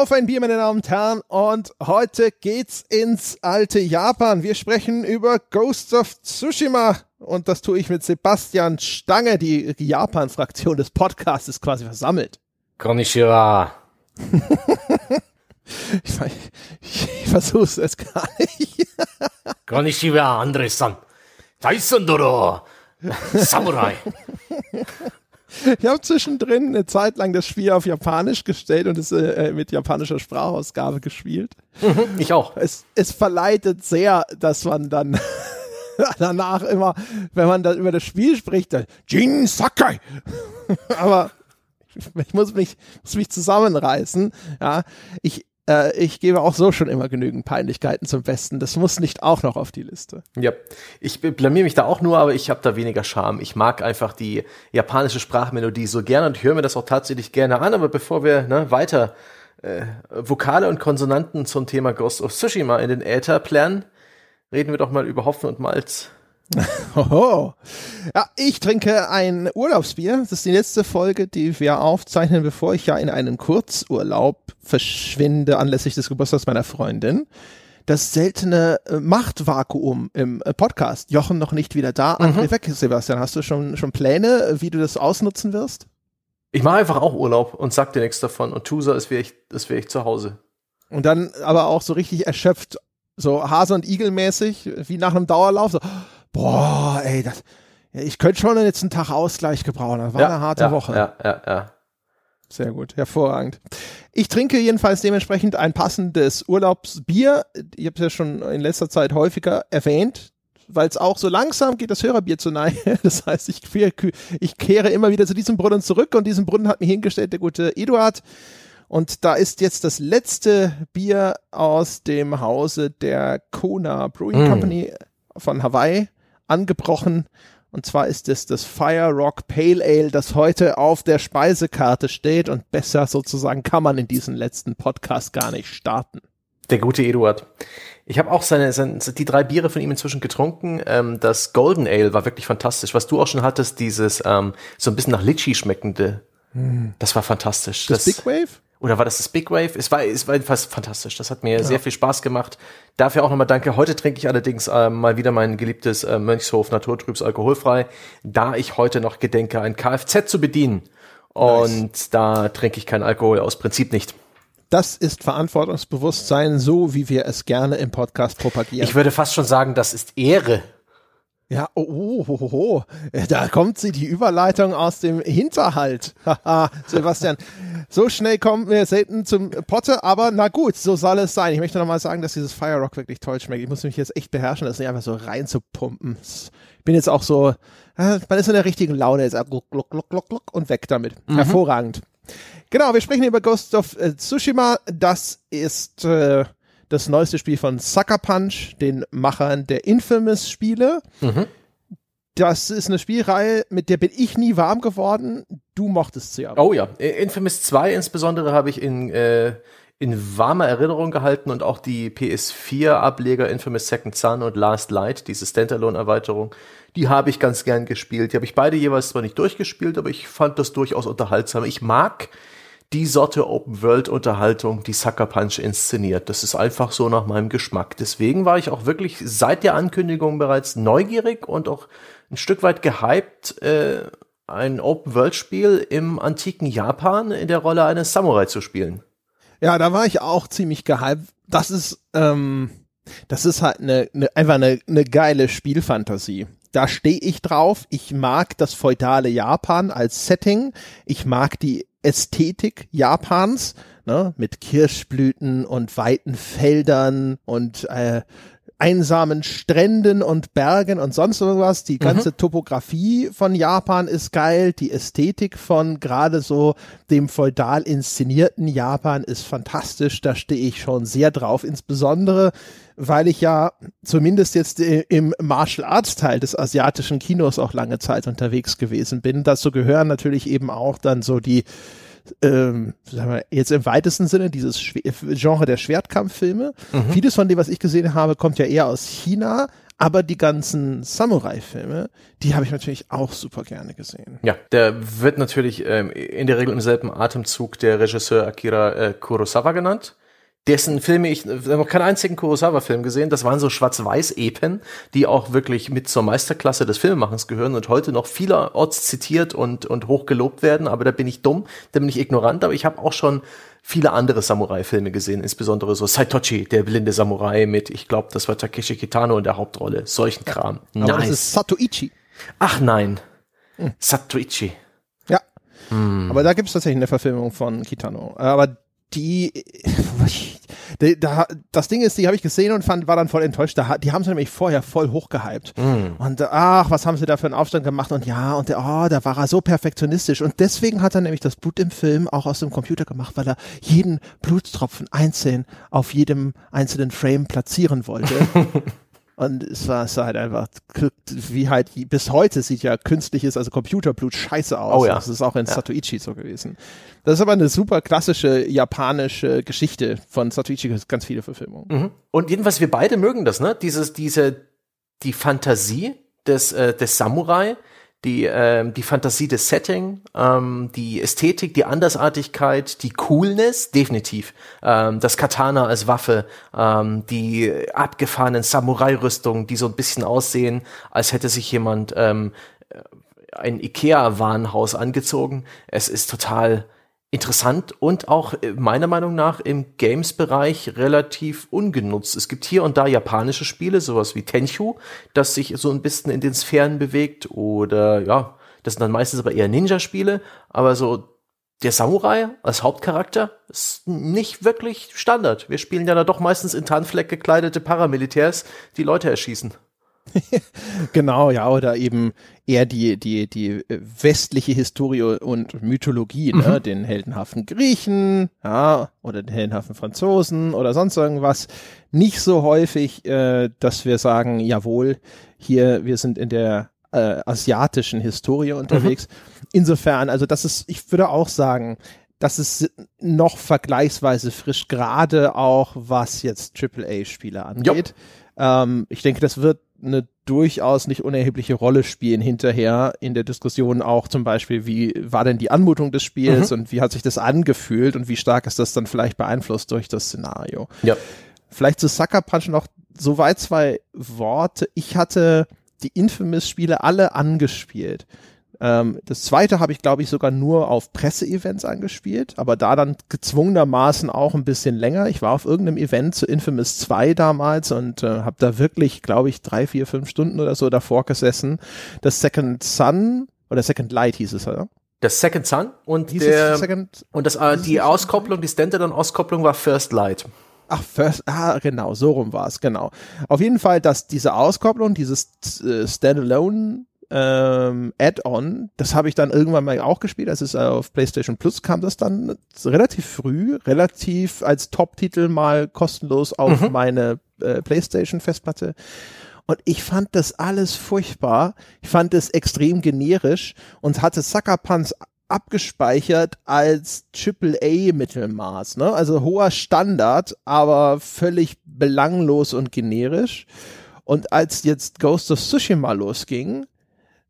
Auf ein Bier, meine Damen und Herren. Und heute geht's ins alte Japan. Wir sprechen über Ghosts of Tsushima. Und das tue ich mit Sebastian Stange. Die Japan-Fraktion des Podcasts ist quasi versammelt. Konnichiwa. ich, ich, ich versuche es gar nicht. Konnichiwa, Andres-san. Taisundoro. Samurai. Ich habe zwischendrin eine Zeit lang das Spiel auf Japanisch gestellt und es äh, mit japanischer Sprachausgabe gespielt. Ich auch. Es, es verleitet sehr, dass man dann danach immer, wenn man dann über das Spiel spricht, dann Jin Sakai. Aber ich muss mich, muss mich zusammenreißen. Ja, ich, äh, ich gebe auch so schon immer genügend Peinlichkeiten zum Besten. Das muss nicht auch noch auf die Liste. Ja, ich blamier mich da auch nur, aber ich habe da weniger Scham. Ich mag einfach die japanische Sprachmelodie so gerne und höre mir das auch tatsächlich gerne an. Aber bevor wir ne, weiter äh, Vokale und Konsonanten zum Thema Ghost of Tsushima in den Äther planen, reden wir doch mal über Hopfen und Malz. Hoho. Ja, ich trinke ein Urlaubsbier. Das ist die letzte Folge, die wir aufzeichnen, bevor ich ja in einen Kurzurlaub verschwinde anlässlich des Geburtstags meiner Freundin. Das seltene äh, Machtvakuum im äh, Podcast. Jochen noch nicht wieder da. Mhm. André weg, Sebastian. Hast du schon, schon Pläne, wie du das ausnutzen wirst? Ich mache einfach auch Urlaub und sag dir nichts davon. Und tu so, als wäre ich, wäre ich zu Hause. Und dann aber auch so richtig erschöpft, so Hase und Igel mäßig, wie nach einem Dauerlauf, so, boah, ey, das, ich könnte schon jetzt einen Tag Ausgleich gebrauchen. Das war ja, eine harte ja, Woche. Ja, ja, ja. Sehr gut, hervorragend. Ich trinke jedenfalls dementsprechend ein passendes Urlaubsbier. Ich habe es ja schon in letzter Zeit häufiger erwähnt, weil es auch so langsam geht das Hörerbier zu nahe. Das heißt, ich, ich kehre immer wieder zu diesem Brunnen zurück und diesen Brunnen hat mir hingestellt der gute Eduard. Und da ist jetzt das letzte Bier aus dem Hause der Kona Brewing mm. Company von Hawaii angebrochen. Und zwar ist es das Fire Rock Pale Ale, das heute auf der Speisekarte steht. Und besser sozusagen kann man in diesen letzten Podcast gar nicht starten. Der gute Eduard. Ich habe auch seine, seine, die drei Biere von ihm inzwischen getrunken. Ähm, das Golden Ale war wirklich fantastisch. Was du auch schon hattest, dieses ähm, so ein bisschen nach Litchi schmeckende. Hm. Das war fantastisch. Das, das Big Wave? Oder war das das Big Wave? Es war, es war jedenfalls fantastisch. Das hat mir ja. sehr viel Spaß gemacht. Dafür auch nochmal danke. Heute trinke ich allerdings äh, mal wieder mein geliebtes äh, Mönchshof Naturtrübs alkoholfrei, da ich heute noch gedenke, ein Kfz zu bedienen. Und nice. da trinke ich keinen Alkohol aus Prinzip nicht. Das ist Verantwortungsbewusstsein, so wie wir es gerne im Podcast propagieren. Ich würde fast schon sagen, das ist Ehre. Ja, oh, oh, oh, oh, da kommt sie, die Überleitung aus dem Hinterhalt. Haha, Sebastian, so schnell kommen wir selten zum Potte, aber na gut, so soll es sein. Ich möchte nochmal sagen, dass dieses Fire Rock wirklich toll schmeckt. Ich muss mich jetzt echt beherrschen, das nicht einfach so reinzupumpen. Ich bin jetzt auch so, man ist in der richtigen Laune, jetzt gluck, gluck, gluck, gluck, gluck und weg damit. Mhm. Hervorragend. Genau, wir sprechen über Ghost of äh, Tsushima. Das ist äh, das neueste Spiel von Sucker Punch, den Machern der Infamous-Spiele. Mhm. Das ist eine Spielreihe, mit der bin ich nie warm geworden. Du mochtest sie aber. Oh ja, Infamous 2 insbesondere habe ich in, äh, in warmer Erinnerung gehalten und auch die PS4-Ableger Infamous Second Son und Last Light, diese Standalone-Erweiterung, die habe ich ganz gern gespielt. Die habe ich beide jeweils zwar nicht durchgespielt, aber ich fand das durchaus unterhaltsam. Ich mag die Sorte Open-World-Unterhaltung, die Sucker Punch inszeniert. Das ist einfach so nach meinem Geschmack. Deswegen war ich auch wirklich seit der Ankündigung bereits neugierig und auch ein Stück weit gehypt, äh, ein Open-World-Spiel im antiken Japan in der Rolle eines Samurai zu spielen. Ja, da war ich auch ziemlich gehypt. Das ist, ähm, das ist halt eine, eine einfach eine, eine geile Spielfantasie da stehe ich drauf. Ich mag das feudale Japan als Setting. Ich mag die Ästhetik Japans, ne, mit Kirschblüten und weiten Feldern und äh, einsamen Stränden und Bergen und sonst irgendwas. Die ganze mhm. Topografie von Japan ist geil. Die Ästhetik von gerade so dem feudal inszenierten Japan ist fantastisch. Da stehe ich schon sehr drauf. Insbesondere, weil ich ja zumindest jetzt im Martial Arts Teil des asiatischen Kinos auch lange Zeit unterwegs gewesen bin. Dazu gehören natürlich eben auch dann so die ähm, sagen wir, jetzt im weitesten Sinne dieses Genre der Schwertkampffilme. Mhm. Vieles von dem, was ich gesehen habe, kommt ja eher aus China, Aber die ganzen Samurai-Filme, die habe ich natürlich auch super gerne gesehen. Ja, der wird natürlich ähm, in der Regel im selben Atemzug der Regisseur Akira äh, Kurosawa genannt dessen Filme ich habe noch keinen einzigen Kurosawa-Film gesehen. Das waren so Schwarz-Weiß-Epen, die auch wirklich mit zur Meisterklasse des Filmemachens gehören und heute noch vielerorts zitiert und, und hoch gelobt werden. Aber da bin ich dumm, da bin ich ignorant. Aber ich habe auch schon viele andere Samurai-Filme gesehen, insbesondere so Saitochi, der blinde Samurai mit, ich glaube, das war Takeshi Kitano in der Hauptrolle. Solchen Kram. Ja, nice. Das ist Satoichi. Ach nein. Hm. Satoichi. Ja. Hm. Aber da gibt es tatsächlich eine Verfilmung von Kitano. Aber die, die da, das Ding ist, die habe ich gesehen und fand, war dann voll enttäuscht. Da, die haben sie nämlich vorher voll hochgehypt. Mm. Und ach, was haben sie da für einen Aufstand gemacht? Und ja, und der, oh, da war er so perfektionistisch. Und deswegen hat er nämlich das Blut im Film auch aus dem Computer gemacht, weil er jeden Blutstropfen einzeln auf jedem einzelnen Frame platzieren wollte. Und es war, es sah halt einfach, wie halt, bis heute sieht ja künstliches, also Computerblut scheiße aus. Oh ja. Das ist auch in ja. Satoichi so gewesen. Das ist aber eine super klassische japanische Geschichte von Satoichi, ganz viele Verfilmungen. Mhm. Und jedenfalls, wir beide mögen das, ne? Dieses, diese, die Fantasie des, äh, des Samurai, die, ähm, die Fantasie des Setting, ähm, die Ästhetik, die Andersartigkeit, die Coolness, definitiv. Ähm, das Katana als Waffe, ähm, die abgefahrenen Samurai-Rüstungen, die so ein bisschen aussehen, als hätte sich jemand ähm, ein Ikea-Warenhaus angezogen. Es ist total interessant und auch äh, meiner Meinung nach im Games-Bereich relativ ungenutzt. Es gibt hier und da japanische Spiele, sowas wie Tenchu, das sich so ein bisschen in den Sphären bewegt oder ja, das sind dann meistens aber eher Ninja-Spiele, aber so der Samurai als Hauptcharakter ist nicht wirklich Standard. Wir spielen ja da doch meistens in Tarnfleck gekleidete Paramilitärs, die Leute erschießen. genau, ja, oder eben eher die, die, die westliche Historie und Mythologie, ne? Mhm. den heldenhaften Griechen, ja, oder den heldenhaften Franzosen oder sonst irgendwas. Nicht so häufig, äh, dass wir sagen, jawohl, hier, wir sind in der äh, asiatischen Historie unterwegs. Mhm. Insofern, also das ist, ich würde auch sagen, das ist noch vergleichsweise frisch, gerade auch was jetzt AAA-Spiele angeht. Ähm, ich denke, das wird eine durchaus nicht unerhebliche Rolle spielen hinterher in der Diskussion auch zum Beispiel, wie war denn die Anmutung des Spiels mhm. und wie hat sich das angefühlt und wie stark ist das dann vielleicht beeinflusst durch das Szenario. Ja. Vielleicht zu Sucker Punch noch so weit zwei Worte. Ich hatte die Infamous-Spiele alle angespielt. Ähm, das zweite habe ich, glaube ich, sogar nur auf Presseevents angespielt, aber da dann gezwungenermaßen auch ein bisschen länger. Ich war auf irgendeinem Event zu Infamous 2 damals und äh, habe da wirklich, glaube ich, drei, vier, fünf Stunden oder so davor gesessen. Das Second Sun oder Second Light hieß es, oder? Das Second Sun und der, Second, und das, äh, die Auskopplung, die Standalone-Auskopplung war First Light. Ach, First, ah, genau, so rum war es, genau. Auf jeden Fall, dass diese Auskopplung, dieses äh, Standalone ähm, Add-on, das habe ich dann irgendwann mal auch gespielt, als es auf PlayStation Plus kam, das dann relativ früh, relativ als Top-Titel mal kostenlos auf mhm. meine äh, PlayStation-Festplatte. Und ich fand das alles furchtbar. Ich fand es extrem generisch und hatte Sucker Punch abgespeichert als AAA-Mittelmaß, ne? Also hoher Standard, aber völlig belanglos und generisch. Und als jetzt Ghost of Tsushima losging,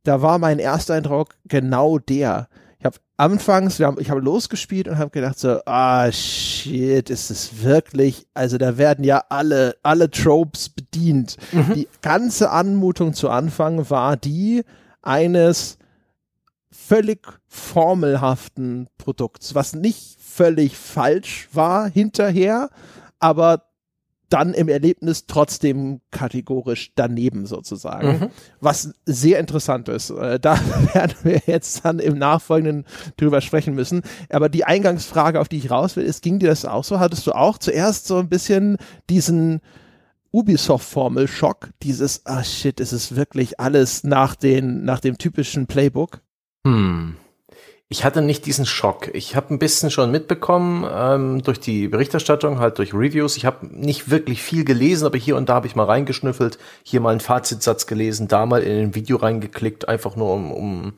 da war mein erster Eindruck genau der. Ich habe anfangs, wir haben, ich habe losgespielt und habe gedacht so, ah shit, ist es wirklich, also da werden ja alle, alle Tropes bedient. Mhm. Die ganze Anmutung zu Anfang war die eines völlig formelhaften Produkts, was nicht völlig falsch war hinterher, aber dann im Erlebnis trotzdem kategorisch daneben sozusagen. Mhm. Was sehr interessant ist. Äh, da werden wir jetzt dann im Nachfolgenden drüber sprechen müssen. Aber die Eingangsfrage, auf die ich raus will, ist, ging dir das auch so? Hattest du auch zuerst so ein bisschen diesen Ubisoft-Formel-Schock, dieses, ah shit, es ist wirklich alles nach den, nach dem typischen Playbook? Hm. Ich hatte nicht diesen Schock. Ich habe ein bisschen schon mitbekommen ähm, durch die Berichterstattung, halt durch Reviews. Ich habe nicht wirklich viel gelesen, aber hier und da habe ich mal reingeschnüffelt, hier mal einen Fazitsatz gelesen, da mal in ein Video reingeklickt, einfach nur um, um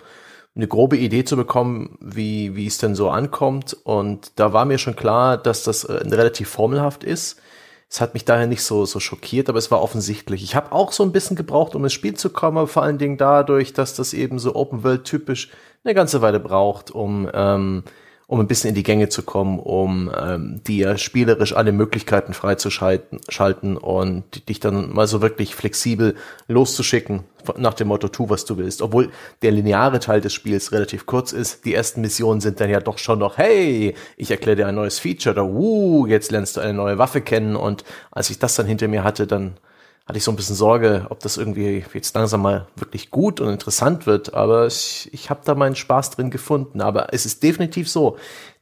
eine grobe Idee zu bekommen, wie, wie es denn so ankommt. Und da war mir schon klar, dass das äh, relativ formelhaft ist. Es hat mich daher nicht so, so schockiert, aber es war offensichtlich. Ich habe auch so ein bisschen gebraucht, um ins Spiel zu kommen, aber vor allen Dingen dadurch, dass das eben so Open World typisch eine ganze Weile braucht, um ähm, um ein bisschen in die Gänge zu kommen, um ähm, dir spielerisch alle Möglichkeiten freizuschalten schalten und dich dann mal so wirklich flexibel loszuschicken nach dem Motto, tu, was du willst. Obwohl der lineare Teil des Spiels relativ kurz ist. Die ersten Missionen sind dann ja doch schon noch, hey, ich erkläre dir ein neues Feature oder, uh, jetzt lernst du eine neue Waffe kennen. Und als ich das dann hinter mir hatte, dann hatte ich so ein bisschen Sorge, ob das irgendwie jetzt langsam mal wirklich gut und interessant wird. Aber ich, ich habe da meinen Spaß drin gefunden. Aber es ist definitiv so,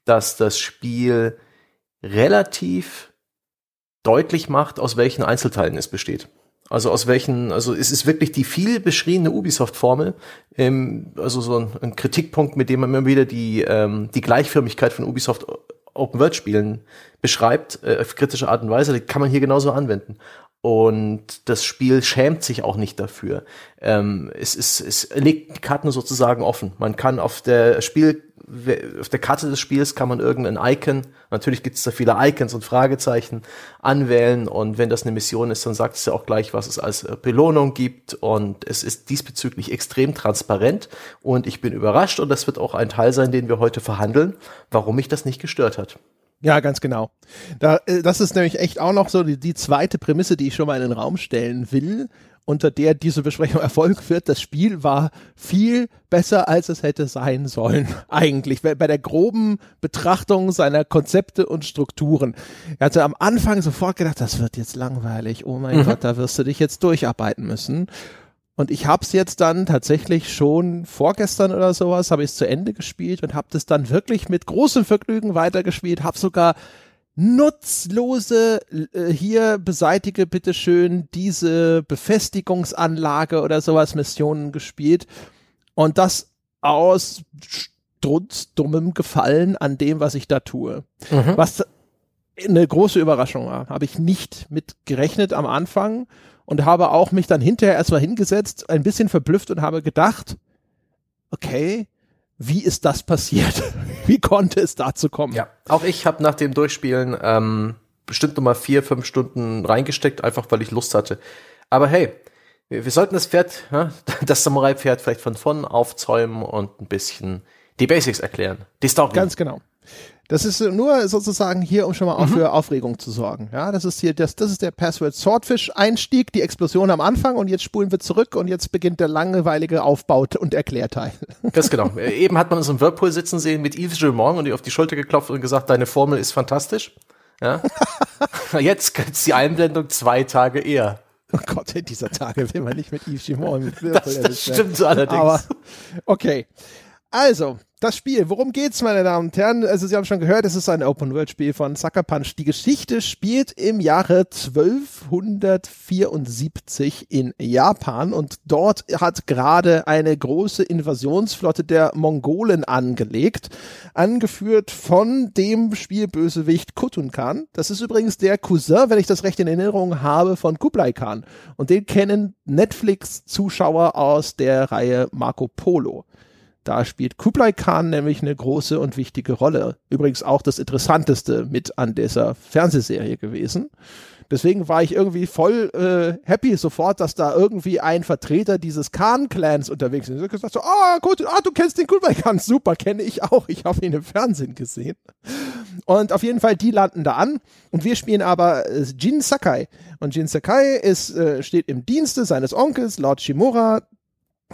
dass das Spiel relativ deutlich macht, aus welchen Einzelteilen es besteht. Also aus welchen, also es ist wirklich die viel beschriebene Ubisoft-Formel, ähm, also so ein, ein, Kritikpunkt, mit dem man immer wieder die, ähm, die Gleichförmigkeit von Ubisoft Open-World-Spielen beschreibt, äh, auf kritische Art und Weise, die kann man hier genauso anwenden. Und das Spiel schämt sich auch nicht dafür. Ähm, es, es, es legt die Karten sozusagen offen. Man kann auf der Spiel, auf der Karte des Spiels kann man irgendein Icon, natürlich gibt es da viele Icons und Fragezeichen, anwählen. Und wenn das eine Mission ist, dann sagt es ja auch gleich, was es als Belohnung gibt. Und es ist diesbezüglich extrem transparent. Und ich bin überrascht, und das wird auch ein Teil sein, den wir heute verhandeln, warum mich das nicht gestört hat. Ja, ganz genau. Da, äh, das ist nämlich echt auch noch so die, die zweite Prämisse, die ich schon mal in den Raum stellen will, unter der diese Besprechung Erfolg wird. Das Spiel war viel besser, als es hätte sein sollen. Eigentlich bei der groben Betrachtung seiner Konzepte und Strukturen. Er hatte am Anfang sofort gedacht, das wird jetzt langweilig. Oh mein mhm. Gott, da wirst du dich jetzt durcharbeiten müssen. Und ich habe es jetzt dann tatsächlich schon vorgestern oder sowas, habe ich es zu Ende gespielt und habe das dann wirklich mit großem Vergnügen weitergespielt, habe sogar nutzlose äh, hier beseitige bitteschön diese Befestigungsanlage oder sowas Missionen gespielt und das aus strunzdummem Gefallen an dem, was ich da tue. Mhm. Was eine große Überraschung war. Habe ich nicht mit gerechnet am Anfang und habe auch mich dann hinterher erstmal hingesetzt, ein bisschen verblüfft und habe gedacht, okay, wie ist das passiert? wie konnte es dazu kommen? Ja, auch ich habe nach dem Durchspielen ähm, bestimmt nochmal vier, fünf Stunden reingesteckt, einfach weil ich Lust hatte. Aber hey, wir, wir sollten das Pferd, das Samurai-Pferd vielleicht von vorn aufzäumen und ein bisschen die Basics erklären. Die Story. Ganz genau. Das ist nur sozusagen hier, um schon mal mhm. für Aufregung zu sorgen. Ja, das ist hier, das, das ist der Password Swordfish Einstieg, die Explosion am Anfang und jetzt spulen wir zurück und jetzt beginnt der langweilige Aufbau und Erklärteil. Ganz genau. Eben hat man uns im Whirlpool sitzen sehen mit Yves Gilmont und die auf die Schulter geklopft und gesagt, deine Formel ist fantastisch. Ja. jetzt gibt's die Einblendung zwei Tage eher. Oh Gott, in dieser Tage will man nicht mit Yves Gilmont mit Whirlpool. Das, das stimmt so allerdings. Aber, okay. Also, das Spiel, worum geht's, meine Damen und Herren? Also, Sie haben schon gehört, es ist ein Open-World-Spiel von Sucker Punch. Die Geschichte spielt im Jahre 1274 in Japan und dort hat gerade eine große Invasionsflotte der Mongolen angelegt, angeführt von dem Spielbösewicht Kutun Khan. Das ist übrigens der Cousin, wenn ich das recht in Erinnerung habe, von Kublai Khan. Und den kennen Netflix-Zuschauer aus der Reihe Marco Polo. Da spielt Kublai Khan nämlich eine große und wichtige Rolle. Übrigens auch das Interessanteste mit an dieser Fernsehserie gewesen. Deswegen war ich irgendwie voll äh, happy sofort, dass da irgendwie ein Vertreter dieses Khan-Clans unterwegs ist. Ich habe gesagt so, ah, gut, ah, du kennst den Kublai Khan, super, kenne ich auch. Ich habe ihn im Fernsehen gesehen. Und auf jeden Fall, die landen da an. Und wir spielen aber äh, Jin Sakai. Und Jin Sakai ist, äh, steht im Dienste seines Onkels, Lord Shimura,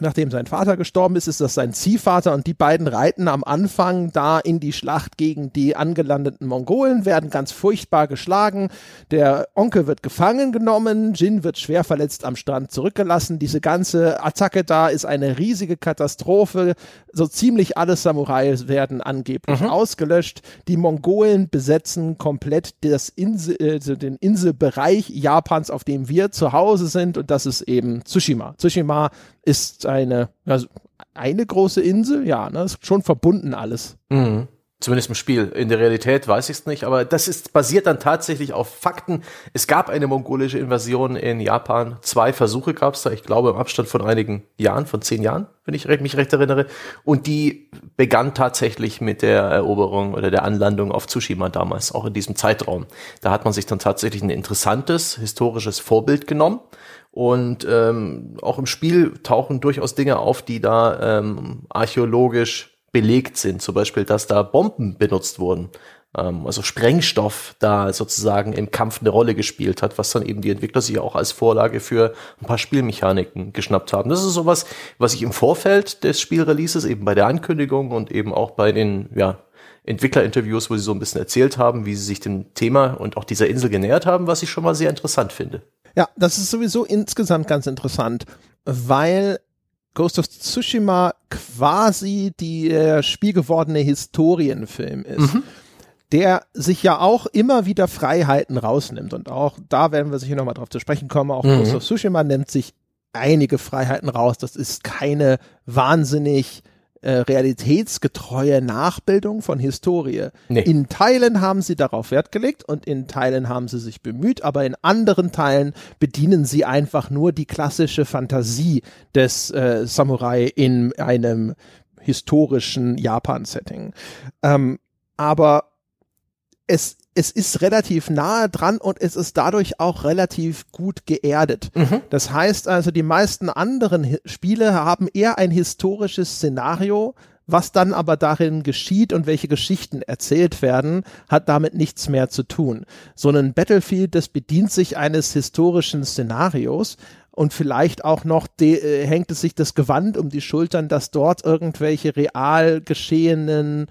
nachdem sein Vater gestorben ist, ist das sein Ziehvater und die beiden reiten am Anfang da in die Schlacht gegen die angelandeten Mongolen, werden ganz furchtbar geschlagen. Der Onkel wird gefangen genommen, Jin wird schwer verletzt am Strand zurückgelassen. Diese ganze Attacke da ist eine riesige Katastrophe. So ziemlich alle Samurais werden angeblich mhm. ausgelöscht. Die Mongolen besetzen komplett Insel, äh, den Inselbereich Japans, auf dem wir zu Hause sind und das ist eben Tsushima. Tsushima ist eine, also eine große Insel, ja, ne, ist schon verbunden alles. Mhm. Zumindest im Spiel. In der Realität weiß ich es nicht, aber das ist basiert dann tatsächlich auf Fakten. Es gab eine mongolische Invasion in Japan. Zwei Versuche gab es da, ich glaube, im Abstand von einigen Jahren, von zehn Jahren, wenn ich mich recht erinnere. Und die begann tatsächlich mit der Eroberung oder der Anlandung auf Tsushima damals, auch in diesem Zeitraum. Da hat man sich dann tatsächlich ein interessantes historisches Vorbild genommen. Und ähm, auch im Spiel tauchen durchaus Dinge auf, die da ähm, archäologisch belegt sind. Zum Beispiel, dass da Bomben benutzt wurden. Ähm, also Sprengstoff da sozusagen im Kampf eine Rolle gespielt hat, was dann eben die Entwickler sich auch als Vorlage für ein paar Spielmechaniken geschnappt haben. Das ist sowas, was ich im Vorfeld des Spielreleases eben bei der Ankündigung und eben auch bei den, ja, Entwicklerinterviews, wo sie so ein bisschen erzählt haben, wie sie sich dem Thema und auch dieser Insel genähert haben, was ich schon mal sehr interessant finde. Ja, das ist sowieso insgesamt ganz interessant, weil Ghost of Tsushima quasi der spielgewordene Historienfilm ist. Mhm. Der sich ja auch immer wieder Freiheiten rausnimmt. Und auch da werden wir sicher nochmal drauf zu sprechen kommen. Auch mhm. Ghost of Tsushima nimmt sich einige Freiheiten raus. Das ist keine wahnsinnig äh, realitätsgetreue Nachbildung von Historie. Nee. In Teilen haben sie darauf Wert gelegt und in Teilen haben sie sich bemüht, aber in anderen Teilen bedienen sie einfach nur die klassische Fantasie des äh, Samurai in einem historischen Japan-Setting. Ähm, aber es es ist relativ nahe dran und es ist dadurch auch relativ gut geerdet. Mhm. Das heißt also, die meisten anderen Spiele haben eher ein historisches Szenario, was dann aber darin geschieht und welche Geschichten erzählt werden, hat damit nichts mehr zu tun. So ein Battlefield, das bedient sich eines historischen Szenarios, und vielleicht auch noch äh, hängt es sich das Gewand um die Schultern, dass dort irgendwelche real geschehenen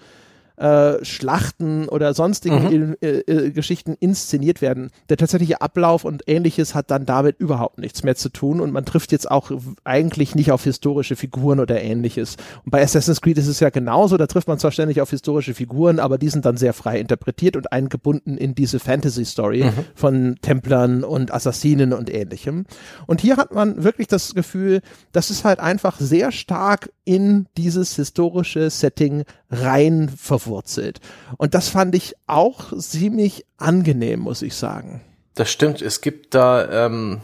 äh, Schlachten oder sonstigen mhm. äh, äh, Geschichten inszeniert werden. Der tatsächliche Ablauf und ähnliches hat dann damit überhaupt nichts mehr zu tun und man trifft jetzt auch eigentlich nicht auf historische Figuren oder ähnliches. Und bei Assassin's Creed ist es ja genauso, da trifft man zwar ständig auf historische Figuren, aber die sind dann sehr frei interpretiert und eingebunden in diese Fantasy-Story mhm. von Templern und Assassinen und ähnlichem. Und hier hat man wirklich das Gefühl, das ist halt einfach sehr stark in dieses historische Setting rein verwurzelt. Und das fand ich auch ziemlich angenehm, muss ich sagen. Das stimmt. Es gibt da ähm,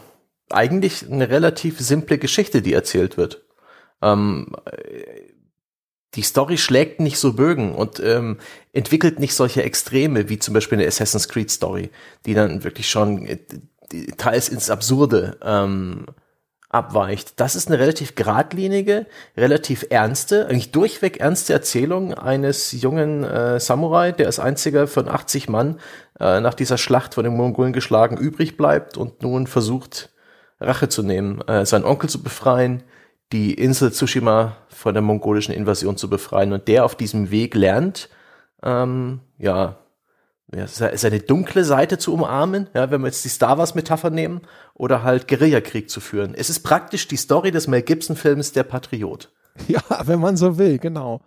eigentlich eine relativ simple Geschichte, die erzählt wird. Ähm, die Story schlägt nicht so Bögen und ähm, entwickelt nicht solche Extreme wie zum Beispiel eine Assassin's Creed Story, die dann wirklich schon äh, teils ins Absurde ähm, abweicht. Das ist eine relativ geradlinige, relativ ernste, eigentlich durchweg ernste Erzählung eines jungen äh, Samurai, der als einziger von 80 Mann äh, nach dieser Schlacht von den Mongolen geschlagen übrig bleibt und nun versucht, Rache zu nehmen, äh, seinen Onkel zu befreien, die Insel Tsushima von der mongolischen Invasion zu befreien und der auf diesem Weg lernt, ähm, ja, ja, seine dunkle Seite zu umarmen, ja, wenn wir jetzt die Star Wars Metapher nehmen, oder halt Guerillakrieg zu führen. Es ist praktisch die Story des Mel Gibson Films Der Patriot. Ja, wenn man so will, genau.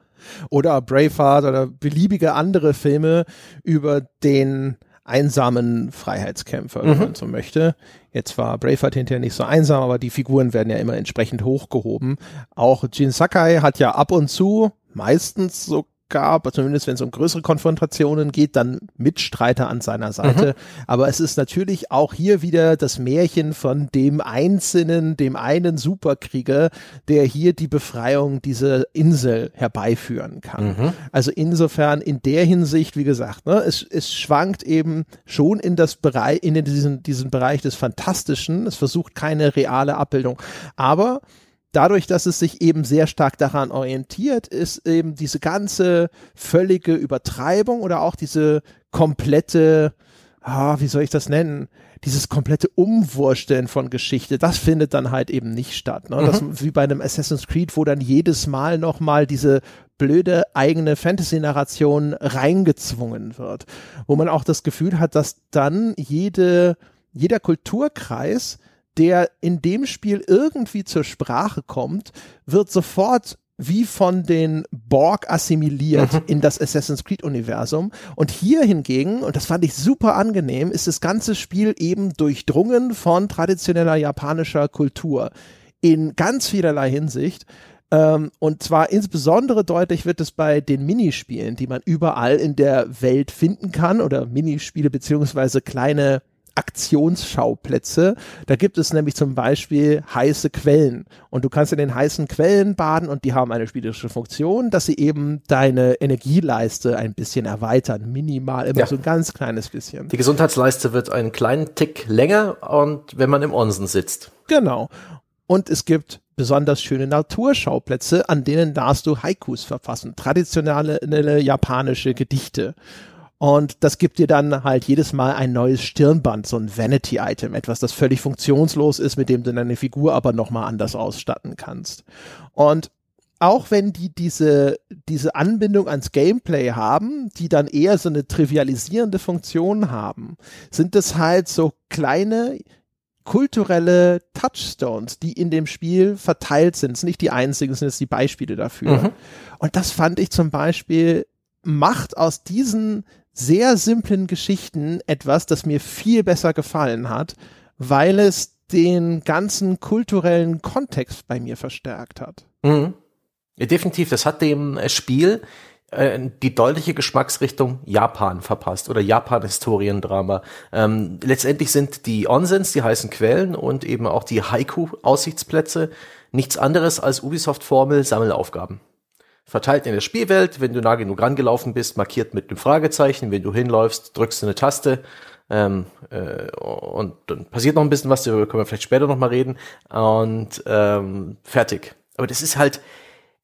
Oder Braveheart oder beliebige andere Filme über den einsamen Freiheitskämpfer, wenn mhm. man so möchte. Jetzt war Braveheart hinterher nicht so einsam, aber die Figuren werden ja immer entsprechend hochgehoben. Auch Jin Sakai hat ja ab und zu, meistens so gab, zumindest wenn es um größere Konfrontationen geht, dann Mitstreiter an seiner Seite. Mhm. Aber es ist natürlich auch hier wieder das Märchen von dem Einzelnen, dem einen Superkrieger, der hier die Befreiung dieser Insel herbeiführen kann. Mhm. Also insofern in der Hinsicht, wie gesagt, ne, es, es schwankt eben schon in das Bereich, in diesen, diesen Bereich des Fantastischen. Es versucht keine reale Abbildung. Aber dadurch, dass es sich eben sehr stark daran orientiert, ist eben diese ganze völlige Übertreibung oder auch diese komplette, ah, wie soll ich das nennen? Dieses komplette Umwursteln von Geschichte, das findet dann halt eben nicht statt. Ne? Das, mhm. wie bei einem Assassin's Creed, wo dann jedes Mal nochmal diese blöde eigene Fantasy-Narration reingezwungen wird. Wo man auch das Gefühl hat, dass dann jede, jeder Kulturkreis der in dem Spiel irgendwie zur Sprache kommt, wird sofort wie von den Borg assimiliert mhm. in das Assassin's Creed Universum. Und hier hingegen, und das fand ich super angenehm, ist das ganze Spiel eben durchdrungen von traditioneller japanischer Kultur in ganz vielerlei Hinsicht. Ähm, und zwar insbesondere deutlich wird es bei den Minispielen, die man überall in der Welt finden kann oder Minispiele beziehungsweise kleine Aktionsschauplätze. Da gibt es nämlich zum Beispiel heiße Quellen und du kannst in den heißen Quellen baden und die haben eine spielerische Funktion, dass sie eben deine Energieleiste ein bisschen erweitern, minimal, immer ja. so ein ganz kleines bisschen. Die Gesundheitsleiste wird einen kleinen Tick länger und wenn man im Onsen sitzt. Genau. Und es gibt besonders schöne Naturschauplätze, an denen darfst du Haikus verfassen, traditionelle japanische Gedichte. Und das gibt dir dann halt jedes Mal ein neues Stirnband, so ein Vanity-Item, etwas, das völlig funktionslos ist, mit dem du deine Figur aber nochmal anders ausstatten kannst. Und auch wenn die diese, diese Anbindung ans Gameplay haben, die dann eher so eine trivialisierende Funktion haben, sind es halt so kleine kulturelle Touchstones, die in dem Spiel verteilt sind. Es sind nicht die einzigen, sind jetzt die Beispiele dafür. Mhm. Und das fand ich zum Beispiel macht aus diesen sehr simplen Geschichten etwas, das mir viel besser gefallen hat, weil es den ganzen kulturellen Kontext bei mir verstärkt hat. Mhm. Ja, definitiv, das hat dem äh, Spiel äh, die deutliche Geschmacksrichtung Japan verpasst oder Japan-Historiendrama. Ähm, letztendlich sind die Onsens, die heißen Quellen und eben auch die Haiku-Aussichtsplätze nichts anderes als Ubisoft-Formel Sammelaufgaben verteilt in der Spielwelt. Wenn du nah genug rangelaufen bist, markiert mit einem Fragezeichen. Wenn du hinläufst, drückst du eine Taste. Ähm, äh, und dann passiert noch ein bisschen was, darüber können wir vielleicht später noch mal reden. Und ähm, fertig. Aber das ist halt,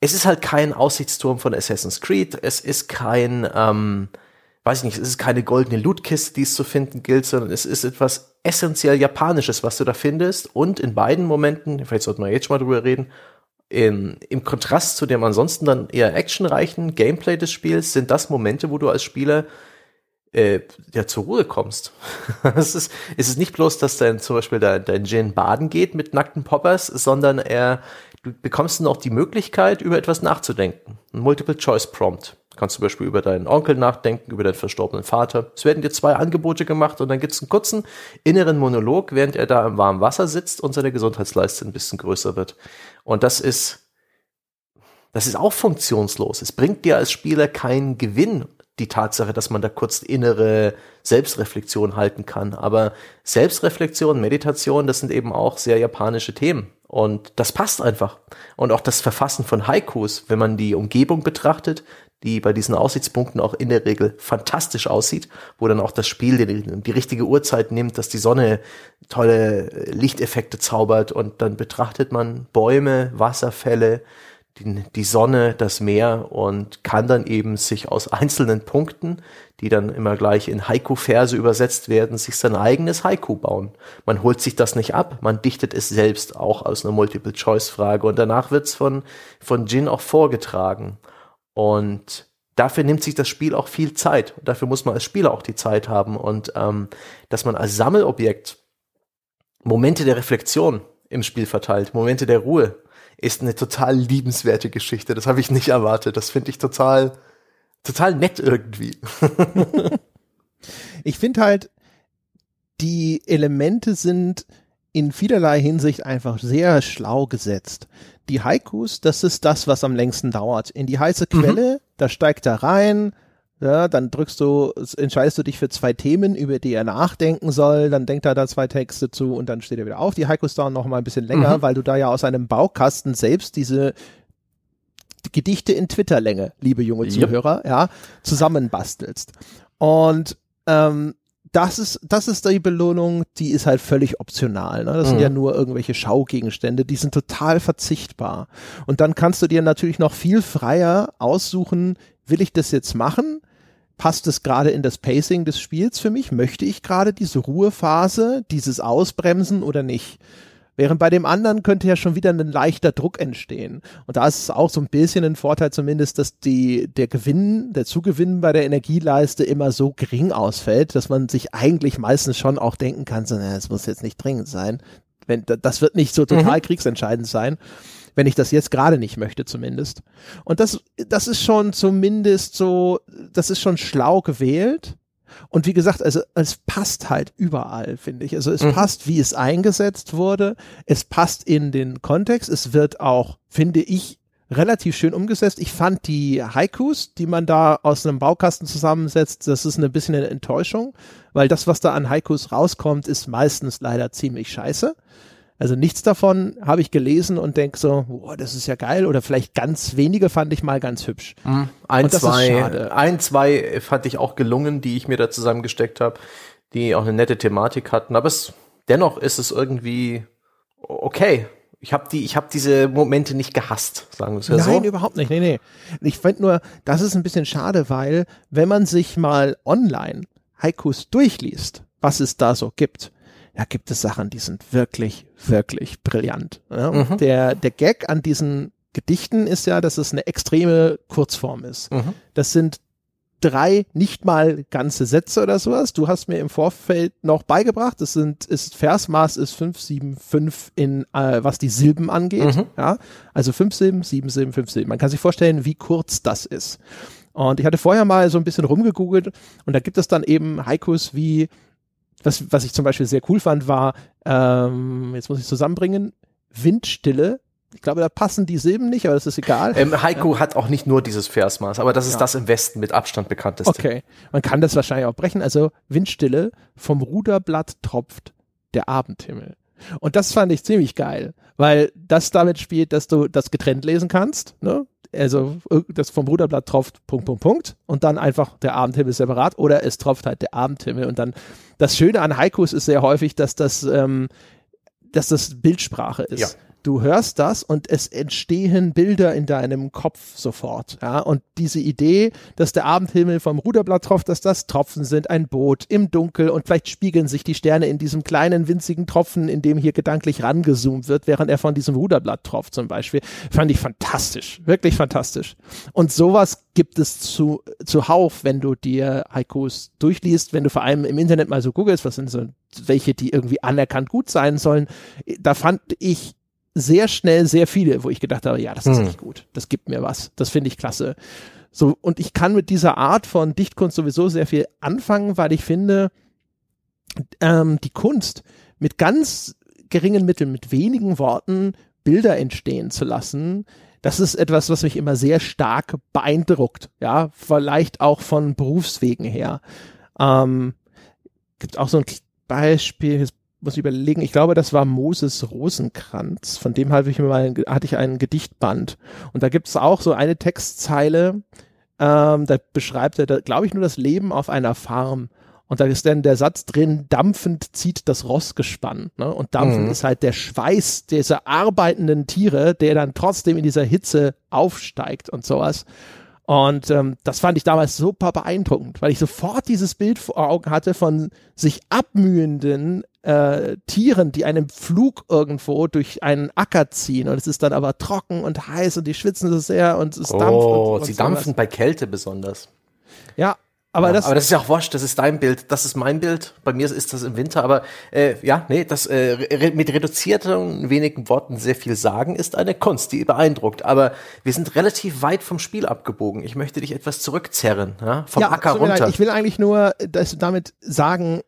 es ist halt kein Aussichtsturm von Assassin's Creed. Es ist kein, ähm, weiß ich nicht, es ist keine goldene Lootkiste, die es zu finden gilt, sondern es ist etwas essentiell Japanisches, was du da findest. Und in beiden Momenten, vielleicht sollten wir jetzt schon mal drüber reden, im, im Kontrast zu dem ansonsten dann eher actionreichen Gameplay des Spiels sind das Momente, wo du als Spieler äh, ja zur Ruhe kommst. es, ist, es ist nicht bloß, dass dein zum Beispiel dein, dein Jin baden geht mit nackten Poppers, sondern er du bekommst dann auch die Möglichkeit, über etwas nachzudenken. Ein Multiple-Choice-Prompt. Du kannst zum Beispiel über deinen Onkel nachdenken, über deinen verstorbenen Vater. Es werden dir zwei Angebote gemacht und dann gibt es einen kurzen inneren Monolog, während er da im warmen Wasser sitzt und seine Gesundheitsleiste ein bisschen größer wird. Und das ist, das ist auch funktionslos. Es bringt dir als Spieler keinen Gewinn, die Tatsache, dass man da kurz innere Selbstreflexion halten kann. Aber Selbstreflexion, Meditation, das sind eben auch sehr japanische Themen. Und das passt einfach. Und auch das Verfassen von Haikus, wenn man die Umgebung betrachtet, die bei diesen Aussichtspunkten auch in der Regel fantastisch aussieht, wo dann auch das Spiel die, die, richtige Uhrzeit nimmt, dass die Sonne tolle Lichteffekte zaubert und dann betrachtet man Bäume, Wasserfälle, die, die Sonne, das Meer und kann dann eben sich aus einzelnen Punkten, die dann immer gleich in Haiku-Verse übersetzt werden, sich sein eigenes Haiku bauen. Man holt sich das nicht ab, man dichtet es selbst auch aus einer Multiple-Choice-Frage und danach wird's von, von Jin auch vorgetragen. Und dafür nimmt sich das Spiel auch viel Zeit. Und dafür muss man als Spieler auch die Zeit haben und ähm, dass man als Sammelobjekt Momente der Reflexion im Spiel verteilt, Momente der Ruhe, ist eine total liebenswerte Geschichte. Das habe ich nicht erwartet. Das finde ich total, total nett irgendwie. ich finde halt, die Elemente sind in vielerlei Hinsicht einfach sehr schlau gesetzt. Die Haikus, das ist das, was am längsten dauert. In die heiße mhm. Quelle, mhm. da steigt er rein, ja, dann drückst du, entscheidest du dich für zwei Themen, über die er nachdenken soll, dann denkt er da zwei Texte zu und dann steht er wieder auf. Die Haikus dauern noch mal ein bisschen länger, mhm. weil du da ja aus einem Baukasten selbst diese Gedichte in Twitterlänge, liebe junge yep. Zuhörer, ja, zusammenbastelst. Und ähm, das ist, das ist die Belohnung, die ist halt völlig optional. Ne? Das mhm. sind ja nur irgendwelche Schaugegenstände, die sind total verzichtbar. Und dann kannst du dir natürlich noch viel freier aussuchen, will ich das jetzt machen? passt es gerade in das Pacing des Spiels für mich? Möchte ich gerade diese Ruhephase, dieses Ausbremsen oder nicht? Während bei dem anderen könnte ja schon wieder ein leichter Druck entstehen. Und da ist es auch so ein bisschen ein Vorteil zumindest, dass die, der Gewinn, der Zugewinn bei der Energieleiste immer so gering ausfällt, dass man sich eigentlich meistens schon auch denken kann, so, na, es muss jetzt nicht dringend sein. Wenn, das wird nicht so total mhm. kriegsentscheidend sein wenn ich das jetzt gerade nicht möchte zumindest. Und das, das ist schon zumindest so, das ist schon schlau gewählt. Und wie gesagt, also es passt halt überall, finde ich. Also es mhm. passt, wie es eingesetzt wurde. Es passt in den Kontext. Es wird auch, finde ich, relativ schön umgesetzt. Ich fand die Haikus, die man da aus einem Baukasten zusammensetzt, das ist ein bisschen eine Enttäuschung, weil das, was da an Haikus rauskommt, ist meistens leider ziemlich scheiße. Also nichts davon habe ich gelesen und denk so, boah, das ist ja geil. Oder vielleicht ganz wenige fand ich mal ganz hübsch. Mhm. Ein, zwei, ein, zwei fand ich auch gelungen, die ich mir da zusammengesteckt habe, die auch eine nette Thematik hatten. Aber es, dennoch ist es irgendwie okay. Ich habe die, ich habe diese Momente nicht gehasst, sagen wir es ja Nein, so. Nein, überhaupt nicht. Nee, nee. Ich finde nur, das ist ein bisschen schade, weil wenn man sich mal online Haikus durchliest, was es da so gibt, da gibt es Sachen, die sind wirklich, wirklich brillant. Ja? Mhm. Der, der Gag an diesen Gedichten ist ja, dass es eine extreme Kurzform ist. Mhm. Das sind drei nicht mal ganze Sätze oder sowas. Du hast mir im Vorfeld noch beigebracht, das sind ist Versmaß ist 575 in äh, was die Silben angeht, mhm. ja? Also fünf Silben, sieben Silben, fünf Silben. Man kann sich vorstellen, wie kurz das ist. Und ich hatte vorher mal so ein bisschen rumgegoogelt und da gibt es dann eben Haikus wie was, was ich zum Beispiel sehr cool fand, war, ähm, jetzt muss ich zusammenbringen, Windstille. Ich glaube, da passen die Silben nicht, aber das ist egal. Ähm, Heiko ja. hat auch nicht nur dieses Versmaß, aber das ist ja. das im Westen mit Abstand bekannteste. Okay, man kann das wahrscheinlich auch brechen. Also Windstille, vom Ruderblatt tropft der Abendhimmel. Und das fand ich ziemlich geil, weil das damit spielt, dass du das getrennt lesen kannst. Ne? Also das vom Ruderblatt tropft Punkt, Punkt, Punkt. Und dann einfach der Abendhimmel separat. Oder es tropft halt der Abendhimmel. Und dann das Schöne an Haikus ist sehr häufig, dass das, ähm, dass das Bildsprache ist. Ja du hörst das und es entstehen Bilder in deinem Kopf sofort. Ja, und diese Idee, dass der Abendhimmel vom Ruderblatt tropft, dass das Tropfen sind, ein Boot im Dunkel und vielleicht spiegeln sich die Sterne in diesem kleinen winzigen Tropfen, in dem hier gedanklich rangezoomt wird, während er von diesem Ruderblatt tropft zum Beispiel, fand ich fantastisch, wirklich fantastisch. Und sowas gibt es zu, zuhauf, wenn du dir Haikus durchliest, wenn du vor allem im Internet mal so googelst, was sind so welche, die irgendwie anerkannt gut sein sollen. Da fand ich sehr schnell sehr viele, wo ich gedacht habe, ja, das ist hm. nicht gut. Das gibt mir was. Das finde ich klasse. So, und ich kann mit dieser Art von Dichtkunst sowieso sehr viel anfangen, weil ich finde, ähm, die Kunst mit ganz geringen Mitteln, mit wenigen Worten Bilder entstehen zu lassen, das ist etwas, was mich immer sehr stark beeindruckt. Ja, vielleicht auch von Berufswegen her. Ähm, gibt auch so ein Beispiel, muss ich überlegen, ich glaube, das war Moses Rosenkranz, von dem hatte ich mir mal, hatte ich einen Gedichtband. Und da gibt es auch so eine Textzeile, ähm, da beschreibt er, glaube ich, nur das Leben auf einer Farm. Und da ist dann der Satz drin, dampfend zieht das Rossgespann. Ne? Und dampfend mhm. ist halt der Schweiß dieser arbeitenden Tiere, der dann trotzdem in dieser Hitze aufsteigt und sowas. Und ähm, das fand ich damals super beeindruckend, weil ich sofort dieses Bild vor Augen hatte von sich abmühenden äh, Tieren, die einen Flug irgendwo durch einen Acker ziehen und es ist dann aber trocken und heiß und die schwitzen so sehr und es oh, dampft. Oh, sie dampfen bei Kälte besonders. Ja, aber, ja, das, aber das ist ja auch wurscht, das ist dein Bild, das ist mein Bild. Bei mir ist das im Winter, aber äh, ja, nee, das äh, re mit reduzierten wenigen Worten sehr viel sagen ist eine Kunst, die beeindruckt. Aber wir sind relativ weit vom Spiel abgebogen. Ich möchte dich etwas zurückzerren, ja, vom ja, Acker runter. Ich will eigentlich nur dass damit sagen,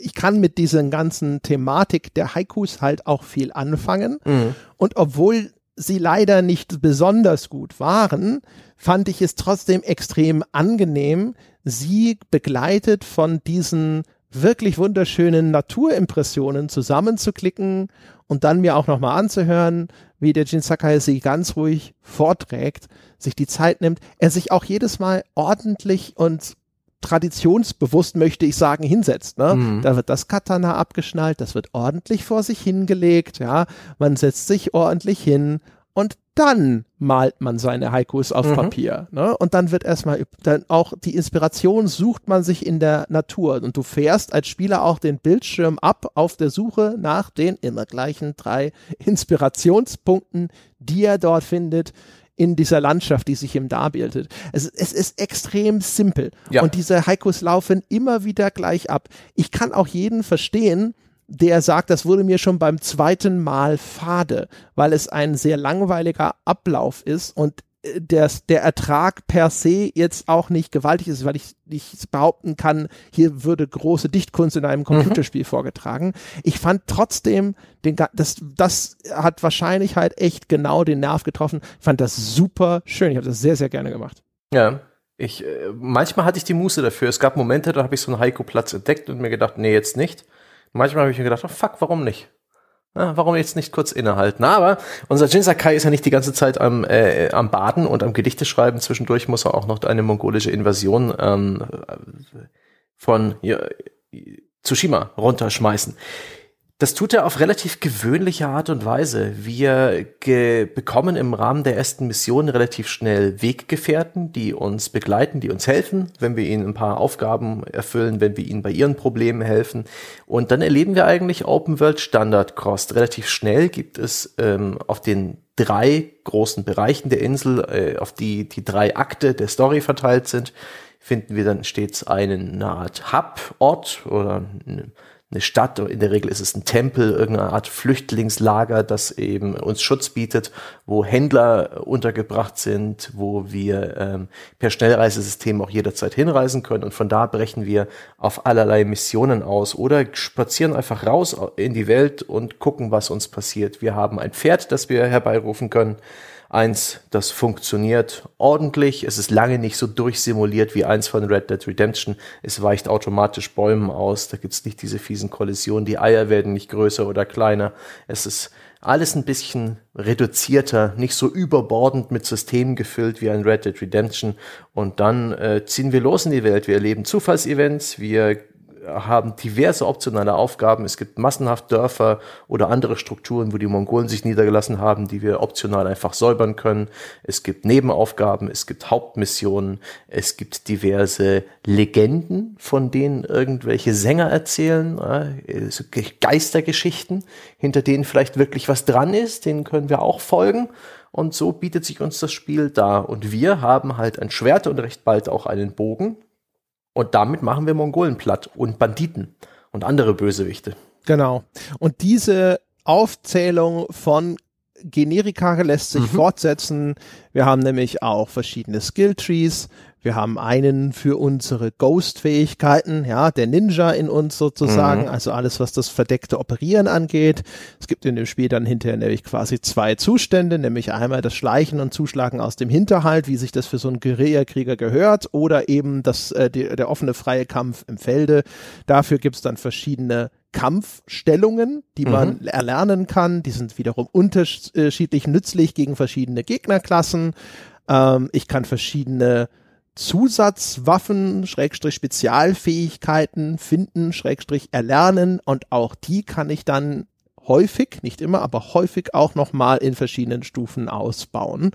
ich kann mit dieser ganzen Thematik der Haikus halt auch viel anfangen. Mhm. Und obwohl sie leider nicht besonders gut waren, fand ich es trotzdem extrem angenehm, sie begleitet von diesen wirklich wunderschönen Naturimpressionen zusammenzuklicken und dann mir auch nochmal anzuhören, wie der Jin Sakai sie ganz ruhig vorträgt, sich die Zeit nimmt, er sich auch jedes Mal ordentlich und traditionsbewusst, möchte ich sagen, hinsetzt. Ne? Mhm. Da wird das Katana abgeschnallt, das wird ordentlich vor sich hingelegt, ja, man setzt sich ordentlich hin und dann malt man seine Haikus auf mhm. Papier. Ne? Und dann wird erstmal dann auch die Inspiration sucht man sich in der Natur. Und du fährst als Spieler auch den Bildschirm ab auf der Suche nach den immer gleichen drei Inspirationspunkten, die er dort findet in dieser Landschaft, die sich ihm darbildet. Es, es ist extrem simpel. Ja. Und diese Haikus laufen immer wieder gleich ab. Ich kann auch jeden verstehen, der sagt, das wurde mir schon beim zweiten Mal fade, weil es ein sehr langweiliger Ablauf ist und der, der Ertrag per se jetzt auch nicht gewaltig ist, weil ich nicht behaupten kann, hier würde große Dichtkunst in einem Computerspiel mhm. vorgetragen. Ich fand trotzdem, den, das, das hat wahrscheinlich halt echt genau den Nerv getroffen. Ich fand das super schön. Ich habe das sehr, sehr gerne gemacht. Ja. Ich, äh, manchmal hatte ich die Muße dafür. Es gab Momente, da habe ich so einen Heiko-Platz entdeckt und mir gedacht, nee, jetzt nicht. Manchmal habe ich mir gedacht, oh fuck, warum nicht? Na, warum jetzt nicht kurz innehalten? Aber unser Jin Sakai ist ja nicht die ganze Zeit am, äh, am Baden und am Gedichte schreiben. Zwischendurch muss er auch noch eine mongolische Invasion ähm, von ja, Tsushima runterschmeißen. Das tut er auf relativ gewöhnliche Art und Weise. Wir bekommen im Rahmen der ersten Mission relativ schnell Weggefährten, die uns begleiten, die uns helfen, wenn wir ihnen ein paar Aufgaben erfüllen, wenn wir ihnen bei ihren Problemen helfen. Und dann erleben wir eigentlich Open World Standard Cost. Relativ schnell gibt es ähm, auf den drei großen Bereichen der Insel, äh, auf die die drei Akte der Story verteilt sind, finden wir dann stets einen eine Art Hub-Ort oder eine eine Stadt, in der Regel ist es ein Tempel, irgendeine Art Flüchtlingslager, das eben uns Schutz bietet, wo Händler untergebracht sind, wo wir ähm, per Schnellreisesystem auch jederzeit hinreisen können. Und von da brechen wir auf allerlei Missionen aus oder spazieren einfach raus in die Welt und gucken, was uns passiert. Wir haben ein Pferd, das wir herbeirufen können Eins, das funktioniert ordentlich. Es ist lange nicht so durchsimuliert wie eins von Red Dead Redemption. Es weicht automatisch Bäumen aus. Da gibt's nicht diese fiesen Kollisionen. Die Eier werden nicht größer oder kleiner. Es ist alles ein bisschen reduzierter, nicht so überbordend mit Systemen gefüllt wie ein Red Dead Redemption. Und dann äh, ziehen wir los in die Welt. Wir erleben Zufallsevents, wir haben diverse optionale Aufgaben. Es gibt massenhaft Dörfer oder andere Strukturen, wo die Mongolen sich niedergelassen haben, die wir optional einfach säubern können. Es gibt Nebenaufgaben, es gibt Hauptmissionen, es gibt diverse Legenden, von denen irgendwelche Sänger erzählen, Geistergeschichten, hinter denen vielleicht wirklich was dran ist, denen können wir auch folgen. Und so bietet sich uns das Spiel da. Und wir haben halt ein Schwert und recht bald auch einen Bogen und damit machen wir Mongolen platt und Banditen und andere Bösewichte. Genau. Und diese Aufzählung von Generika lässt sich mhm. fortsetzen. Wir haben nämlich auch verschiedene Skilltrees. Wir haben einen für unsere Ghost-Fähigkeiten, ja, der Ninja in uns sozusagen, mhm. also alles, was das verdeckte Operieren angeht. Es gibt in dem Spiel dann hinterher nämlich quasi zwei Zustände, nämlich einmal das Schleichen und Zuschlagen aus dem Hinterhalt, wie sich das für so einen Guerillakrieger gehört, oder eben das, äh, die, der offene freie Kampf im Felde. Dafür gibt's dann verschiedene Kampfstellungen, die man mhm. erlernen kann. Die sind wiederum unterschiedlich nützlich gegen verschiedene Gegnerklassen. Ähm, ich kann verschiedene Zusatzwaffen, Schrägstrich Spezialfähigkeiten finden, Schrägstrich erlernen und auch die kann ich dann häufig, nicht immer, aber häufig auch nochmal in verschiedenen Stufen ausbauen.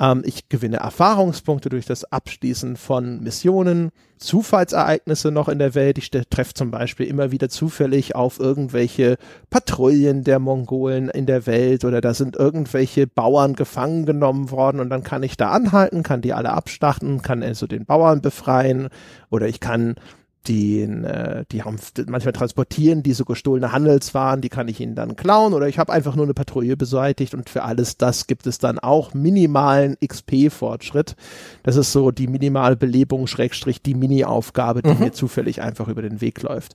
Ähm, ich gewinne Erfahrungspunkte durch das Abschließen von Missionen, Zufallsereignisse noch in der Welt. Ich treffe zum Beispiel immer wieder zufällig auf irgendwelche Patrouillen der Mongolen in der Welt oder da sind irgendwelche Bauern gefangen genommen worden und dann kann ich da anhalten, kann die alle abstachten, kann also den Bauern befreien oder ich kann den, äh, die haben manchmal transportieren die so gestohlene Handelswaren, die kann ich ihnen dann klauen oder ich habe einfach nur eine Patrouille beseitigt und für alles das gibt es dann auch minimalen XP-Fortschritt. Das ist so die minimale Belebung, Schrägstrich, die Mini-Aufgabe, die mhm. mir zufällig einfach über den Weg läuft.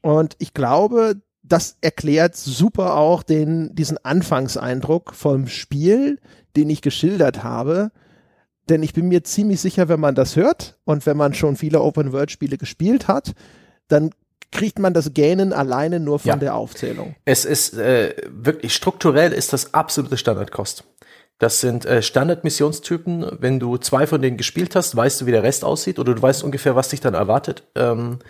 Und ich glaube, das erklärt super auch den, diesen Anfangseindruck vom Spiel, den ich geschildert habe, denn ich bin mir ziemlich sicher, wenn man das hört und wenn man schon viele Open-World-Spiele gespielt hat, dann kriegt man das Gähnen alleine nur von ja. der Aufzählung. Es ist äh, wirklich strukturell ist das absolute Standardkost. Das sind äh, Standardmissionstypen. Wenn du zwei von denen gespielt hast, weißt du, wie der Rest aussieht oder du weißt ungefähr, was dich dann erwartet. Ähm,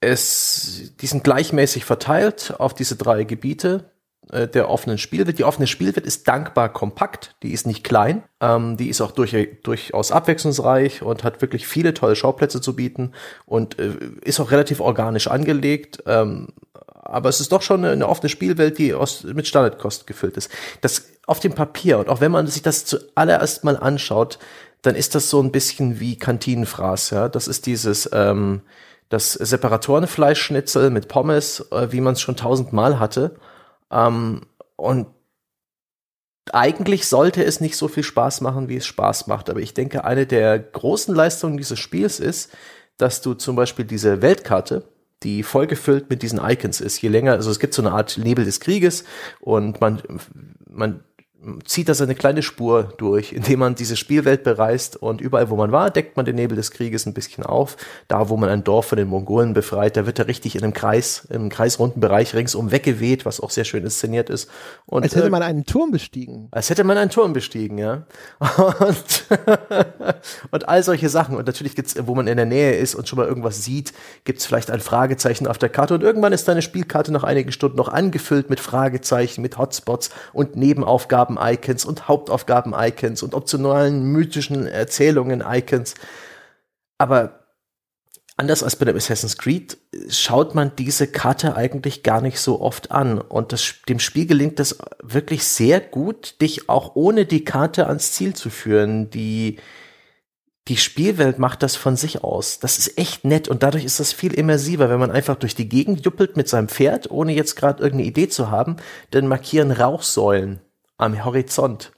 es, die sind gleichmäßig verteilt auf diese drei Gebiete. Äh, der offenen Spielwelt. Die offene Spielwelt ist dankbar kompakt, die ist nicht klein, ähm, die ist auch durch, durchaus abwechslungsreich und hat wirklich viele tolle Schauplätze zu bieten und äh, ist auch relativ organisch angelegt. Ähm, aber es ist doch schon eine, eine offene Spielwelt, die aus, mit Standardkost gefüllt ist. Das auf dem Papier und auch wenn man sich das zuallererst mal anschaut, dann ist das so ein bisschen wie Kantinenfraß. Ja, das ist dieses ähm, das Separatorenfleischschnitzel mit Pommes, äh, wie man es schon tausendmal hatte. Ähm, und eigentlich sollte es nicht so viel Spaß machen, wie es Spaß macht. Aber ich denke, eine der großen Leistungen dieses Spiels ist, dass du zum Beispiel diese Weltkarte, die vollgefüllt mit diesen Icons ist, je länger, also es gibt so eine Art Nebel des Krieges und man, man zieht da seine kleine Spur durch, indem man diese Spielwelt bereist und überall, wo man war, deckt man den Nebel des Krieges ein bisschen auf. Da, wo man ein Dorf von den Mongolen befreit, da wird er richtig in einem Kreis, im kreisrunden Bereich ringsum weggeweht, was auch sehr schön inszeniert ist. Und, als hätte äh, man einen Turm bestiegen. Als hätte man einen Turm bestiegen, ja. Und, und all solche Sachen. Und natürlich gibt's, wo man in der Nähe ist und schon mal irgendwas sieht, gibt's vielleicht ein Fragezeichen auf der Karte und irgendwann ist deine Spielkarte nach einigen Stunden noch angefüllt mit Fragezeichen, mit Hotspots und Nebenaufgaben Aufgaben-Icons und Hauptaufgaben-Icons und optionalen mythischen Erzählungen-Icons. Aber anders als bei dem Assassin's Creed schaut man diese Karte eigentlich gar nicht so oft an. Und das, dem Spiel gelingt es wirklich sehr gut, dich auch ohne die Karte ans Ziel zu führen. Die, die Spielwelt macht das von sich aus. Das ist echt nett und dadurch ist das viel immersiver, wenn man einfach durch die Gegend juppelt mit seinem Pferd, ohne jetzt gerade irgendeine Idee zu haben, dann markieren Rauchsäulen am Horizont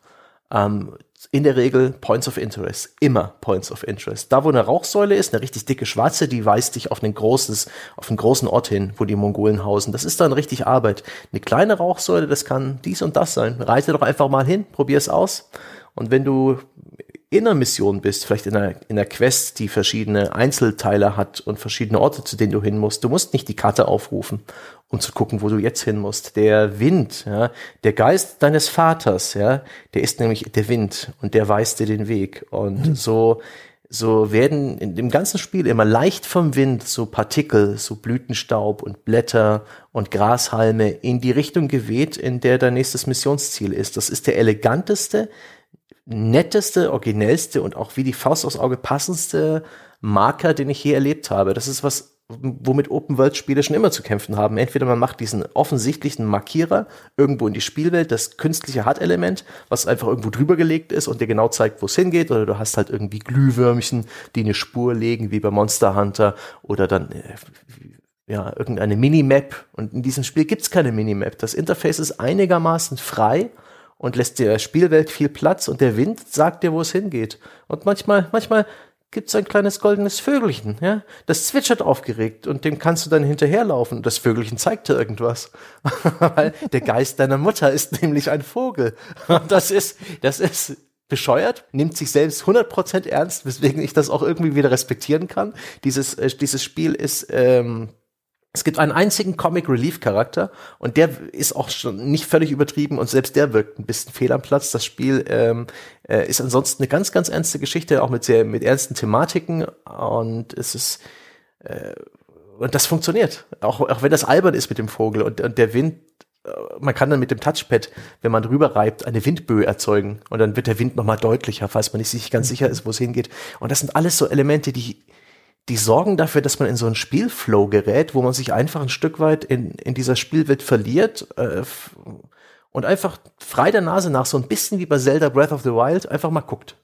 ähm, in der Regel Points of Interest. Immer Points of Interest. Da, wo eine Rauchsäule ist, eine richtig dicke schwarze, die weist dich auf ein großes, auf einen großen Ort hin, wo die Mongolen hausen. Das ist dann richtig Arbeit. Eine kleine Rauchsäule, das kann dies und das sein. Reite doch einfach mal hin, probier es aus. Und wenn du in einer Mission bist, vielleicht in einer, in einer Quest, die verschiedene Einzelteile hat und verschiedene Orte, zu denen du hin musst. Du musst nicht die Karte aufrufen, um zu gucken, wo du jetzt hin musst. Der Wind, ja, der Geist deines Vaters, ja, der ist nämlich der Wind und der weist dir den Weg. Und mhm. so, so werden in dem ganzen Spiel immer leicht vom Wind so Partikel, so Blütenstaub und Blätter und Grashalme in die Richtung geweht, in der dein nächstes Missionsziel ist. Das ist der eleganteste, netteste, originellste und auch wie die Faust aufs Auge passendste Marker, den ich je erlebt habe. Das ist was, womit Open-World-Spiele schon immer zu kämpfen haben. Entweder man macht diesen offensichtlichen Markierer irgendwo in die Spielwelt, das künstliche Hard-Element, was einfach irgendwo drüber gelegt ist und dir genau zeigt, wo es hingeht, oder du hast halt irgendwie Glühwürmchen, die eine Spur legen, wie bei Monster Hunter, oder dann äh, ja, irgendeine Minimap. Und in diesem Spiel gibt's keine Minimap. Das Interface ist einigermaßen frei und lässt der Spielwelt viel Platz und der Wind sagt dir, wo es hingeht. Und manchmal, manchmal gibt's ein kleines goldenes Vögelchen, ja, das zwitschert aufgeregt und dem kannst du dann hinterherlaufen das Vögelchen zeigt dir irgendwas. Weil der Geist deiner Mutter ist nämlich ein Vogel. Und das ist, das ist bescheuert, nimmt sich selbst 100% ernst, weswegen ich das auch irgendwie wieder respektieren kann. Dieses, äh, dieses Spiel ist, ähm, es gibt einen einzigen Comic Relief Charakter und der ist auch schon nicht völlig übertrieben und selbst der wirkt ein bisschen fehl am Platz. Das Spiel ähm, äh, ist ansonsten eine ganz, ganz ernste Geschichte, auch mit sehr mit ernsten Thematiken und es ist äh, und das funktioniert, auch auch wenn das albern ist mit dem Vogel und, und der Wind. Äh, man kann dann mit dem Touchpad, wenn man drüber reibt, eine Windböe erzeugen und dann wird der Wind noch mal deutlicher, falls man nicht sich ganz sicher ist, wo es hingeht. Und das sind alles so Elemente, die die sorgen dafür, dass man in so einen Spielflow gerät, wo man sich einfach ein Stück weit in, in dieser Spielwelt verliert äh, und einfach frei der Nase nach, so ein bisschen wie bei Zelda Breath of the Wild, einfach mal guckt.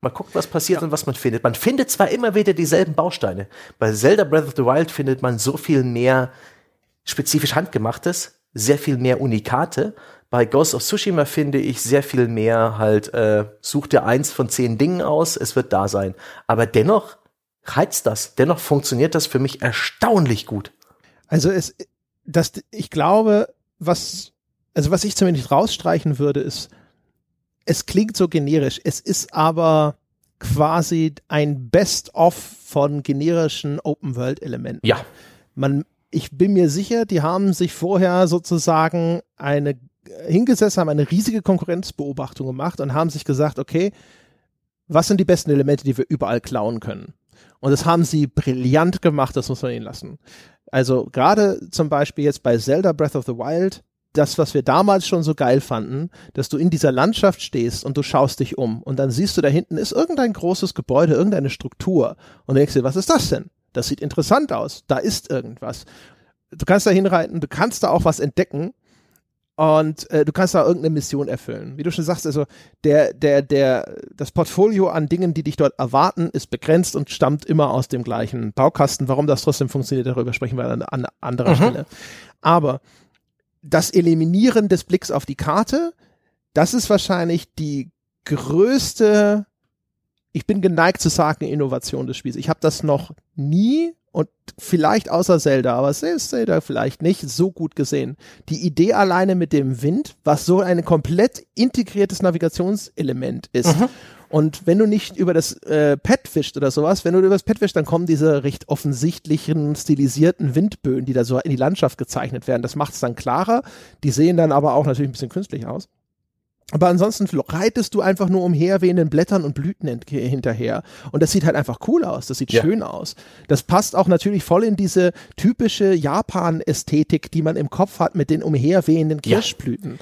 Man guckt, was passiert ja. und was man findet. Man findet zwar immer wieder dieselben Bausteine. Bei Zelda Breath of the Wild findet man so viel mehr spezifisch handgemachtes, sehr viel mehr Unikate. Bei Ghost of Tsushima finde ich sehr viel mehr halt, äh, such dir eins von zehn Dingen aus, es wird da sein. Aber dennoch reizt das. Dennoch funktioniert das für mich erstaunlich gut. Also es, das, ich glaube, was, also was ich zumindest rausstreichen würde, ist, es klingt so generisch. Es ist aber quasi ein Best-of von generischen Open-World-Elementen. Ja. Man, ich bin mir sicher, die haben sich vorher sozusagen eine hingesessen, haben eine riesige Konkurrenzbeobachtung gemacht und haben sich gesagt, okay, was sind die besten Elemente, die wir überall klauen können? Und das haben sie brillant gemacht, das muss man ihnen lassen. Also gerade zum Beispiel jetzt bei Zelda Breath of the Wild, das, was wir damals schon so geil fanden, dass du in dieser Landschaft stehst und du schaust dich um und dann siehst du da hinten ist irgendein großes Gebäude, irgendeine Struktur und denkst dir, was ist das denn? Das sieht interessant aus, da ist irgendwas. Du kannst da hinreiten, du kannst da auch was entdecken und äh, du kannst da irgendeine Mission erfüllen. Wie du schon sagst, also der, der, der, das Portfolio an Dingen, die dich dort erwarten, ist begrenzt und stammt immer aus dem gleichen Baukasten. Warum das trotzdem funktioniert, darüber sprechen wir an, an anderer mhm. Stelle. Aber das Eliminieren des Blicks auf die Karte das ist wahrscheinlich die größte, ich bin geneigt zu sagen, Innovation des Spiels. Ich habe das noch nie und vielleicht außer Zelda, aber Zelda vielleicht nicht so gut gesehen. Die Idee alleine mit dem Wind, was so ein komplett integriertes Navigationselement ist. Mhm. Und wenn du nicht über das äh, Pad wischt oder sowas, wenn du über das Pad wischst, dann kommen diese recht offensichtlichen, stilisierten Windböen, die da so in die Landschaft gezeichnet werden. Das macht es dann klarer. Die sehen dann aber auch natürlich ein bisschen künstlich aus. Aber ansonsten reitest du einfach nur umher wehenden Blättern und Blüten hinterher. Und das sieht halt einfach cool aus. Das sieht ja. schön aus. Das passt auch natürlich voll in diese typische Japan-Ästhetik, die man im Kopf hat mit den umherwehenden Kirschblüten.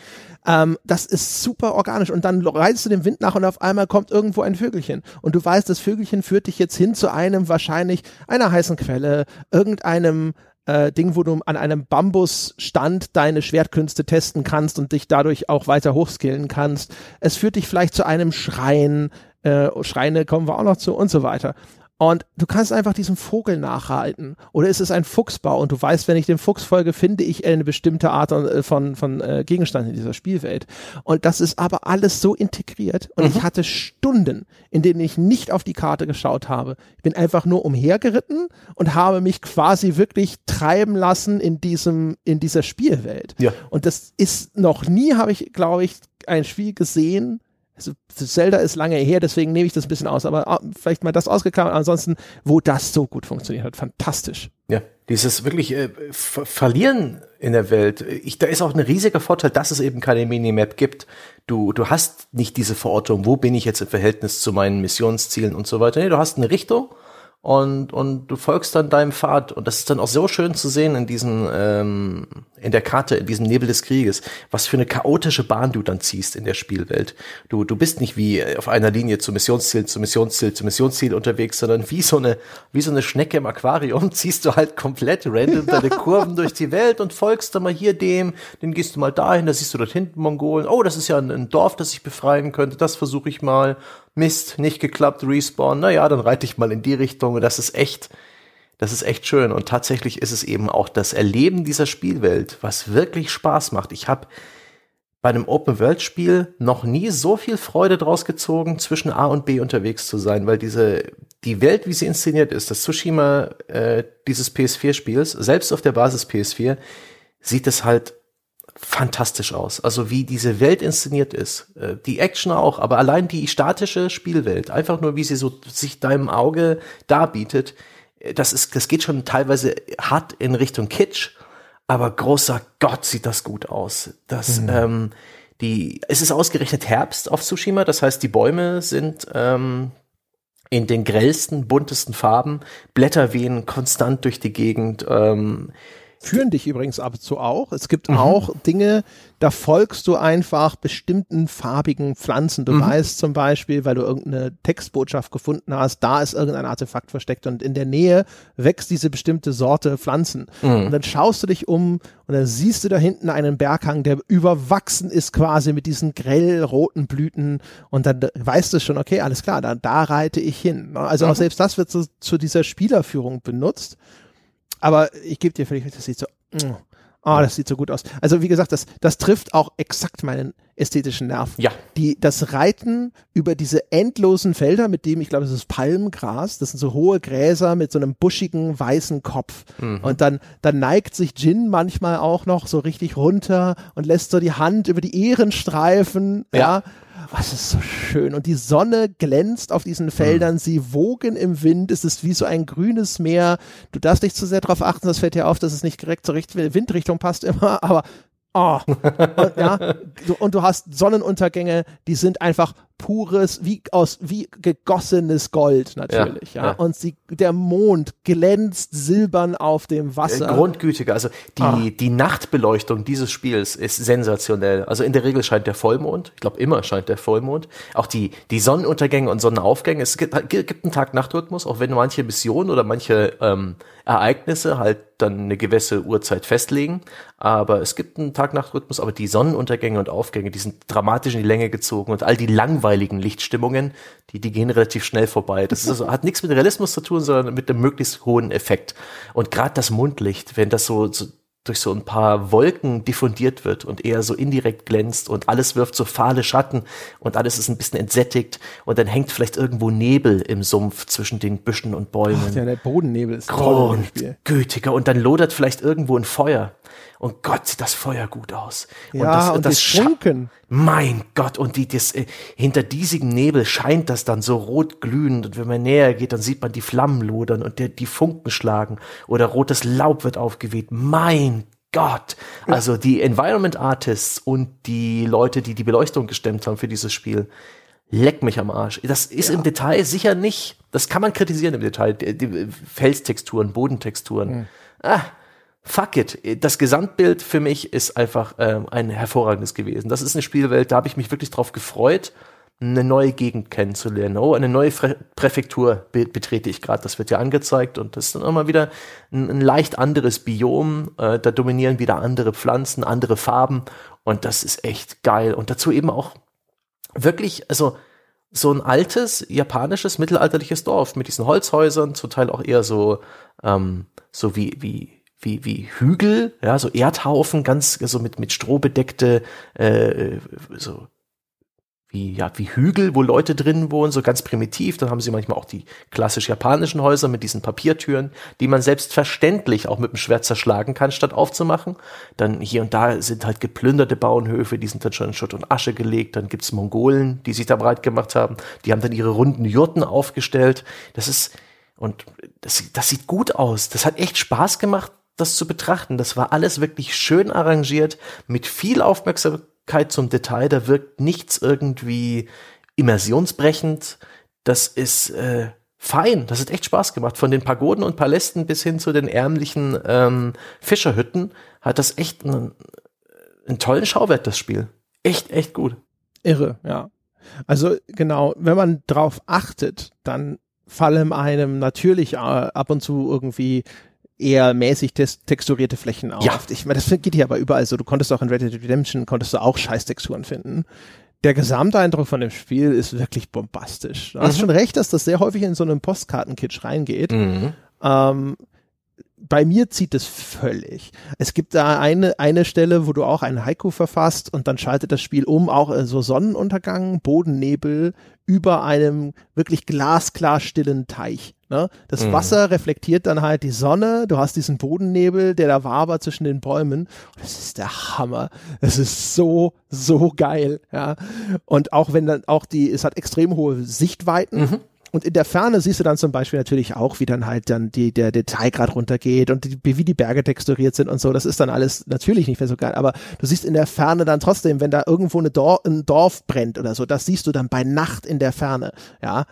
Ja. Ähm, das ist super organisch. Und dann reitest du dem Wind nach und auf einmal kommt irgendwo ein Vögelchen. Und du weißt, das Vögelchen führt dich jetzt hin zu einem wahrscheinlich einer heißen Quelle, irgendeinem äh, Ding, wo du an einem Bambusstand deine Schwertkünste testen kannst und dich dadurch auch weiter hochskillen kannst. Es führt dich vielleicht zu einem Schrein, äh, Schreine kommen wir auch noch zu und so weiter. Und du kannst einfach diesem Vogel nachhalten. Oder ist es ein Fuchsbau und du weißt, wenn ich dem Fuchs folge, finde ich eine bestimmte Art äh, von, von äh, Gegenstand in dieser Spielwelt. Und das ist aber alles so integriert. Und mhm. ich hatte Stunden, in denen ich nicht auf die Karte geschaut habe. Ich bin einfach nur umhergeritten und habe mich quasi wirklich treiben lassen in diesem, in dieser Spielwelt. Ja. Und das ist noch nie, habe ich, glaube ich, ein Spiel gesehen, also Zelda ist lange her, deswegen nehme ich das ein bisschen aus, aber ah, vielleicht mal das ausgeklammert, ansonsten, wo das so gut funktioniert hat, fantastisch. Ja, dieses wirklich äh, Verlieren in der Welt, ich, da ist auch ein riesiger Vorteil, dass es eben keine Minimap gibt. Du, du hast nicht diese Verortung, wo bin ich jetzt im Verhältnis zu meinen Missionszielen und so weiter. Nee, du hast eine Richtung und, und du folgst dann deinem Pfad. Und das ist dann auch so schön zu sehen in diesen, ähm, in der Karte, in diesem Nebel des Krieges, was für eine chaotische Bahn du dann ziehst in der Spielwelt. Du, du bist nicht wie auf einer Linie zu Missionsziel, zu Missionsziel, zu Missionsziel unterwegs, sondern wie so eine, wie so eine Schnecke im Aquarium ziehst du halt komplett random deine Kurven durch die Welt und folgst dann mal hier dem, den gehst du mal dahin, da siehst du dort hinten Mongolen. Oh, das ist ja ein, ein Dorf, das ich befreien könnte, das versuche ich mal. Mist, nicht geklappt, Respawn, naja, dann reite ich mal in die Richtung das ist echt, das ist echt schön. Und tatsächlich ist es eben auch das Erleben dieser Spielwelt, was wirklich Spaß macht. Ich habe bei einem Open-World-Spiel noch nie so viel Freude draus gezogen, zwischen A und B unterwegs zu sein, weil diese, die Welt, wie sie inszeniert ist, das Tsushima äh, dieses PS4-Spiels, selbst auf der Basis PS4, sieht es halt fantastisch aus. Also wie diese Welt inszeniert ist. Äh, die Action auch, aber allein die statische Spielwelt, einfach nur wie sie so sich deinem Auge darbietet, äh, das ist, das geht schon teilweise hart in Richtung Kitsch, aber großer Gott sieht das gut aus. Das, mhm. ähm, die, es ist ausgerechnet Herbst auf Tsushima, das heißt, die Bäume sind ähm, in den grellsten, buntesten Farben, Blätter wehen konstant durch die Gegend. Ähm, führen dich übrigens ab und zu auch. Es gibt mhm. auch Dinge, da folgst du einfach bestimmten farbigen Pflanzen. Du mhm. weißt zum Beispiel, weil du irgendeine Textbotschaft gefunden hast, da ist irgendein Artefakt versteckt und in der Nähe wächst diese bestimmte Sorte Pflanzen. Mhm. Und dann schaust du dich um und dann siehst du da hinten einen Berghang, der überwachsen ist quasi mit diesen grell roten Blüten und dann weißt du schon, okay, alles klar, da, da reite ich hin. Also auch mhm. selbst das wird so zu dieser Spielerführung benutzt. Aber ich gebe dir völlig recht, das sieht so, mm, oh, das sieht so gut aus. Also wie gesagt, das, das trifft auch exakt meinen ästhetischen Nerv. Ja. Die, das Reiten über diese endlosen Felder, mit dem, ich glaube, es ist Palmgras, das sind so hohe Gräser mit so einem buschigen weißen Kopf. Mhm. Und dann, dann neigt sich Jin manchmal auch noch so richtig runter und lässt so die Hand über die Ehren streifen, ja. ja Es ist so schön. Und die Sonne glänzt auf diesen Feldern. Mhm. Sie wogen im Wind. Es ist wie so ein grünes Meer. Du darfst nicht zu sehr darauf achten. Das fällt dir auf, dass es nicht direkt zur Windrichtung passt immer. Aber Oh. Und, ja, und du hast Sonnenuntergänge, die sind einfach pures, wie aus, wie gegossenes Gold natürlich, ja. ja. Und sie, der Mond glänzt silbern auf dem Wasser. Grundgütiger, also die, ah. die Nachtbeleuchtung dieses Spiels ist sensationell. Also in der Regel scheint der Vollmond, ich glaube immer scheint der Vollmond. Auch die, die Sonnenuntergänge und Sonnenaufgänge, es gibt, gibt einen Tag-Nacht-Rhythmus, auch wenn manche Missionen oder manche ähm, Ereignisse halt dann eine gewisse Uhrzeit festlegen. Aber es gibt einen Tag-Nacht-Rhythmus, aber die Sonnenuntergänge und Aufgänge, die sind dramatisch in die Länge gezogen und all die langweiligen Lichtstimmungen, die, die gehen relativ schnell vorbei. Das also, hat nichts mit Realismus zu tun, sondern mit einem möglichst hohen Effekt. Und gerade das Mundlicht, wenn das so, so durch so ein paar Wolken diffundiert wird und eher so indirekt glänzt und alles wirft so fahle Schatten und alles ist ein bisschen entsättigt und dann hängt vielleicht irgendwo Nebel im Sumpf zwischen den Büschen und Bäumen. Ach, ja, der Bodennebel ist Grundgütiger und dann lodert vielleicht irgendwo ein Feuer und Gott, sieht das Feuer gut aus. Ja, und das, und das Funken. Mein Gott, und die, das, äh, hinter diesem Nebel scheint das dann so rot glühend. Und wenn man näher geht, dann sieht man die Flammen lodern und der, die Funken schlagen. Oder rotes Laub wird aufgeweht. Mein Gott. Ja. Also die Environment Artists und die Leute, die die Beleuchtung gestemmt haben für dieses Spiel, leck mich am Arsch. Das ist ja. im Detail sicher nicht, das kann man kritisieren im Detail, die, die Felstexturen, Bodentexturen. Mhm. Ah, fuck it. Das Gesamtbild für mich ist einfach ähm, ein hervorragendes gewesen. Das ist eine Spielwelt, da habe ich mich wirklich drauf gefreut, eine neue Gegend kennenzulernen. Oh, eine neue Fre Präfektur be betrete ich gerade. Das wird ja angezeigt und das ist dann immer wieder ein, ein leicht anderes Biom. Äh, da dominieren wieder andere Pflanzen, andere Farben und das ist echt geil. Und dazu eben auch wirklich, also so ein altes japanisches mittelalterliches Dorf mit diesen Holzhäusern, zum Teil auch eher so ähm, so wie wie wie, wie Hügel, ja, so Erdhaufen, ganz so mit, mit Stroh bedeckte, äh, so wie, ja, wie Hügel, wo Leute drin wohnen, so ganz primitiv. Dann haben sie manchmal auch die klassisch japanischen Häuser mit diesen Papiertüren, die man selbstverständlich auch mit dem Schwert zerschlagen kann, statt aufzumachen. Dann hier und da sind halt geplünderte Bauernhöfe, die sind dann schon in Schutt und Asche gelegt. Dann gibt's Mongolen, die sich da breit gemacht haben. Die haben dann ihre runden Jurten aufgestellt. Das ist, und das, das sieht gut aus. Das hat echt Spaß gemacht, das zu betrachten. Das war alles wirklich schön arrangiert, mit viel Aufmerksamkeit zum Detail. Da wirkt nichts irgendwie immersionsbrechend. Das ist äh, fein. Das hat echt Spaß gemacht. Von den Pagoden und Palästen bis hin zu den ärmlichen ähm, Fischerhütten hat das echt einen, einen tollen Schauwert, das Spiel. Echt, echt gut. Irre, ja. Also genau, wenn man drauf achtet, dann fallen einem natürlich äh, ab und zu irgendwie eher mäßig texturierte Flächen auf. Ja. Ich meine, das geht hier aber überall so. Du konntest auch in Red Dead Redemption, konntest du auch Scheißtexturen finden. Der Gesamteindruck von dem Spiel ist wirklich bombastisch. Du mhm. hast schon recht, dass das sehr häufig in so einem Postkartenkitsch reingeht. Mhm. Ähm, bei mir zieht es völlig. Es gibt da eine, eine Stelle, wo du auch ein Haiku verfasst und dann schaltet das Spiel um, auch so Sonnenuntergang, Bodennebel über einem wirklich glasklar stillen Teich. Ne? Das mhm. Wasser reflektiert dann halt die Sonne, du hast diesen Bodennebel, der da wabert zwischen den Bäumen. Das ist der Hammer. Es ist so, so geil. Ja? Und auch wenn dann auch die, es hat extrem hohe Sichtweiten. Mhm. Und in der Ferne siehst du dann zum Beispiel natürlich auch, wie dann halt dann die, der Detailgrad runtergeht und die, wie die Berge texturiert sind und so. Das ist dann alles natürlich nicht mehr so geil. Aber du siehst in der Ferne dann trotzdem, wenn da irgendwo eine Dorf, ein Dorf brennt oder so, das siehst du dann bei Nacht in der Ferne. Ja.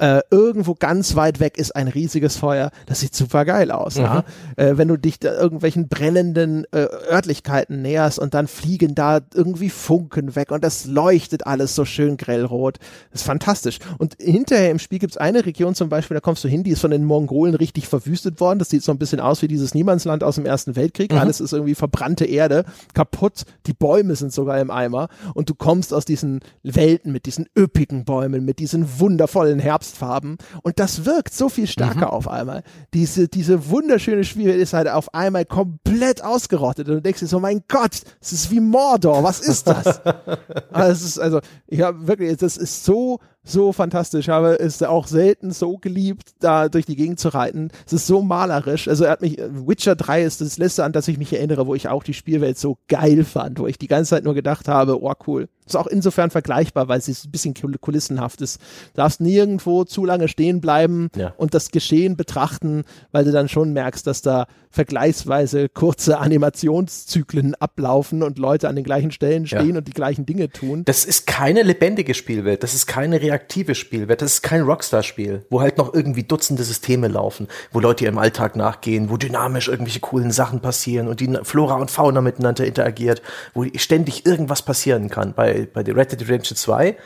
Äh, irgendwo ganz weit weg ist ein riesiges Feuer. Das sieht super geil aus. Mhm. Ja? Äh, wenn du dich da irgendwelchen brennenden äh, Örtlichkeiten näherst und dann fliegen da irgendwie Funken weg und das leuchtet alles so schön grellrot. Das ist fantastisch. Und hinterher im Spiel gibt's eine Region zum Beispiel, da kommst du hin, die ist von den Mongolen richtig verwüstet worden. Das sieht so ein bisschen aus wie dieses Niemandsland aus dem Ersten Weltkrieg. Mhm. Alles ist irgendwie verbrannte Erde, kaputt. Die Bäume sind sogar im Eimer. Und du kommst aus diesen Welten mit diesen üppigen Bäumen, mit diesen wundervollen Herbst Kontrastfarben und das wirkt so viel stärker mhm. auf einmal. Diese, diese wunderschöne Spielwelt ist halt auf einmal komplett ausgerottet und du denkst dir so, mein Gott, es ist wie Mordor, was ist das? also, ist, also ich habe wirklich, das ist so so fantastisch. Ich habe es auch selten so geliebt, da durch die Gegend zu reiten. Es ist so malerisch. Also er hat mich, Witcher 3 ist das letzte, an das ich mich erinnere, wo ich auch die Spielwelt so geil fand, wo ich die ganze Zeit nur gedacht habe, oh cool. Ist auch insofern vergleichbar, weil es ein bisschen kulissenhaft ist. Du darfst nirgendwo zu lange stehen bleiben ja. und das Geschehen betrachten, weil du dann schon merkst, dass da vergleichsweise kurze Animationszyklen ablaufen und Leute an den gleichen Stellen stehen ja. und die gleichen Dinge tun. Das ist keine lebendige Spielwelt. Das ist keine reaktive Spielwelt. Das ist kein Rockstar-Spiel, wo halt noch irgendwie Dutzende Systeme laufen, wo Leute ihrem Alltag nachgehen, wo dynamisch irgendwelche coolen Sachen passieren und die Flora und Fauna miteinander interagiert, wo ständig irgendwas passieren kann. Bei, bei The Red Dead Redemption 2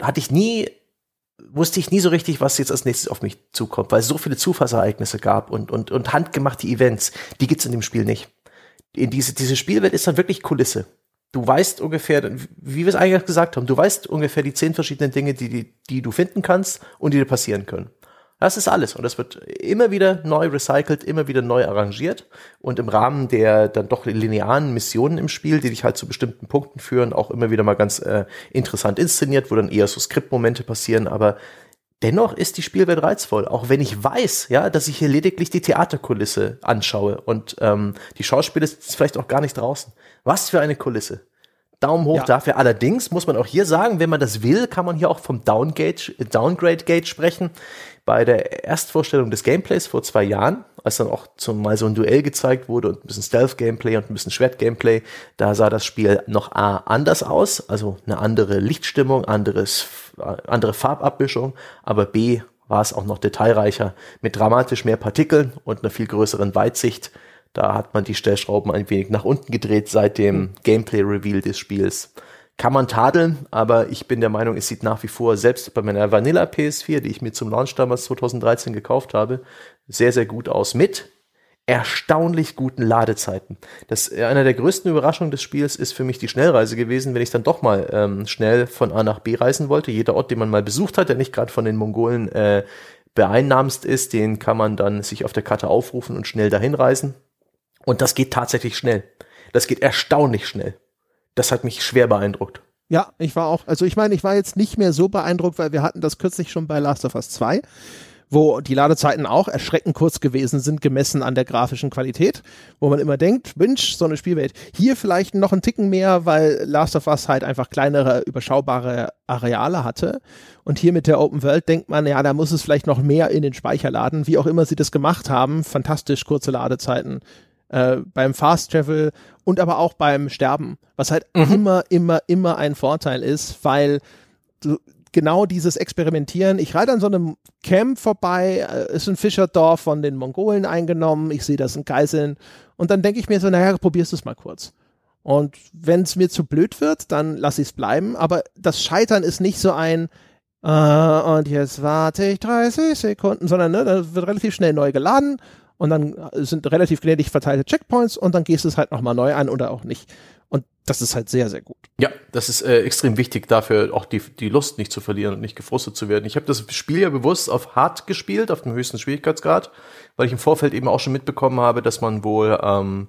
hatte ich nie wusste ich nie so richtig, was jetzt als nächstes auf mich zukommt, weil es so viele Zufallsereignisse gab und, und, und handgemachte Events, die gibt's in dem Spiel nicht. In diese, diese Spielwelt ist dann wirklich Kulisse. Du weißt ungefähr, wie wir es eigentlich gesagt haben, du weißt ungefähr die zehn verschiedenen Dinge, die, die, die du finden kannst und die dir passieren können. Das ist alles. Und das wird immer wieder neu recycelt, immer wieder neu arrangiert. Und im Rahmen der dann doch linearen Missionen im Spiel, die dich halt zu bestimmten Punkten führen, auch immer wieder mal ganz äh, interessant inszeniert, wo dann eher so Skriptmomente passieren. Aber dennoch ist die Spielwelt reizvoll. Auch wenn ich weiß, ja, dass ich hier lediglich die Theaterkulisse anschaue. Und ähm, die Schauspieler ist vielleicht auch gar nicht draußen. Was für eine Kulisse. Daumen hoch ja. dafür. Allerdings muss man auch hier sagen, wenn man das will, kann man hier auch vom Downgate, Downgrade Gate sprechen. Bei der Erstvorstellung des Gameplays vor zwei Jahren, als dann auch zum mal so ein Duell gezeigt wurde und ein bisschen Stealth-Gameplay und ein bisschen Schwert-Gameplay, da sah das Spiel noch A anders aus, also eine andere Lichtstimmung, anderes, andere Farbabmischung, aber B war es auch noch detailreicher mit dramatisch mehr Partikeln und einer viel größeren Weitsicht da hat man die Stellschrauben ein wenig nach unten gedreht seit dem hm. Gameplay-Reveal des Spiels. Kann man tadeln, aber ich bin der Meinung, es sieht nach wie vor, selbst bei meiner Vanilla PS4, die ich mir zum Launch damals 2013 gekauft habe, sehr, sehr gut aus mit erstaunlich guten Ladezeiten. Das äh, einer der größten Überraschungen des Spiels ist für mich die Schnellreise gewesen, wenn ich dann doch mal ähm, schnell von A nach B reisen wollte. Jeder Ort, den man mal besucht hat, der nicht gerade von den Mongolen äh, beeinnahmst ist, den kann man dann sich auf der Karte aufrufen und schnell dahin reisen. Und das geht tatsächlich schnell. Das geht erstaunlich schnell. Das hat mich schwer beeindruckt. Ja, ich war auch, also ich meine, ich war jetzt nicht mehr so beeindruckt, weil wir hatten das kürzlich schon bei Last of Us 2, wo die Ladezeiten auch erschreckend kurz gewesen sind, gemessen an der grafischen Qualität, wo man immer denkt, Mensch, so eine Spielwelt. Hier vielleicht noch ein Ticken mehr, weil Last of Us halt einfach kleinere, überschaubare Areale hatte. Und hier mit der Open World denkt man, ja, da muss es vielleicht noch mehr in den Speicher laden, wie auch immer sie das gemacht haben. Fantastisch kurze Ladezeiten äh, beim Fast Travel und aber auch beim Sterben, was halt mhm. immer, immer, immer ein Vorteil ist, weil du genau dieses Experimentieren, ich reite an so einem Camp vorbei, äh, ist ein Fischerdorf von den Mongolen eingenommen, ich sehe, das sind Geiseln und dann denke ich mir so, naja, probierst du es mal kurz. Und wenn es mir zu blöd wird, dann lass ich es bleiben. Aber das Scheitern ist nicht so ein, äh, und jetzt warte ich 30 Sekunden, sondern ne, da wird relativ schnell neu geladen und dann sind relativ gnädig verteilte Checkpoints und dann gehst du es halt nochmal neu an oder auch nicht. Und das ist halt sehr, sehr gut. Ja, das ist äh, extrem wichtig dafür, auch die, die Lust nicht zu verlieren und nicht gefrustet zu werden. Ich habe das Spiel ja bewusst auf hart gespielt, auf dem höchsten Schwierigkeitsgrad, weil ich im Vorfeld eben auch schon mitbekommen habe, dass man wohl ähm,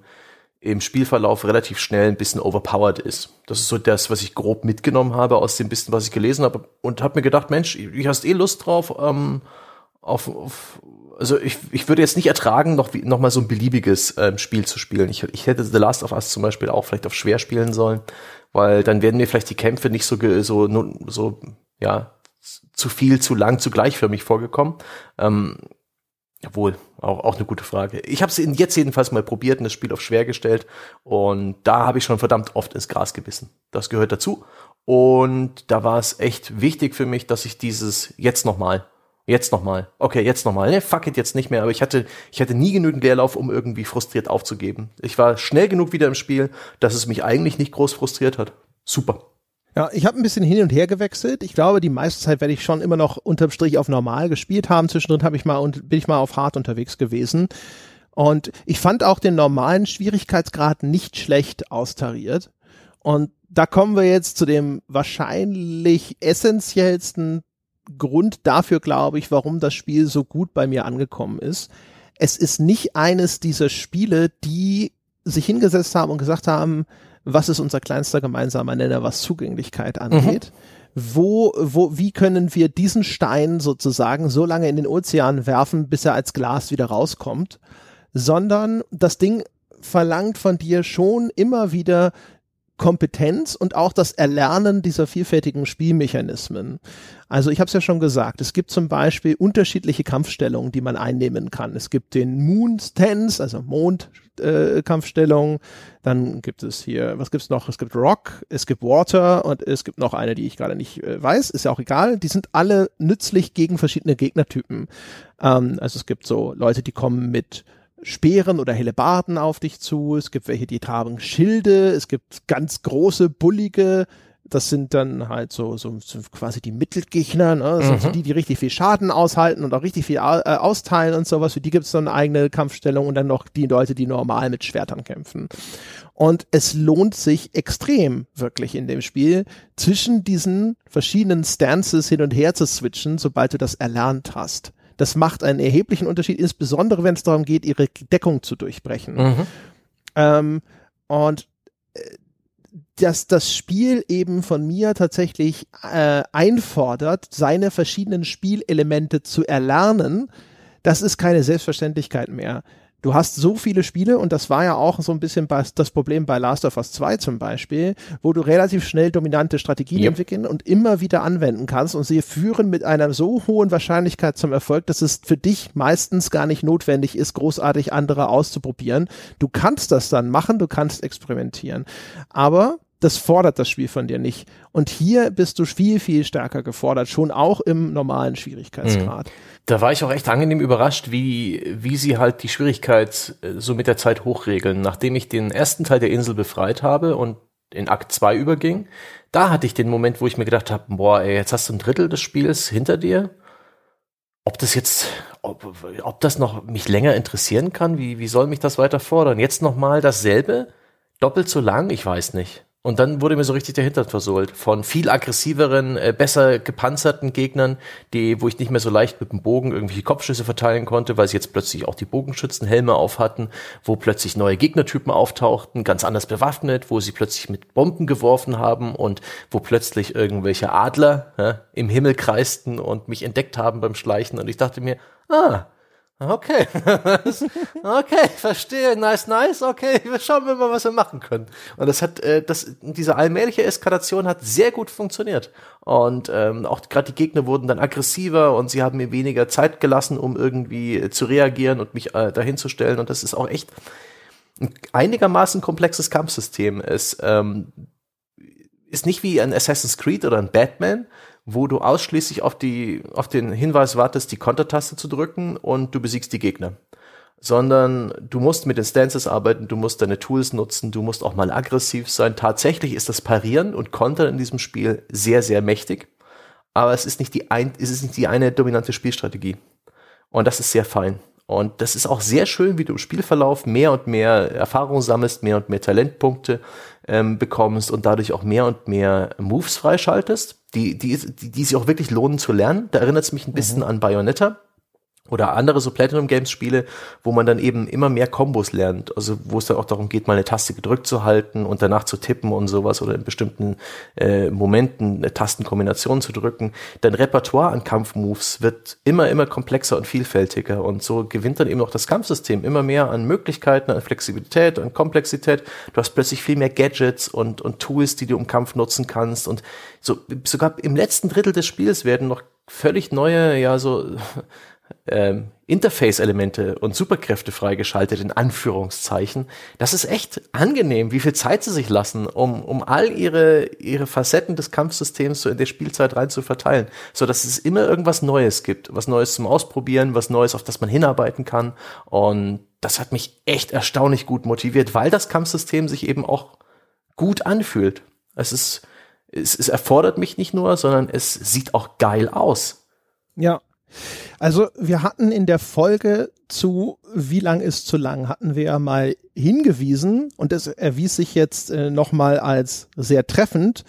im Spielverlauf relativ schnell ein bisschen overpowered ist. Das ist so das, was ich grob mitgenommen habe aus dem bisschen, was ich gelesen habe und habe mir gedacht, Mensch, ich hast eh Lust drauf, ähm, auf, auf also ich, ich würde jetzt nicht ertragen, noch, noch mal so ein beliebiges ähm, Spiel zu spielen. Ich, ich hätte The Last of Us zum Beispiel auch vielleicht auf schwer spielen sollen, weil dann werden mir vielleicht die Kämpfe nicht so, so, so, ja, zu viel, zu lang, zu gleichförmig vorgekommen. Ähm, Jawohl, auch, auch eine gute Frage. Ich habe es jetzt jedenfalls mal probiert und das Spiel auf schwer gestellt und da habe ich schon verdammt oft ins Gras gebissen. Das gehört dazu und da war es echt wichtig für mich, dass ich dieses jetzt nochmal Jetzt nochmal. Okay, jetzt nochmal. Ne, fuck it, jetzt nicht mehr. Aber ich hatte, ich hatte nie genügend Leerlauf, um irgendwie frustriert aufzugeben. Ich war schnell genug wieder im Spiel, dass es mich eigentlich nicht groß frustriert hat. Super. Ja, ich habe ein bisschen hin und her gewechselt. Ich glaube, die meiste Zeit werde ich schon immer noch unterm Strich auf normal gespielt haben. Zwischendrin habe ich mal und bin ich mal auf hart unterwegs gewesen. Und ich fand auch den normalen Schwierigkeitsgrad nicht schlecht austariert. Und da kommen wir jetzt zu dem wahrscheinlich essentiellsten Grund dafür, glaube ich, warum das Spiel so gut bei mir angekommen ist. Es ist nicht eines dieser Spiele, die sich hingesetzt haben und gesagt haben, was ist unser kleinster gemeinsamer Nenner, was Zugänglichkeit angeht. Mhm. Wo, wo, wie können wir diesen Stein sozusagen so lange in den Ozean werfen, bis er als Glas wieder rauskommt, sondern das Ding verlangt von dir schon immer wieder Kompetenz und auch das Erlernen dieser vielfältigen Spielmechanismen. Also ich habe es ja schon gesagt, es gibt zum Beispiel unterschiedliche Kampfstellungen, die man einnehmen kann. Es gibt den Moon Stance, also Mondkampfstellung. Äh, Dann gibt es hier, was gibt's noch? Es gibt Rock, es gibt Water und es gibt noch eine, die ich gerade nicht äh, weiß. Ist ja auch egal. Die sind alle nützlich gegen verschiedene Gegnertypen. Ähm, also es gibt so Leute, die kommen mit Speeren oder Hellebarden auf dich zu. Es gibt welche, die tragen Schilde. Es gibt ganz große, bullige. Das sind dann halt so, so, so quasi die Mittelgegner, ne? Das mhm. sind so die, die richtig viel Schaden aushalten und auch richtig viel äh, austeilen und sowas. Für die gibt es dann eine eigene Kampfstellung und dann noch die Leute, die normal mit Schwertern kämpfen. Und es lohnt sich extrem, wirklich in dem Spiel, zwischen diesen verschiedenen Stances hin und her zu switchen, sobald du das erlernt hast Das macht einen erheblichen Unterschied, insbesondere wenn es darum geht, ihre Deckung zu durchbrechen. Mhm. Ähm, und äh, dass das Spiel eben von mir tatsächlich äh, einfordert, seine verschiedenen Spielelemente zu erlernen, das ist keine Selbstverständlichkeit mehr du hast so viele Spiele und das war ja auch so ein bisschen das Problem bei Last of Us 2 zum Beispiel, wo du relativ schnell dominante Strategien yep. entwickeln und immer wieder anwenden kannst und sie führen mit einer so hohen Wahrscheinlichkeit zum Erfolg, dass es für dich meistens gar nicht notwendig ist, großartig andere auszuprobieren. Du kannst das dann machen, du kannst experimentieren. Aber das fordert das Spiel von dir nicht. Und hier bist du viel, viel stärker gefordert, schon auch im normalen Schwierigkeitsgrad. Mhm. Da war ich auch echt angenehm überrascht, wie, wie sie halt die Schwierigkeit äh, so mit der Zeit hochregeln. Nachdem ich den ersten Teil der Insel befreit habe und in Akt 2 überging, da hatte ich den Moment, wo ich mir gedacht habe, boah, ey, jetzt hast du ein Drittel des Spiels hinter dir. Ob das jetzt, ob, ob das noch mich länger interessieren kann, wie, wie soll mich das weiter fordern? Jetzt nochmal dasselbe, doppelt so lang, ich weiß nicht. Und dann wurde mir so richtig der Hintern versohlt von viel aggressiveren, äh, besser gepanzerten Gegnern, die, wo ich nicht mehr so leicht mit dem Bogen irgendwelche Kopfschüsse verteilen konnte, weil sie jetzt plötzlich auch die Bogenschützenhelme auf hatten, wo plötzlich neue Gegnertypen auftauchten, ganz anders bewaffnet, wo sie plötzlich mit Bomben geworfen haben und wo plötzlich irgendwelche Adler ja, im Himmel kreisten und mich entdeckt haben beim Schleichen. Und ich dachte mir, ah, Okay. okay, verstehe. Nice, nice. Okay, wir schauen wir mal, was wir machen können. Und das hat, äh, das, diese allmähliche Eskalation hat sehr gut funktioniert. Und ähm, auch gerade die Gegner wurden dann aggressiver und sie haben mir weniger Zeit gelassen, um irgendwie äh, zu reagieren und mich äh, dahin zu stellen. Und das ist auch echt ein einigermaßen komplexes Kampfsystem. Es ähm, ist nicht wie ein Assassin's Creed oder ein Batman, wo du ausschließlich auf die, auf den Hinweis wartest, die Kontertaste zu drücken und du besiegst die Gegner. Sondern du musst mit den Stances arbeiten, du musst deine Tools nutzen, du musst auch mal aggressiv sein. Tatsächlich ist das Parieren und Kontern in diesem Spiel sehr, sehr mächtig. Aber es ist nicht die ein, es ist nicht die eine dominante Spielstrategie. Und das ist sehr fein. Und das ist auch sehr schön, wie du im Spielverlauf mehr und mehr Erfahrung sammelst, mehr und mehr Talentpunkte ähm, bekommst und dadurch auch mehr und mehr Moves freischaltest, die, die, die, die sich auch wirklich lohnen zu lernen. Da erinnert es mich ein bisschen mhm. an Bayonetta oder andere so Platinum Games Spiele, wo man dann eben immer mehr Kombos lernt, also wo es dann auch darum geht, mal eine Taste gedrückt zu halten und danach zu tippen und sowas oder in bestimmten äh, Momenten eine Tastenkombination zu drücken. Dein Repertoire an Kampfmoves wird immer immer komplexer und vielfältiger und so gewinnt dann eben auch das Kampfsystem immer mehr an Möglichkeiten, an Flexibilität, an Komplexität. Du hast plötzlich viel mehr Gadgets und und Tools, die du im Kampf nutzen kannst und so sogar im letzten Drittel des Spiels werden noch völlig neue, ja so ähm, Interface-Elemente und Superkräfte freigeschaltet, in Anführungszeichen. Das ist echt angenehm, wie viel Zeit sie sich lassen, um, um all ihre, ihre Facetten des Kampfsystems so in der Spielzeit rein zu verteilen, so dass es immer irgendwas Neues gibt, was Neues zum Ausprobieren, was Neues, auf das man hinarbeiten kann. Und das hat mich echt erstaunlich gut motiviert, weil das Kampfsystem sich eben auch gut anfühlt. Es ist, es, es erfordert mich nicht nur, sondern es sieht auch geil aus. Ja, also wir hatten in der Folge zu Wie lang ist zu lang, hatten wir ja mal hingewiesen und es erwies sich jetzt äh, nochmal als sehr treffend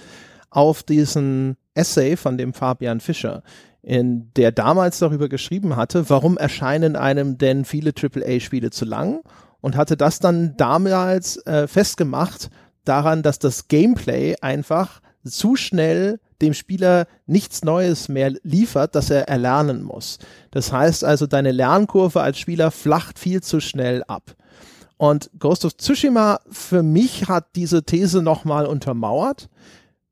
auf diesen Essay von dem Fabian Fischer, in der damals darüber geschrieben hatte, warum erscheinen einem denn viele AAA-Spiele zu lang und hatte das dann damals äh, festgemacht daran, dass das Gameplay einfach zu schnell dem Spieler nichts Neues mehr liefert, das er erlernen muss. Das heißt also, deine Lernkurve als Spieler flacht viel zu schnell ab. Und Ghost of Tsushima für mich hat diese These nochmal untermauert,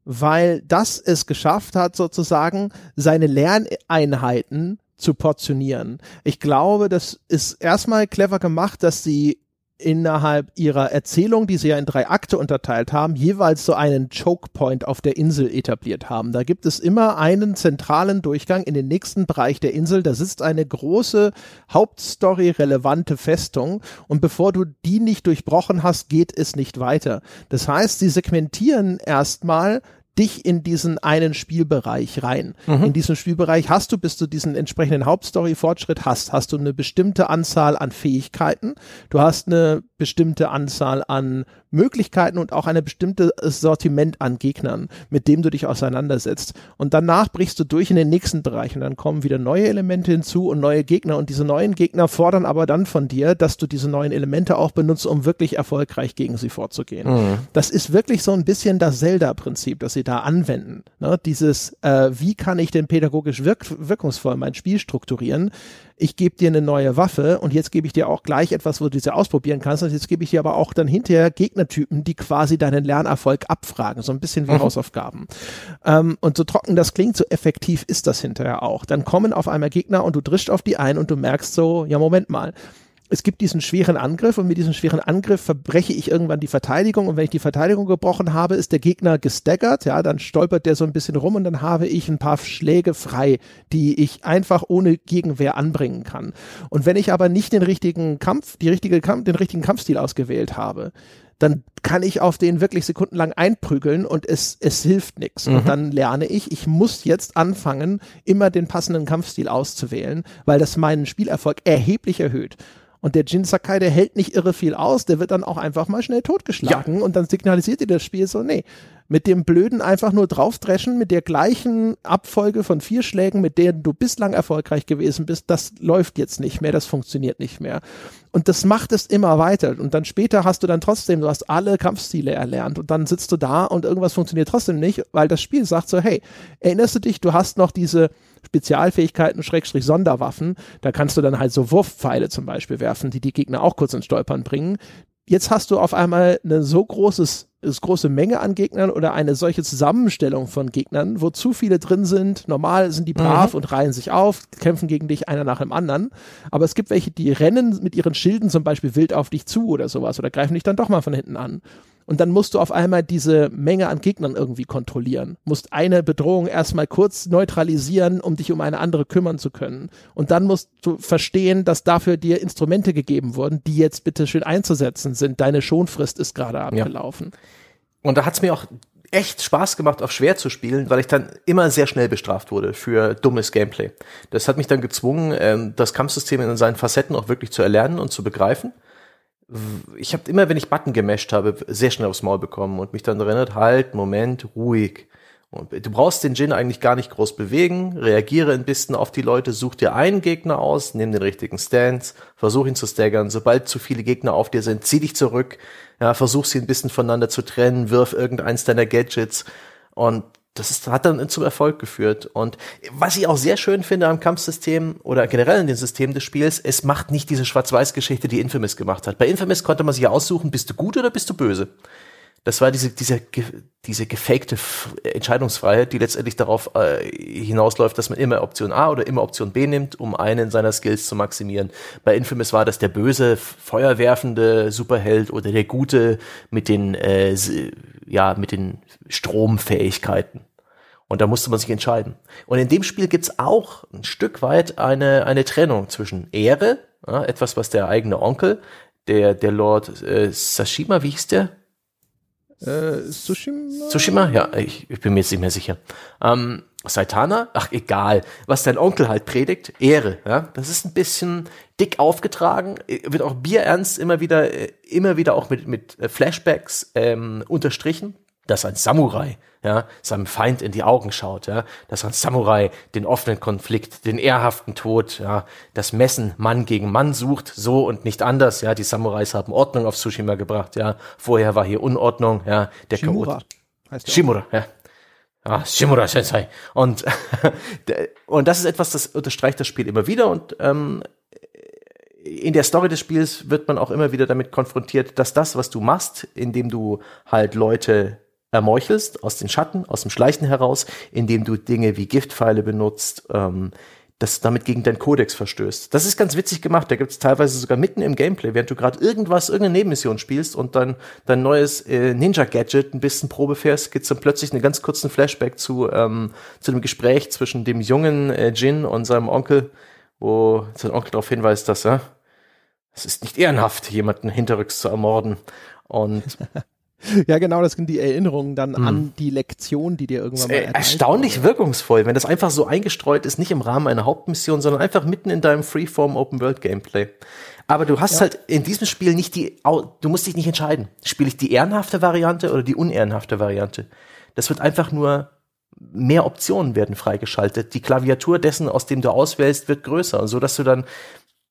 weil das es geschafft hat, sozusagen seine Lerneinheiten zu portionieren. Ich glaube, das ist erstmal clever gemacht, dass sie innerhalb ihrer Erzählung, die sie ja in drei Akte unterteilt haben, jeweils so einen Choke Point auf der Insel etabliert haben. Da gibt es immer einen zentralen Durchgang in den nächsten Bereich der Insel. Da sitzt eine große Hauptstory relevante Festung und bevor du die nicht durchbrochen hast, geht es nicht weiter. Das heißt, sie segmentieren erstmal dich in diesen einen Spielbereich rein. Mhm. In diesem Spielbereich hast du, bis du diesen entsprechenden Hauptstory-Fortschritt hast, hast du eine bestimmte Anzahl an Fähigkeiten. Du hast eine bestimmte Anzahl an Möglichkeiten und auch eine bestimmte Sortiment an Gegnern, mit dem du dich auseinandersetzt. Und danach brichst du durch in den nächsten Bereich und dann kommen wieder neue Elemente hinzu und neue Gegner und diese neuen Gegner fordern aber dann von dir, dass du diese neuen Elemente auch benutzt, um wirklich erfolgreich gegen sie vorzugehen. Mhm. Das ist wirklich so ein bisschen das Zelda-Prinzip, das sie da anwenden. Ne? Dieses, äh, wie kann ich denn pädagogisch wirk wirkungsvoll mein Spiel strukturieren? Ich gebe dir eine neue Waffe und jetzt gebe ich dir auch gleich etwas, wo du sie ausprobieren kannst und jetzt gebe ich dir aber auch dann hinterher Gegnertypen, die quasi deinen Lernerfolg abfragen, so ein bisschen wie mhm. Hausaufgaben. Ähm, und so trocken das klingt, so effektiv ist das hinterher auch. Dann kommen auf einmal Gegner und du drischst auf die ein und du merkst so, ja Moment mal, es gibt diesen schweren Angriff und mit diesem schweren Angriff verbreche ich irgendwann die Verteidigung und wenn ich die Verteidigung gebrochen habe, ist der Gegner gestaggert, ja, dann stolpert der so ein bisschen rum und dann habe ich ein paar Schläge frei, die ich einfach ohne Gegenwehr anbringen kann. Und wenn ich aber nicht den richtigen Kampf, die richtige Kampf, den richtigen Kampfstil ausgewählt habe, dann kann ich auf den wirklich sekundenlang einprügeln und es, es hilft nichts. Mhm. Und dann lerne ich, ich muss jetzt anfangen, immer den passenden Kampfstil auszuwählen, weil das meinen Spielerfolg erheblich erhöht. Und der Jin Sakai, der hält nicht irre viel aus, der wird dann auch einfach mal schnell totgeschlagen ja. und dann signalisiert dir das Spiel so, nee, mit dem blöden einfach nur draufdreschen, mit der gleichen Abfolge von vier Schlägen, mit denen du bislang erfolgreich gewesen bist, das läuft jetzt nicht mehr, das funktioniert nicht mehr. Und das macht es immer weiter. Und dann später hast du dann trotzdem, du hast alle Kampfstile erlernt und dann sitzt du da und irgendwas funktioniert trotzdem nicht, weil das Spiel sagt so, hey, erinnerst du dich, du hast noch diese Spezialfähigkeiten, Schrägstrich Sonderwaffen, da kannst du dann halt so Wurfpfeile zum Beispiel werfen, die die Gegner auch kurz ins Stolpern bringen. Jetzt hast du auf einmal eine so großes ist große Menge an Gegnern oder eine solche Zusammenstellung von Gegnern, wo zu viele drin sind. Normal sind die brav mhm. und reihen sich auf, kämpfen gegen dich einer nach dem anderen. Aber es gibt welche, die rennen mit ihren Schilden zum Beispiel wild auf dich zu oder sowas oder greifen dich dann doch mal von hinten an. Und dann musst du auf einmal diese Menge an Gegnern irgendwie kontrollieren. Musst eine Bedrohung erstmal kurz neutralisieren, um dich um eine andere kümmern zu können. Und dann musst du verstehen, dass dafür dir Instrumente gegeben wurden, die jetzt bitte schön einzusetzen sind. Deine Schonfrist ist gerade abgelaufen. Ja. Und da hat's mir auch echt Spaß gemacht, auf schwer zu spielen, weil ich dann immer sehr schnell bestraft wurde für dummes Gameplay. Das hat mich dann gezwungen, ähm, das Kampfsystem in seinen Facetten auch wirklich zu erlernen und zu begreifen ich habe immer, wenn ich Button gemasht habe, sehr schnell aufs Maul bekommen und mich dann erinnert, halt, Moment, ruhig. Und du brauchst den Jin eigentlich gar nicht groß bewegen, reagiere ein bisschen auf die Leute, such dir einen Gegner aus, nimm den richtigen Stance, versuch ihn zu staggern. Sobald zu viele Gegner auf dir sind, zieh dich zurück, ja, versuch sie ein bisschen voneinander zu trennen, wirf irgendeins deiner Gadgets und das ist, hat dann zum Erfolg geführt. Und was ich auch sehr schön finde am Kampfsystem oder generell in dem System des Spiels, es macht nicht diese Schwarz-Weiß-Geschichte, die Infamous gemacht hat. Bei Infamous konnte man sich aussuchen, bist du gut oder bist du böse. Das war diese, diese, diese gefakte Entscheidungsfreiheit, die letztendlich darauf äh, hinausläuft, dass man immer Option A oder immer Option B nimmt, um einen seiner Skills zu maximieren. Bei Infamous war das der böse, feuerwerfende Superheld oder der gute mit den, äh, ja, mit den Stromfähigkeiten. Und da musste man sich entscheiden. Und in dem Spiel gibt's auch ein Stück weit eine, eine Trennung zwischen Ehre, ja, etwas, was der eigene Onkel, der, der Lord äh, Sashima, wie hieß der? Äh, Tsushima? Tsushima? Ja, ich, ich bin mir jetzt nicht mehr sicher. Ähm, Saitana? Ach, egal. Was dein Onkel halt predigt, Ehre. Ja? Das ist ein bisschen dick aufgetragen, wird auch bierernst immer wieder, äh, immer wieder auch mit, mit Flashbacks ähm, unterstrichen dass ein Samurai ja, seinem Feind in die Augen schaut, ja, dass ein Samurai den offenen Konflikt, den ehrhaften Tod, ja, das Messen Mann gegen Mann sucht, so und nicht anders, ja, die Samurais haben Ordnung auf Tsushima gebracht, ja, vorher war hier Unordnung, ja, der Shimura heißt Shimura, ja. Ah, Shimura Sensei. Und, und das ist etwas, das unterstreicht das Spiel immer wieder und ähm, in der Story des Spiels wird man auch immer wieder damit konfrontiert, dass das, was du machst, indem du halt Leute ermeuchelst, aus den Schatten, aus dem Schleichen heraus, indem du Dinge wie Giftpfeile benutzt, ähm, das damit gegen deinen Kodex verstößt. Das ist ganz witzig gemacht. Da gibt es teilweise sogar mitten im Gameplay, während du gerade irgendwas, irgendeine Nebenmission spielst und dann dein neues äh, Ninja-Gadget ein bisschen Probe fährst, gibt's dann plötzlich einen ganz kurzen Flashback zu, ähm, zu einem Gespräch zwischen dem jungen äh, Jin und seinem Onkel, wo sein Onkel darauf hinweist, dass er, es ist nicht ehrenhaft, jemanden hinterrücks zu ermorden. Und Ja, genau, das sind die Erinnerungen dann hm. an die Lektion, die dir irgendwann mal äh, Erstaunlich wurde. wirkungsvoll, wenn das einfach so eingestreut ist, nicht im Rahmen einer Hauptmission, sondern einfach mitten in deinem Freeform Open World Gameplay. Aber du hast ja. halt in diesem Spiel nicht die, du musst dich nicht entscheiden. Spiele ich die ehrenhafte Variante oder die unehrenhafte Variante? Das wird einfach nur mehr Optionen werden freigeschaltet. Die Klaviatur dessen, aus dem du auswählst, wird größer, so dass du dann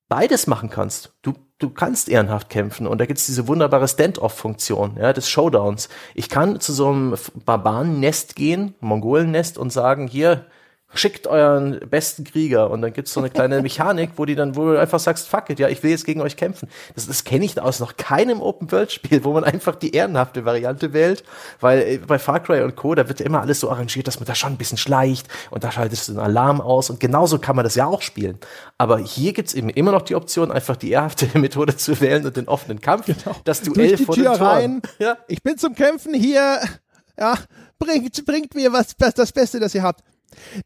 beides machen kannst. Du, du kannst ehrenhaft kämpfen und da gibt's diese wunderbare Stand-off-Funktion ja, des Showdowns. Ich kann zu so einem Barbaren-Nest gehen, Mongolen-Nest und sagen, hier, schickt euren besten Krieger und dann gibt's so eine kleine Mechanik, wo die dann, wo du einfach sagst, fuck it, ja, ich will jetzt gegen euch kämpfen. Das, das kenne ich aus noch keinem Open-World-Spiel, wo man einfach die ehrenhafte Variante wählt, weil äh, bei Far Cry und Co., da wird ja immer alles so arrangiert, dass man da schon ein bisschen schleicht und da schaltest du einen Alarm aus und genauso kann man das ja auch spielen. Aber hier gibt's eben immer noch die Option, einfach die ehrenhafte Methode zu wählen und den offenen Kampf, genau. das Duell Durch die vor Tür rein. Ja. Ich bin zum Kämpfen hier. Ja, bringt, bringt mir was, das Beste, das ihr habt.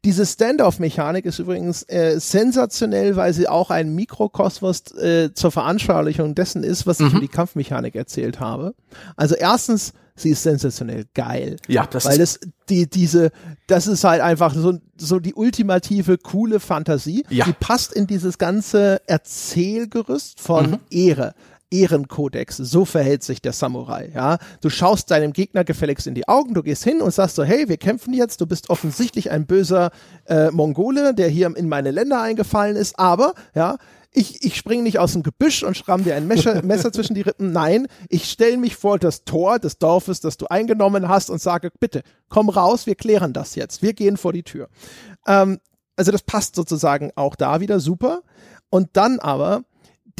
Diese Standoff-Mechanik ist übrigens äh, sensationell, weil sie auch ein Mikrokosmos äh, zur Veranschaulichung dessen ist, was mhm. ich über die Kampfmechanik erzählt habe. Also erstens, sie ist sensationell geil. Ja, das weil ist das die diese das ist halt einfach so so die ultimative coole Fantasie. Ja. Die passt in dieses ganze Erzählgerüst von mhm. Ehre. Ehrenkodex. So verhält sich der Samurai, ja. Du schaust deinem Gegner gefälligst in die Augen, du gehst hin und sagst so, hey, wir kämpfen jetzt, du bist offensichtlich ein böser äh, Mongole, der hier in meine Länder eingefallen ist, aber, ja, ich, ich springe nicht aus dem Gebüsch und schramm dir ein Messer, Messer zwischen die Rippen. Nein, ich stelle mich vor das Tor des Dorfes, das du eingenommen hast und sage, bitte, komm raus, wir klären das jetzt. Wir gehen vor die Tür. Ähm, also das passt sozusagen auch da wieder super. Und dann aber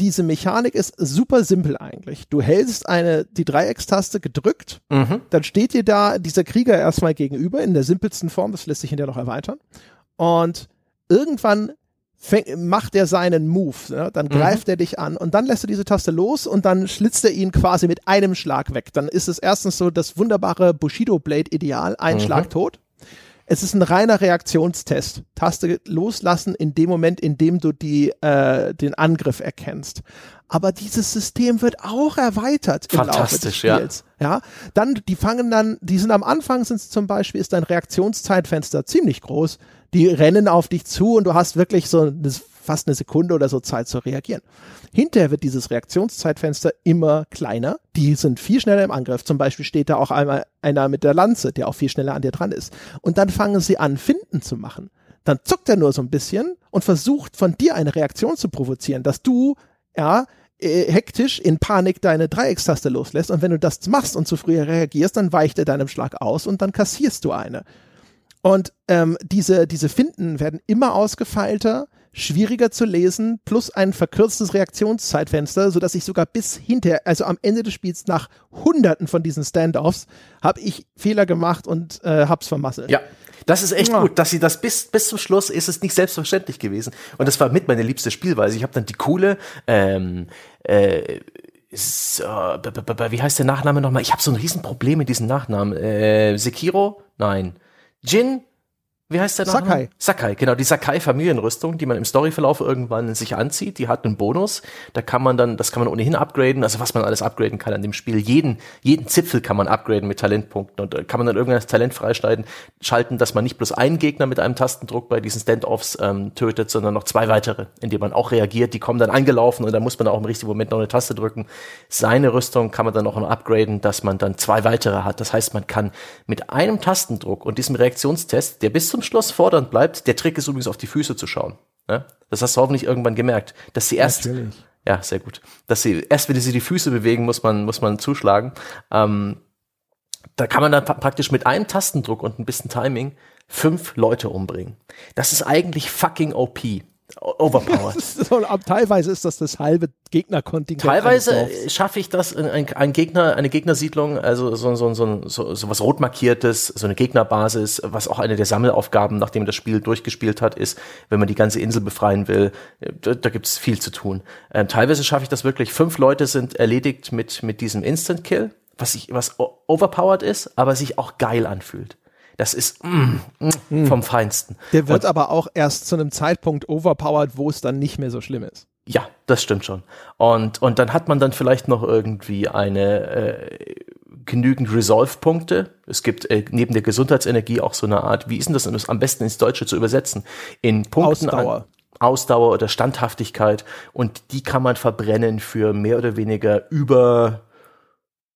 diese Mechanik ist super simpel eigentlich. Du hältst eine, die Dreieckstaste gedrückt, mhm. dann steht dir da dieser Krieger erstmal gegenüber in der simpelsten Form, das lässt sich hinterher noch erweitern. Und irgendwann fäng, macht er seinen Move, ne? dann mhm. greift er dich an und dann lässt du diese Taste los und dann schlitzt er ihn quasi mit einem Schlag weg. Dann ist es erstens so das wunderbare Bushido Blade Ideal, ein mhm. Schlag tot. Es ist ein reiner Reaktionstest. Taste loslassen in dem Moment, in dem du die, äh, den Angriff erkennst. Aber dieses System wird auch erweitert im Laufe des Spiels. Ja. ja. Dann, die fangen dann, die sind am Anfang sind zum Beispiel, ist dein Reaktionszeitfenster ziemlich groß. Die rennen auf dich zu und du hast wirklich so das fast eine Sekunde oder so Zeit zu reagieren. Hinterher wird dieses Reaktionszeitfenster immer kleiner. Die sind viel schneller im Angriff. Zum Beispiel steht da auch einmal einer mit der Lanze, der auch viel schneller an dir dran ist. Und dann fangen sie an, Finden zu machen. Dann zuckt er nur so ein bisschen und versucht von dir eine Reaktion zu provozieren, dass du, ja, äh, hektisch in Panik deine Dreieckstaste loslässt und wenn du das machst und zu früh reagierst, dann weicht er deinem Schlag aus und dann kassierst du eine. Und ähm, diese, diese Finden werden immer ausgefeilter, schwieriger zu lesen, plus ein verkürztes Reaktionszeitfenster, so dass ich sogar bis hinter, also am Ende des Spiels nach hunderten von diesen Standoffs, habe ich Fehler gemacht und äh, hab's vermasselt. Ja. Das ist echt ja. gut, dass sie das bis, bis zum Schluss ist es nicht selbstverständlich gewesen. Und das war mit meine liebste Spielweise. Ich habe dann die coole, ähm, äh, so, wie heißt der Nachname nochmal? Ich habe so ein Riesenproblem mit diesem Nachnamen. Äh, Sekiro? Nein. Jin? Wie heißt der Name? Sakai. Sakai, genau, die Sakai-Familienrüstung, die man im Storyverlauf irgendwann sich anzieht, die hat einen Bonus. Da kann man dann, das kann man ohnehin upgraden, also was man alles upgraden kann an dem Spiel. Jeden, jeden Zipfel kann man upgraden mit Talentpunkten und äh, kann man dann irgendwann das Talent freischneiden, schalten, dass man nicht bloß einen Gegner mit einem Tastendruck bei diesen Standoffs ähm, tötet, sondern noch zwei weitere, indem man auch reagiert. Die kommen dann angelaufen und dann muss man auch im richtigen Moment noch eine Taste drücken. Seine Rüstung kann man dann auch noch upgraden, dass man dann zwei weitere hat. Das heißt, man kann mit einem Tastendruck und diesem Reaktionstest, der bis zum Schluss fordernd bleibt. Der Trick ist übrigens auf die Füße zu schauen. Ne? Das hast du hoffentlich irgendwann gemerkt, dass sie erst Natürlich. ja sehr gut, dass sie erst wenn sie die Füße bewegen, muss man muss man zuschlagen. Ähm, da kann man dann praktisch mit einem Tastendruck und ein bisschen Timing fünf Leute umbringen. Das ist eigentlich fucking OP overpowered. so, teilweise ist das das halbe Gegnerkontingent. Teilweise schaffe ich das, ein, ein, Gegner, eine Gegnersiedlung, also so, so, so, so, so was rot markiertes, so eine Gegnerbasis, was auch eine der Sammelaufgaben, nachdem das Spiel durchgespielt hat, ist, wenn man die ganze Insel befreien will, da, da gibt es viel zu tun. Ähm, teilweise schaffe ich das wirklich, fünf Leute sind erledigt mit, mit diesem Instant Kill, was ich, was overpowered ist, aber sich auch geil anfühlt. Das ist mm, mm, vom Feinsten. Der wird und, aber auch erst zu einem Zeitpunkt overpowered, wo es dann nicht mehr so schlimm ist. Ja, das stimmt schon. Und, und dann hat man dann vielleicht noch irgendwie eine äh, genügend Resolve-Punkte. Es gibt äh, neben der Gesundheitsenergie auch so eine Art, wie ist denn das, um es am besten ins Deutsche zu übersetzen? In Punkten Ausdauer. An, Ausdauer oder Standhaftigkeit und die kann man verbrennen für mehr oder weniger über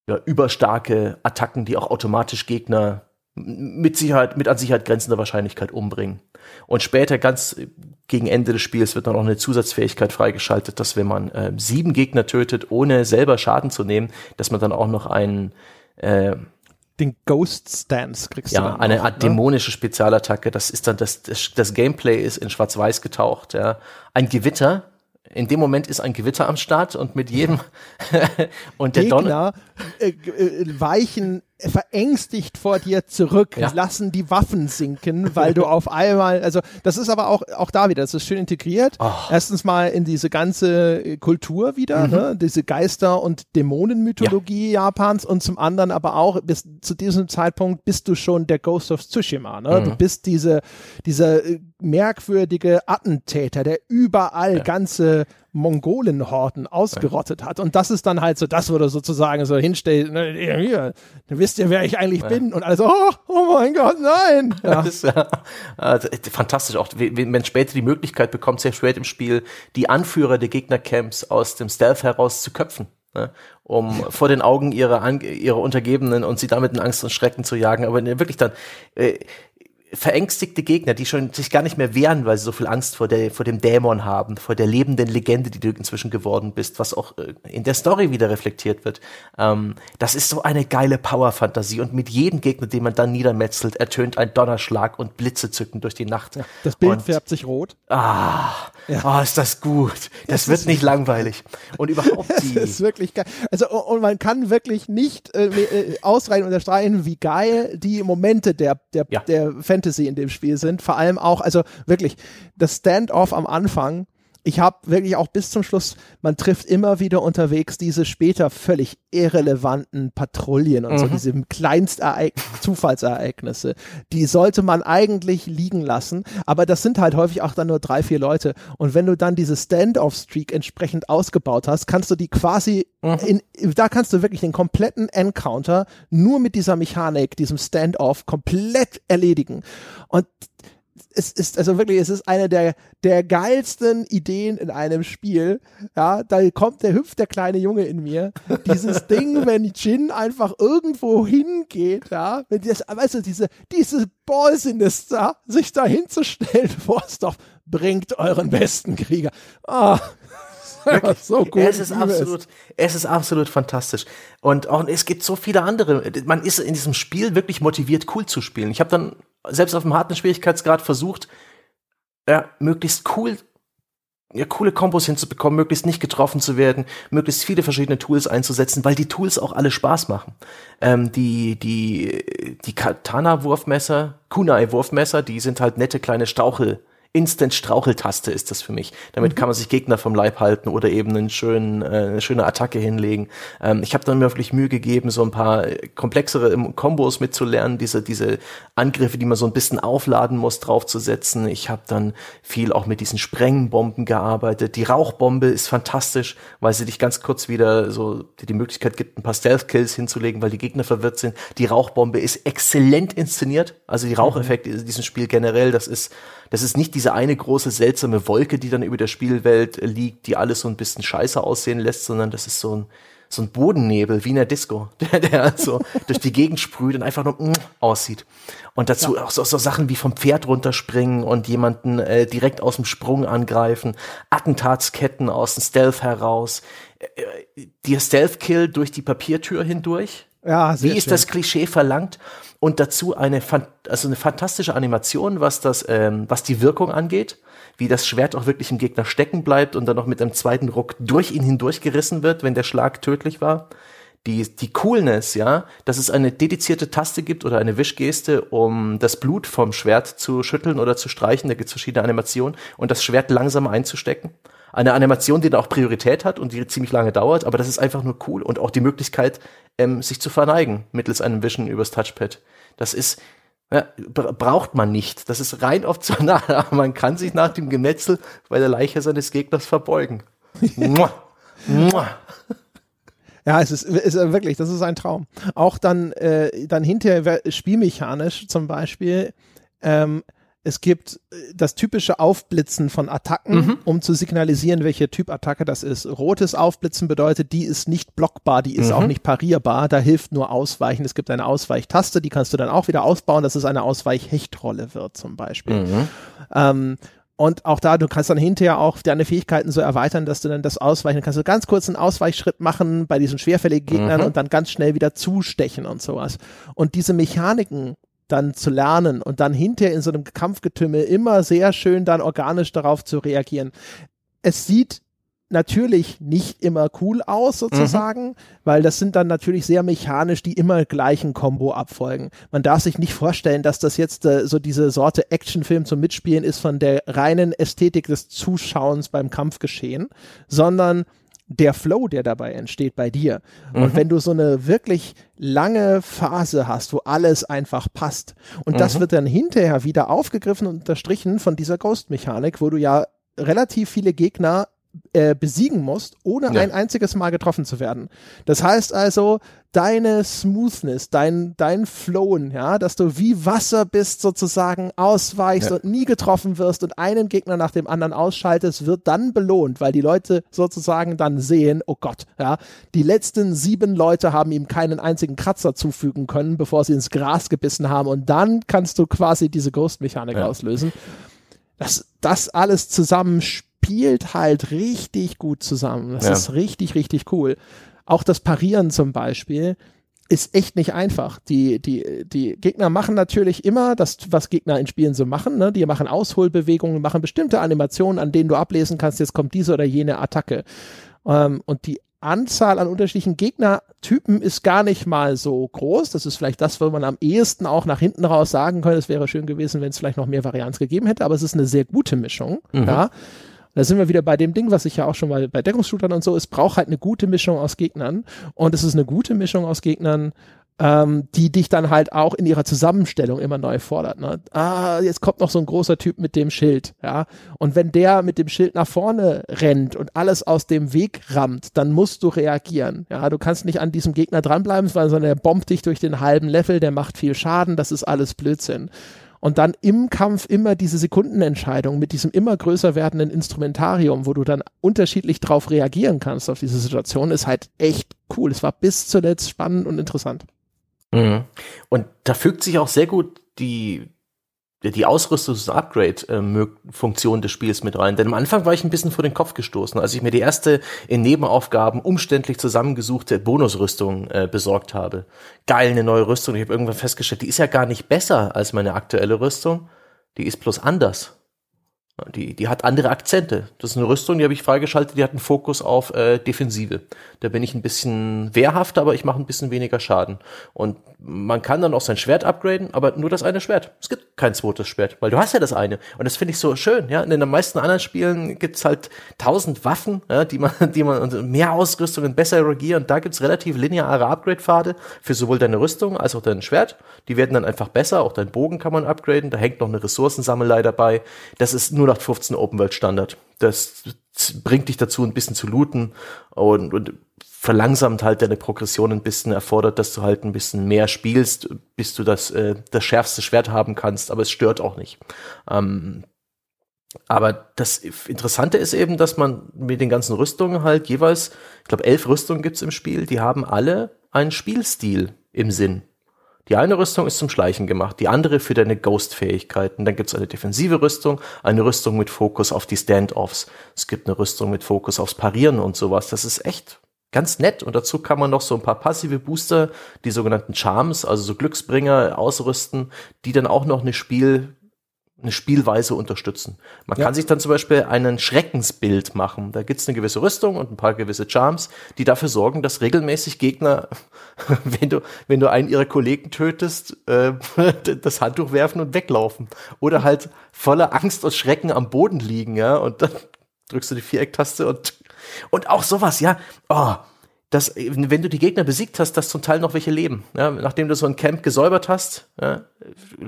ja, überstarke Attacken, die auch automatisch Gegner mit Sicherheit, mit an Sicherheit grenzender Wahrscheinlichkeit umbringen. Und später, ganz gegen Ende des Spiels, wird dann auch eine Zusatzfähigkeit freigeschaltet, dass wenn man äh, sieben Gegner tötet, ohne selber Schaden zu nehmen, dass man dann auch noch einen äh, den Ghost Stance kriegst ja, du dann eine Art ne? dämonische Spezialattacke. Das ist dann das, das, das Gameplay ist in Schwarz-Weiß getaucht. Ja. Ein Gewitter. In dem Moment ist ein Gewitter am Start und mit jedem und der Donner Gegner äh, äh, weichen verängstigt vor dir zurück, Ja. lassen die Waffen sinken, weil du auf einmal, also das ist aber auch, auch da wieder, das ist schön integriert. Oh. Erstens mal in diese ganze äh, Kultur wieder, Mhm. ne? diese Geister- und Dämonenmythologie Japans und zum anderen aber auch, bis zu diesem Zeitpunkt bist du schon der Ghost of Tsushima. Ne? Mhm. Du bist diese, dieser äh, merkwürdige Attentäter, der überall ganze Mongolenhorden ausgerottet hat. Und das ist dann halt so, das würde sozusagen so hinstellen, ne, hier, dann wisst ihr, wer ich eigentlich bin. Und alle so, oh, oh mein Gott, nein. Ja. Das ist ja also, fantastisch auch, wenn man später die Möglichkeit bekommt, sehr spät im Spiel, die Anführer der Gegnercamps aus dem Stealth heraus zu köpfen. Ne, um vor den Augen ihrer, ihrer Untergebenen und sie damit in Angst und Schrecken zu jagen, aber wirklich dann äh, verängstigte Gegner, die schon sich gar nicht mehr wehren, weil sie so viel Angst vor, der, vor dem Dämon haben, vor der lebenden Legende, die du inzwischen geworden bist, was auch äh, in der Story wieder reflektiert wird. Ähm, das ist so eine geile Power-Fantasie und mit jedem Gegner, den man dann niedermetzelt, ertönt ein Donnerschlag und Blitze zücken durch die Nacht. Das Bild und, färbt sich rot. Ah, Ja. oh, ist das gut. Das Es wird nicht langweilig. Und überhaupt Das die. ist wirklich geil. Also und man kann wirklich nicht äh, äh, ausreichend unterstreichen, wie geil die Momente der, der, Ja. der Fantasy in dem Spiel sind. Vor allem auch, also wirklich, das Standoff am Anfang. Ich habe wirklich auch bis zum Schluss, man trifft immer wieder unterwegs diese später völlig irrelevanten Patrouillen und so, Mhm. diese Kleinstereig Zufallsereignisse. Die sollte man eigentlich liegen lassen, aber das sind halt häufig auch dann nur drei, vier Leute. Und wenn du dann diese Standoff-Streak entsprechend ausgebaut hast, kannst du die quasi in, da kannst du wirklich den kompletten Encounter nur mit dieser Mechanik, diesem Standoff komplett erledigen. Und es ist also wirklich, es ist eine der, der geilsten Ideen in einem Spiel. Ja, da kommt der hüpft der kleine Junge in mir. Dieses Ding, wenn Jin einfach irgendwo hingeht, ja, wenn das, weißt du, diese, diese Ballsiness da, sich da hinzustellen vor Dorf, bringt euren besten Krieger. Ah, so gut. es ist absolut, es ist absolut fantastisch. Und auch es gibt so viele andere. Man ist in diesem Spiel wirklich motiviert, cool zu spielen. Ich habe dann selbst auf dem harten Schwierigkeitsgrad versucht, ja, möglichst cool, ja, coole Kombos hinzubekommen, möglichst nicht getroffen zu werden, möglichst viele verschiedene Tools einzusetzen, weil die Tools auch alle Spaß machen. Ähm, die, die, die Katana-Wurfmesser, Kunai-Wurfmesser, die sind halt nette kleine Stauchel. Instant-Straucheltaste ist das für mich. Damit kann man sich Gegner vom Leib halten oder eben einen schönen, äh, eine schöne Attacke hinlegen. Ähm, ich habe dann mir wirklich Mühe gegeben, so ein paar äh, komplexere ähm, Kombos mitzulernen, diese, diese Angriffe, die man so ein bisschen aufladen muss, draufzusetzen. Ich habe dann viel auch mit diesen Sprengbomben gearbeitet. Die Rauchbombe ist fantastisch, weil sie dich ganz kurz wieder so dir die Möglichkeit gibt, ein paar Stealth-Kills hinzulegen, weil die Gegner verwirrt sind. Die Rauchbombe ist exzellent inszeniert. Also die Raucheffekte in diesem Spiel generell, das ist das ist nicht diese eine große seltsame Wolke, die dann über der Spielwelt liegt, die alles so ein bisschen scheiße aussehen lässt, sondern das ist so ein, so ein Bodennebel wie in der Disco, der, der also durch die Gegend sprüht und einfach nur mm, aussieht. Und dazu auch so, so Sachen wie vom Pferd runterspringen und jemanden äh, direkt aus dem Sprung angreifen, Attentatsketten aus dem Stealth heraus, äh, äh, der Stealth-Kill durch die Papiertür hindurch. Ja, sehr Wie ist schön. das Klischee verlangt? Und dazu eine, also eine fantastische Animation, was das, ähm, was die Wirkung angeht, wie das Schwert auch wirklich im Gegner stecken bleibt und dann noch mit einem zweiten Ruck durch ihn hindurch gerissen wird, wenn der Schlag tödlich war. Die, die Coolness, ja, dass es eine dedizierte Taste gibt oder eine Wischgeste, um das Blut vom Schwert zu schütteln oder zu streichen. Da gibt es verschiedene Animationen und das Schwert langsam einzustecken. Eine Animation, die da auch Priorität hat und die ziemlich lange dauert, aber das ist einfach nur cool und auch die Möglichkeit, ähm, sich zu verneigen mittels einem Wischen übers Touchpad. Das ist, ja, bra- braucht man nicht. Das ist rein optional, aber man kann sich nach dem Gemetzel bei der Leiche seines Gegners verbeugen. Mua. Mua. Ja, es ist, ist wirklich, das ist ein Traum. Auch dann, äh, dann hinterher spielmechanisch zum Beispiel. Ähm, es gibt äh, das typische Aufblitzen von Attacken, mhm. um zu signalisieren, welche Typ Attacke das ist. Rotes Aufblitzen bedeutet, die ist nicht blockbar, die ist mhm. auch nicht parierbar, da hilft nur Ausweichen. Es gibt eine Ausweichtaste, die kannst du dann auch wieder ausbauen, dass es eine Ausweichhechtrolle wird zum Beispiel. Mhm. Ähm, und auch da, du kannst dann hinterher auch deine Fähigkeiten so erweitern, dass du dann das Ausweichen kannst. Du ganz kurz einen Ausweichschritt machen bei diesen schwerfälligen Gegnern mhm. und dann ganz schnell wieder zustechen und sowas. Und diese Mechaniken dann zu lernen und dann hinterher in so einem Kampfgetümmel immer sehr schön dann organisch darauf zu reagieren. Es sieht natürlich nicht immer cool aus sozusagen, mhm. weil das sind dann natürlich sehr mechanisch die immer gleichen Combo abfolgen. Man darf sich nicht vorstellen, dass das jetzt äh, so diese Sorte Actionfilm zum Mitspielen ist von der reinen Ästhetik des Zuschauens beim Kampfgeschehen, sondern der Flow, der dabei entsteht bei dir. Mhm. Und wenn du so eine wirklich lange Phase hast, wo alles einfach passt und mhm. das wird dann hinterher wieder aufgegriffen und unterstrichen von dieser Ghost-Mechanik, wo du ja relativ viele Gegner äh, besiegen musst, ohne ja. ein einziges Mal getroffen zu werden. Das heißt also, deine Smoothness, dein, dein Flowen, ja, dass du wie Wasser bist sozusagen, ausweichst ja. und nie getroffen wirst und einen Gegner nach dem anderen ausschaltest, wird dann belohnt, weil die Leute sozusagen dann sehen, oh Gott, ja, die letzten sieben Leute haben ihm keinen einzigen Kratzer zufügen können, bevor sie ins Gras gebissen haben und dann kannst du quasi diese Ghost-Mechanik ja. auslösen. Das, das alles zusammen spielt halt richtig gut zusammen. Das ja. ist richtig, richtig cool. Auch das Parieren zum Beispiel ist echt nicht einfach. Die, die, die Gegner machen natürlich immer das, was Gegner in Spielen so machen. Ne? Die machen Ausholbewegungen, machen bestimmte Animationen, an denen du ablesen kannst, jetzt kommt diese oder jene Attacke. Ähm, und die Anzahl an unterschiedlichen Gegnertypen ist gar nicht mal so groß. Das ist vielleicht das, wo man am ehesten auch nach hinten raus sagen könnte. Es wäre schön gewesen, wenn es vielleicht noch mehr Varianz gegeben hätte, aber es ist eine sehr gute Mischung. Mhm. Ja da sind wir wieder bei dem Ding, was ich ja auch schon mal bei Deckungsshootern und so, es braucht halt eine gute Mischung aus Gegnern und es ist eine gute Mischung aus Gegnern, ähm, die dich dann halt auch in ihrer Zusammenstellung immer neu fordert. Ne? Ah, jetzt kommt noch so ein großer Typ mit dem Schild, ja. Und wenn der mit dem Schild nach vorne rennt und alles aus dem Weg rammt, dann musst du reagieren. Ja, du kannst nicht an diesem Gegner dranbleiben, sondern der bombt dich durch den halben Level, der macht viel Schaden, das ist alles Blödsinn und dann im Kampf immer diese Sekundenentscheidung mit diesem immer größer werdenden Instrumentarium, wo du dann unterschiedlich drauf reagieren kannst auf diese Situation, ist halt echt cool. Es war bis zuletzt spannend und interessant. Mhm. Und da fügt sich auch sehr gut die die Ausrüstungs- und Upgrade-Funktion des Spiels mit rein. Denn am Anfang war ich ein bisschen vor den Kopf gestoßen, als ich mir die erste in Nebenaufgaben umständlich zusammengesuchte Bonusrüstung äh, besorgt habe. Geil, eine neue Rüstung. Ich habe irgendwann festgestellt, die ist ja gar nicht besser als meine aktuelle Rüstung. Die ist bloß anders. Die, die hat andere Akzente. Das ist eine Rüstung, die habe ich freigeschaltet, die hat einen Fokus auf äh, Defensive. Da bin ich ein bisschen wehrhafter, aber ich mache ein bisschen weniger Schaden. Und man kann dann auch sein Schwert upgraden, aber nur das eine Schwert. Es gibt kein zweites Schwert, weil du hast ja das eine. Und das finde ich so schön. Ja, in den meisten anderen Spielen gibt's halt tausend Waffen, ja, die man, die man mehr Ausrüstungen besser regieren. Da gibt's relativ lineare Upgrade-Pfade für sowohl deine Rüstung als auch dein Schwert. Die werden dann einfach besser. Auch dein Bogen kann man upgraden. Da hängt noch eine Ressourcensammelei dabei. Das ist nur 0815 Open World Standard. Das bringt dich dazu, ein bisschen zu looten und, und verlangsamt halt deine Progression ein bisschen, erfordert, dass du halt ein bisschen mehr spielst, bis du das, äh, das schärfste Schwert haben kannst, aber es stört auch nicht. Ähm, aber das Interessante ist eben, dass man mit den ganzen Rüstungen halt jeweils, ich glaube, elf Rüstungen gibt's im Spiel, die haben alle einen Spielstil im Sinn. Die eine Rüstung ist zum Schleichen gemacht, die andere für deine Ghost-Fähigkeiten. Dann gibt's eine defensive Rüstung, eine Rüstung mit Fokus auf die Standoffs. Es gibt eine Rüstung mit Fokus aufs Parieren und sowas. Das ist echt ganz nett. Und dazu kann man noch so ein paar passive Booster, die sogenannten Charms, also so Glücksbringer ausrüsten, die dann auch noch eine Spiel eine Spielweise unterstützen. Man ja. kann sich dann zum Beispiel einen Schreckensbild machen. Da gibt's eine gewisse Rüstung und ein paar gewisse Charms, die dafür sorgen, dass regelmäßig Gegner, wenn du, wenn du einen ihrer Kollegen tötest, äh, das Handtuch werfen und weglaufen. Oder halt voller Angst und Schrecken am Boden liegen, ja, und dann drückst du die Vierecktaste und, und auch sowas, ja, oh, dass, wenn du die Gegner besiegt hast, dass zum Teil noch welche leben. Ja, nachdem du so ein Camp gesäubert hast, ja,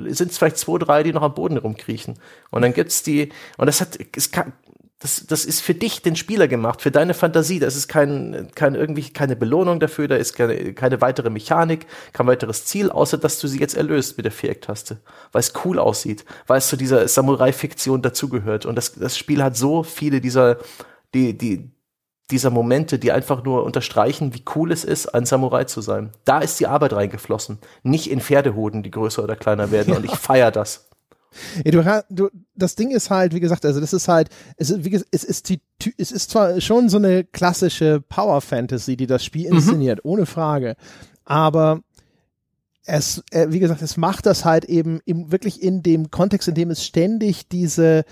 sind es vielleicht zwei, drei, die noch am Boden rumkriechen. Und dann gibt's die, und das hat, es kann, das, das ist für dich, den Spieler gemacht, für deine Fantasie. Das ist kein, kein irgendwie keine Belohnung dafür, da ist keine, keine weitere Mechanik, kein weiteres Ziel, außer dass du sie jetzt erlöst mit der Vierecktaste. Weil es cool aussieht, weil es zu dieser Samurai-Fiktion dazugehört. Und das, das Spiel hat so viele dieser, die, die, dieser Momente, die einfach nur unterstreichen, wie cool es ist, ein Samurai zu sein. Da ist die Arbeit reingeflossen. Nicht in Pferdehoden, die größer oder kleiner werden. Ja. Und ich feiere das. Ja, du, du, das Ding ist halt, wie gesagt, also das ist halt, es ist, gesagt, es ist, die, es ist zwar schon so eine klassische Power Fantasy, die das Spiel mhm. inszeniert, mhm. ohne Frage, aber es, äh, wie gesagt, es macht das halt eben im, wirklich in dem Kontext, in dem es ständig diese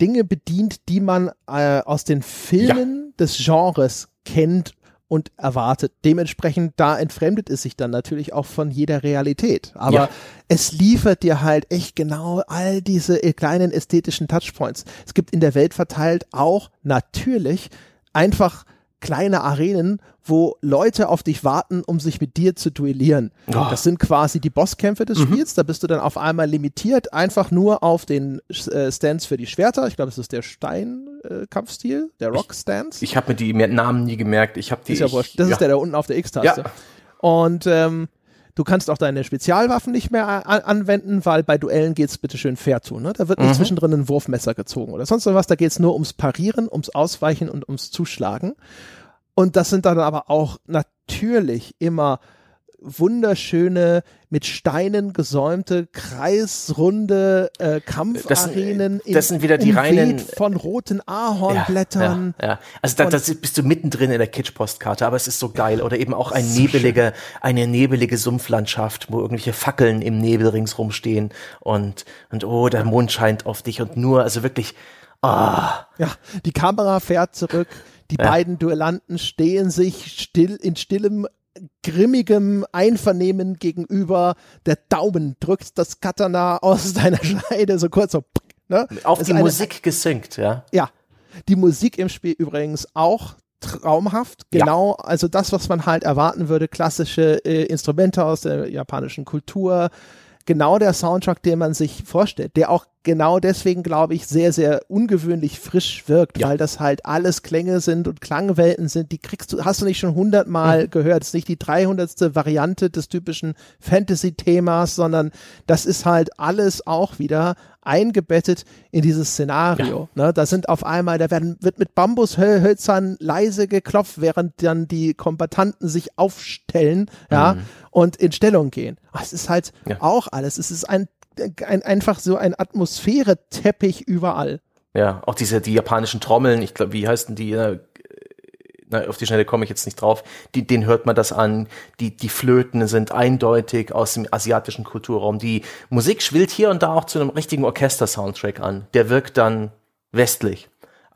Dinge bedient, die man äh, aus den Filmen ja. des Genres kennt und erwartet. Dementsprechend, da entfremdet es sich dann natürlich auch von jeder Realität. Aber ja. es liefert dir halt echt genau all diese äh, kleinen ästhetischen Touchpoints. Es gibt in der Welt verteilt auch natürlich einfach kleine Arenen, wo Leute auf dich warten, um sich mit dir zu duellieren. Oh. Das sind quasi die Bosskämpfe des mhm. Spiels. Da bist du dann auf einmal limitiert, einfach nur auf den äh, Stands für die Schwerter. Ich glaube, es ist der Stein-Kampfstil, äh, der Rock-Stance. Ich, ich habe mir die Namen nie gemerkt. Ich habe die. Ist ja wurscht. Das ja. ist der da unten auf der X-Taste. Ja. Und ähm, Du kannst auch deine Spezialwaffen nicht mehr anwenden, weil bei Duellen geht's bitte schön fair zu. Ne? Da wird nicht mhm. zwischendrin ein Wurfmesser gezogen oder sonst was. Da geht's nur ums Parieren, ums Ausweichen und ums Zuschlagen. Und das sind dann aber auch natürlich immer wunderschöne, mit Steinen gesäumte, kreisrunde äh, Kampfarenen. Das, das sind wieder die reinen von roten Ahornblättern. Ja, ja, ja. Also da, da bist du mittendrin in der Kitsch-Postkarte, aber es ist so geil. Oder eben auch ein so nebelige, eine nebelige Sumpflandschaft, wo irgendwelche Fackeln im Nebel ringsrum stehen und und oh, der Mond scheint auf dich und nur, also wirklich. Ah. Ja, die Kamera fährt zurück. Die ja. beiden Duellanten stehen sich still in stillem grimmigem Einvernehmen gegenüber. Der Daumen drückt das Katana aus deiner Scheide, so kurz so. Ne? Auf die eine, Musik gesynkt, ja. Ja. Die Musik im Spiel übrigens auch traumhaft. Genau, ja. also das, was man halt erwarten würde, klassische äh, Instrumente aus der japanischen Kultur. Genau der Soundtrack, den man sich vorstellt, der auch genau deswegen, glaube ich, sehr, sehr ungewöhnlich frisch wirkt, ja. weil das halt alles Klänge sind und Klangwelten sind, die kriegst du, hast du nicht schon hundertmal mhm. gehört. Das ist nicht die dreihundertste Variante des typischen Fantasy-Themas, sondern das ist halt alles auch wieder eingebettet in dieses Szenario. Ja. Ne, da sind auf einmal, da werden, wird mit Bambushölzern leise geklopft, während dann die Kombatanten sich aufstellen, ja, mhm. und in Stellung gehen. Es ist halt ja. auch alles. Es ist ein ein, einfach so ein Atmosphäre-Teppich überall. Ja, auch diese, die japanischen Trommeln, ich glaube, wie heißen die, äh, na, auf die Schnelle komme ich jetzt nicht drauf, die, den hört man das an, die, die Flöten sind eindeutig aus dem asiatischen Kulturraum, die Musik schwillt hier und da auch zu einem richtigen Orchester-Soundtrack an, der wirkt dann westlich.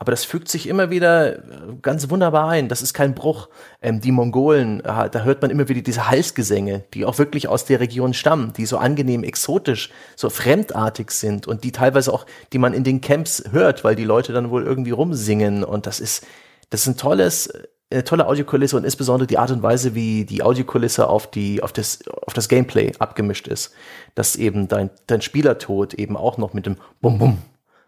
Aber das fügt sich immer wieder äh, ganz wunderbar ein. Das ist kein Bruch. Ähm, die Mongolen, äh, da hört man immer wieder diese Halsgesänge, die auch wirklich aus der Region stammen, die so angenehm exotisch, so fremdartig sind und die teilweise auch, die man in den Camps hört, weil die Leute dann wohl irgendwie rumsingen. Und das ist, das ist ein tolles, eine tolle Audiokulisse und insbesondere die Art und Weise, wie die Audiokulisse auf die, auf das, auf das Gameplay abgemischt ist. Dass eben dein, dein Spielertod eben auch noch mit dem Bum Bum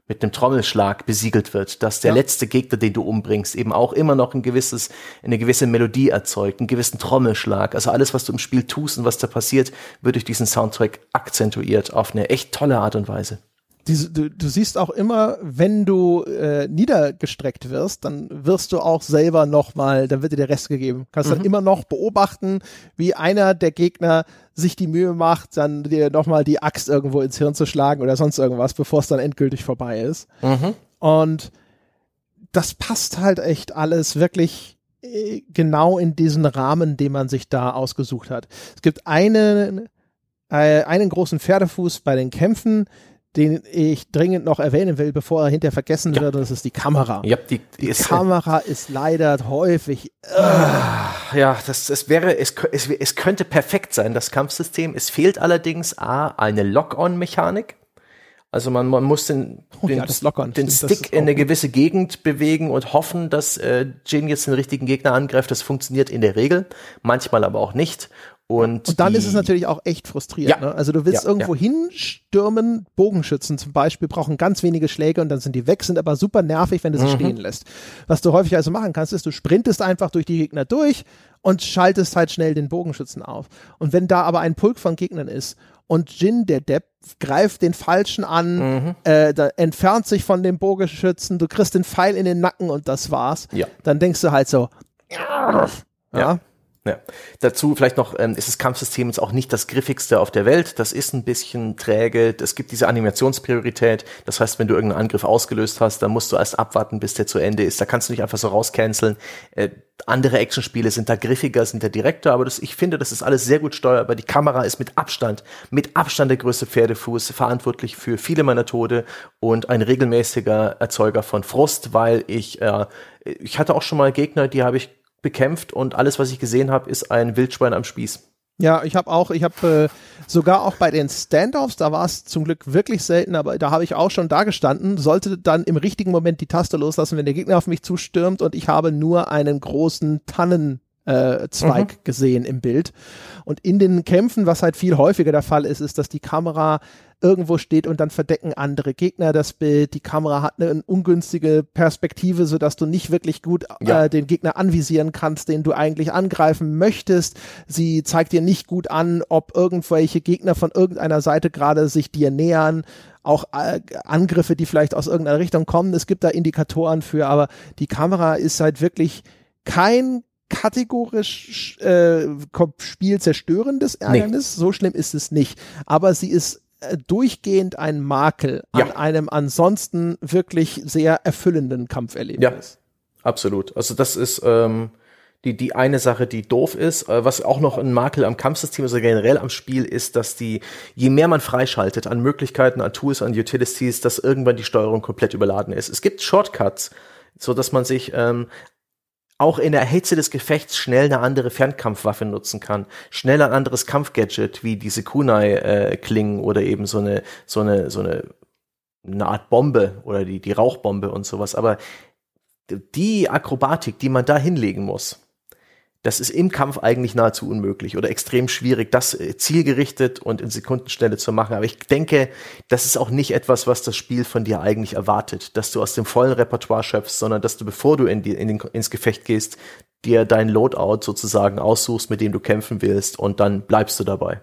mit einem Trommelschlag besiegelt wird, dass der ja. letzte Gegner, den du umbringst, eben auch immer noch ein gewisses, eine gewisse Melodie erzeugt, einen gewissen Trommelschlag. Also alles, was du im Spiel tust und was da passiert, wird durch diesen Soundtrack akzentuiert auf eine echt tolle Art und Weise diese, du, du siehst auch immer, wenn du äh, niedergestreckt wirst, dann wirst du auch selber nochmal, dann wird dir der Rest gegeben. Kannst mhm. dann immer noch beobachten, wie einer der Gegner sich die Mühe macht, dann dir nochmal die Axt irgendwo ins Hirn zu schlagen oder sonst irgendwas, bevor es dann endgültig vorbei ist. Mhm. Und das passt halt echt alles wirklich äh, genau in diesen Rahmen, den man sich da ausgesucht hat. Es gibt einen, äh, einen großen Pferdefuß bei den Kämpfen, den ich dringend noch erwähnen will, bevor er hinterher vergessen ja. wird, und das ist die Kamera. Ja, die, die, die ist, äh, Kamera äh, ist leider häufig. Äh. Ja, das, das wäre, es, es, es könnte perfekt sein, das Kampfsystem. Es fehlt allerdings A, eine Lock-on-Mechanik. Also man, man muss den, oh, den, ja, den Stick in eine gewisse Gegend bewegen und hoffen, dass äh, Jin jetzt den richtigen Gegner angreift. Das funktioniert in der Regel, manchmal aber auch nicht. Und, Und dann die, ist es natürlich auch echt frustrierend. Ja. Ne? Also du willst Ja, irgendwo hinstürmen, Bogenschützen zum Beispiel brauchen ganz wenige Schläge und dann sind die weg, sind aber super nervig, wenn du sie Mhm. stehen lässt. Was du häufig also machen kannst, ist, du sprintest einfach durch die Gegner durch und schaltest halt schnell den Bogenschützen auf. Und wenn da aber ein Pulk von Gegnern ist und Jin, der Depp, greift den Falschen an, Mhm. äh, da entfernt sich von dem Bogenschützen, du kriegst den Pfeil in den Nacken und das war's. Ja. Dann denkst du halt so, ja, Ja. Dazu vielleicht noch, ähm, ist das Kampfsystem jetzt auch nicht das griffigste auf der Welt. Das ist ein bisschen träge. Es gibt diese Animationspriorität. Das heißt, wenn du irgendeinen Angriff ausgelöst hast, dann musst du erst abwarten, bis der zu Ende ist. Da kannst du nicht einfach so rauscanceln. Äh, andere Actionspiele sind da griffiger, sind da direkter, aber das, ich finde, das ist alles sehr gut steuerbar. Die Kamera ist mit Abstand, mit Abstand der größte Pferdefuß, verantwortlich für viele meiner Tode und ein regelmäßiger Erzeuger von Frust, weil ich, äh, ich hatte auch schon mal Gegner, die habe ich bekämpft und alles, was ich gesehen habe, ist ein Wildschwein am Spieß. Ja, ich habe auch, ich habe äh, sogar auch bei den Standoffs, da war es zum Glück wirklich selten, aber da habe ich auch schon da gestanden, sollte dann im richtigen Moment die Taste loslassen, wenn der Gegner auf mich zustürmt und ich habe nur einen großen Tannenzweig äh, Zweig gesehen im Bild. Und in den Kämpfen, was halt viel häufiger der Fall ist, ist, dass die Kamera irgendwo steht und dann verdecken andere Gegner das Bild. Die Kamera hat eine ungünstige Perspektive, sodass du nicht wirklich gut Ja. äh, den Gegner anvisieren kannst, den du eigentlich angreifen möchtest. Sie zeigt dir nicht gut an, ob irgendwelche Gegner von irgendeiner Seite gerade sich dir nähern. Auch äh, Angriffe, die vielleicht aus irgendeiner Richtung kommen. Es gibt da Indikatoren für, aber die Kamera ist halt wirklich kein kategorisch äh, spielzerstörendes Ärgernis. So schlimm ist es nicht. Aber sie ist äh, durchgehend ein Makel an Ja. einem ansonsten wirklich sehr erfüllenden Kampferlebnis. Absolut. Also das ist ähm, die, die eine Sache, die doof ist. Äh, was auch noch ein Makel am Kampfsystem ist oder generell am Spiel ist, dass die, je mehr man freischaltet an Möglichkeiten, an Tools, an Utilities, dass irgendwann die Steuerung komplett überladen ist. Es gibt Shortcuts, so dass man sich ähm, auch in der Hitze des Gefechts schnell eine andere Fernkampfwaffe nutzen kann, schnell ein anderes Kampfgadget wie diese Kunai-Klingen oder eben so eine so eine so eine eine Art Bombe oder die die Rauchbombe und sowas. Aber die Akrobatik, die man da hinlegen muss, das ist im Kampf eigentlich nahezu unmöglich oder extrem schwierig, das äh, zielgerichtet und in Sekundenschnelle zu machen. Aber ich denke, das ist auch nicht etwas, was das Spiel von dir eigentlich erwartet, dass du aus dem vollen Repertoire schöpfst, sondern dass du, bevor du in die, in den, ins Gefecht gehst, dir dein Loadout sozusagen aussuchst, mit dem du kämpfen willst und dann bleibst du dabei.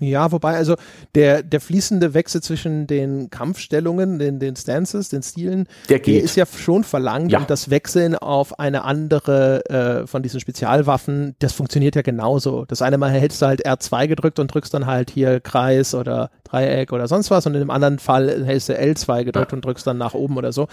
Ja, wobei also der, der fließende Wechsel zwischen den Kampfstellungen, den, den Stances, den Stilen, Der geht. ist ja schon verlangt Ja. und das Wechseln auf eine andere äh, von diesen Spezialwaffen, das funktioniert ja genauso. Das eine Mal hältst du halt R2 gedrückt und drückst dann halt hier Kreis oder Dreieck oder sonst was und in dem anderen Fall hältst du L2 gedrückt und drückst dann nach oben oder so.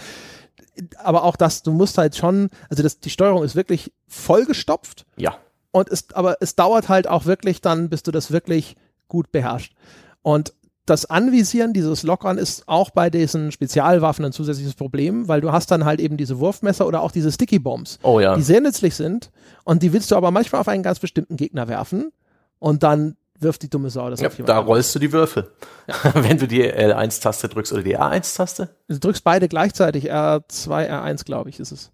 Aber auch das, du musst halt schon, also das, die Steuerung ist wirklich vollgestopft Ja. und es, aber es dauert halt auch wirklich dann, bis du das wirklich gut beherrscht. Und das Anvisieren, dieses Lockern ist auch bei diesen Spezialwaffen ein zusätzliches Problem, weil du hast dann halt eben diese Wurfmesser oder auch diese Sticky Bombs, Oh ja. die sehr nützlich sind und die willst du aber manchmal auf einen ganz bestimmten Gegner werfen und dann wirft die dumme Sau das ja auf jemanden. da rollst du die Würfel. Wenn du die L1-Taste drückst oder die R1-Taste. Du drückst beide gleichzeitig, R2, R1 glaube ich ist es.